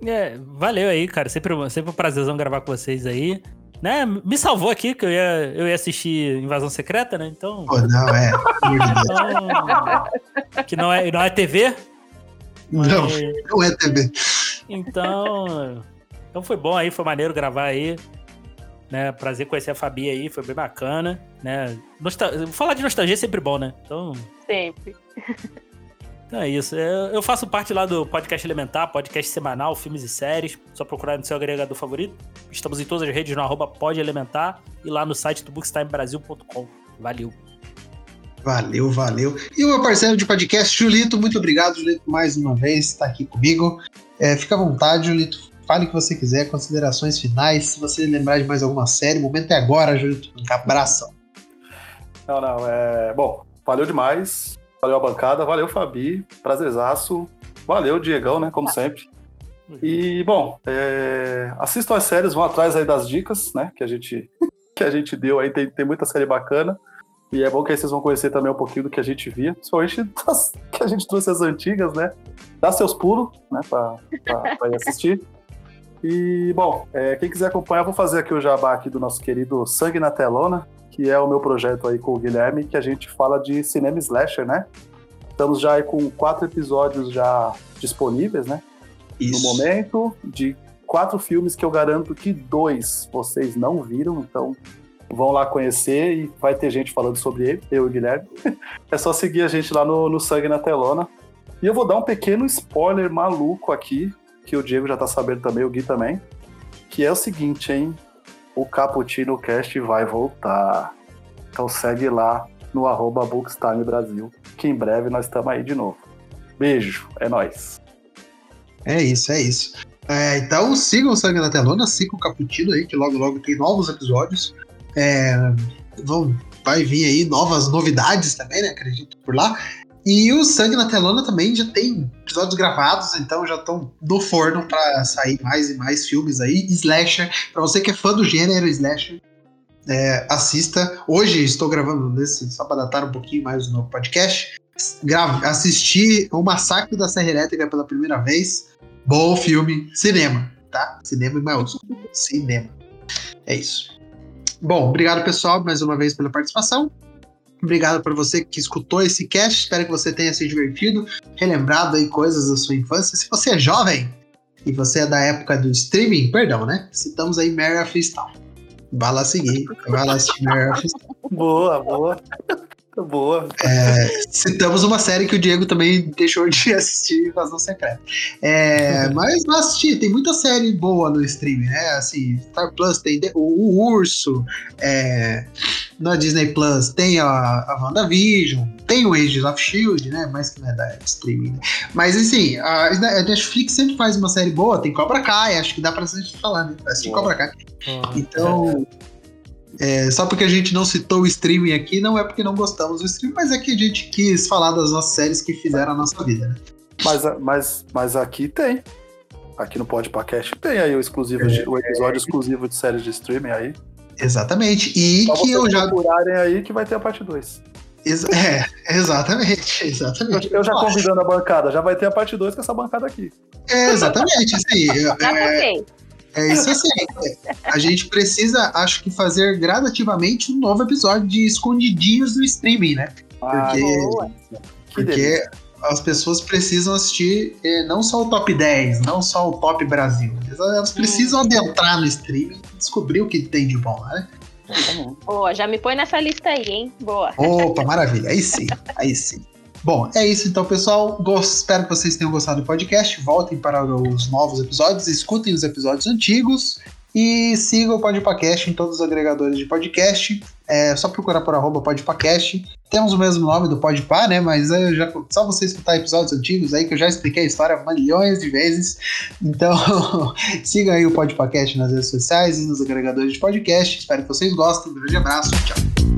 É, valeu aí, cara. Sempre, sempre um prazerzão gravar com vocês aí. Né, me salvou aqui, que eu ia, eu ia assistir Invasão Secreta, né? Então. Pô, não, é. então, que não é, não é TV. Mas... Não, não é TV. Então, então foi bom aí, foi maneiro gravar aí. Né, prazer conhecer a Fabi aí, foi bem bacana, né? Nostal... Falar de nostalgia é sempre bom, né? Então. Sempre. Então é isso. Eu faço parte lá do podcast Elementar, podcast semanal, filmes e séries. Só procurar no seu agregador favorito. Estamos em todas as redes no arroba podelementar e lá no site do bookstimebrasil.com. Valeu. Valeu, valeu. E o meu parceiro de podcast, Julito, muito obrigado, Julito, mais uma vez, está aqui comigo. É, fica à vontade, Julito, fale o que você quiser, considerações finais. Se você lembrar de mais alguma série, o momento é agora, Julito. Um abraço. Não, não, é. Bom, valeu demais. Valeu a bancada, valeu, Fabi. Prazerzaço. Valeu, Diegão, né? Como sempre. E, bom, é... assistam as séries, vão atrás aí das dicas, né? Que a gente, que a gente deu aí. Tem, tem muita série bacana. E é bom que aí vocês vão conhecer também um pouquinho do que a gente via, principalmente das, que a gente trouxe as antigas, né? Dá seus pulos, né, pra, pra, pra ir assistir. E, bom, é, quem quiser acompanhar, vou fazer aqui o jabá aqui do nosso querido Sangue na Telona, que é o meu projeto aí com o Guilherme, que a gente fala de cinema slasher, né? Estamos já aí com quatro episódios já disponíveis, né? Isso. No momento, de quatro filmes que eu garanto que dois vocês não viram, então vão lá conhecer e vai ter gente falando sobre ele, eu e o Guilherme. é só seguir a gente lá no, no Sangue na Telona. E eu vou dar um pequeno spoiler maluco aqui, que o Diego já tá sabendo também, o Gui também, que é o seguinte, hein? O Cappuccino Cast vai voltar. Então segue lá no arroba Bookstime Brasil, que em breve nós estamos aí de novo. Beijo, é nós. É isso, é isso. É, então sigam o Sangue na Telona, sigam o Cappuccino aí, que logo logo tem novos episódios. É, vão, vai vir aí novas novidades também, né? Acredito por lá. E o Sangue na Telona também já tem episódios gravados, então já estão no forno para sair mais e mais filmes aí. Slasher, para você que é fã do gênero Slasher, é, assista. Hoje estou gravando nesse, só para datar um pouquinho mais no podcast. Grave, assisti o Massacre da Serra Elétrica pela primeira vez. Bom filme, cinema, tá? Cinema em maiúsculo. Cinema. É isso. Bom, obrigado pessoal mais uma vez pela participação. Obrigado para você que escutou esse cast. Espero que você tenha se divertido, relembrado aí coisas da sua infância. Se você é jovem e você é da época do streaming, perdão, né? Citamos aí Mary Easttown. Vai lá seguir, vai lá assistir Mary Easttown. Boa, boa. Boa. É, citamos uma série que o Diego também deixou de assistir, Invasão Secreta. É, mas não assisti, tem muita série boa no streaming, né? Assim, Star Plus tem o, o Urso, é, na Disney Plus tem a, a WandaVision, tem o Agents of Shield, né? Mais que não é da streaming. Né? Mas assim, a, a, Netflix sempre faz uma série boa, tem Cobra Kai, acho que dá pra gente falar, né? Assistir Cobra Kai. Então. É, só porque a gente não citou o streaming aqui, não é porque não gostamos do streaming, mas é que a gente quis falar das nossas séries que fizeram a nossa vida, né? Mas, mas, mas aqui tem. Aqui no Podcast tem aí o exclusivo, é, o episódio é, exclusivo de séries de streaming aí. Exatamente. E Só que eu já. procurarem aí que vai ter a parte 2. Ex é, exatamente, exatamente. Eu já convidando a bancada, já vai ter a parte 2 com essa bancada aqui. É, exatamente, sim. é, é isso assim. A gente precisa, acho que, fazer gradativamente um novo episódio de escondidinhos do streaming, né? Ah, porque, porque as pessoas precisam assistir eh, não só o top 10, não só o top Brasil. Elas precisam hum. adentrar no streaming e descobrir o que tem de bom, né? Boa, já me põe nessa lista aí, hein? Boa. Opa, maravilha. Aí sim, aí sim. Bom, é isso então, pessoal. Gosto, espero que vocês tenham gostado do podcast. Voltem para os novos episódios, escutem os episódios antigos. E siga o Podpacast em todos os agregadores de podcast. É só procurar por arroba Podpacast. Temos o mesmo nome do Podpah, né? Mas é já, só você escutar episódios antigos aí que eu já expliquei a história milhões de vezes. Então, siga aí o Podpacast nas redes sociais e nos agregadores de podcast. Espero que vocês gostem. Um grande abraço. Tchau.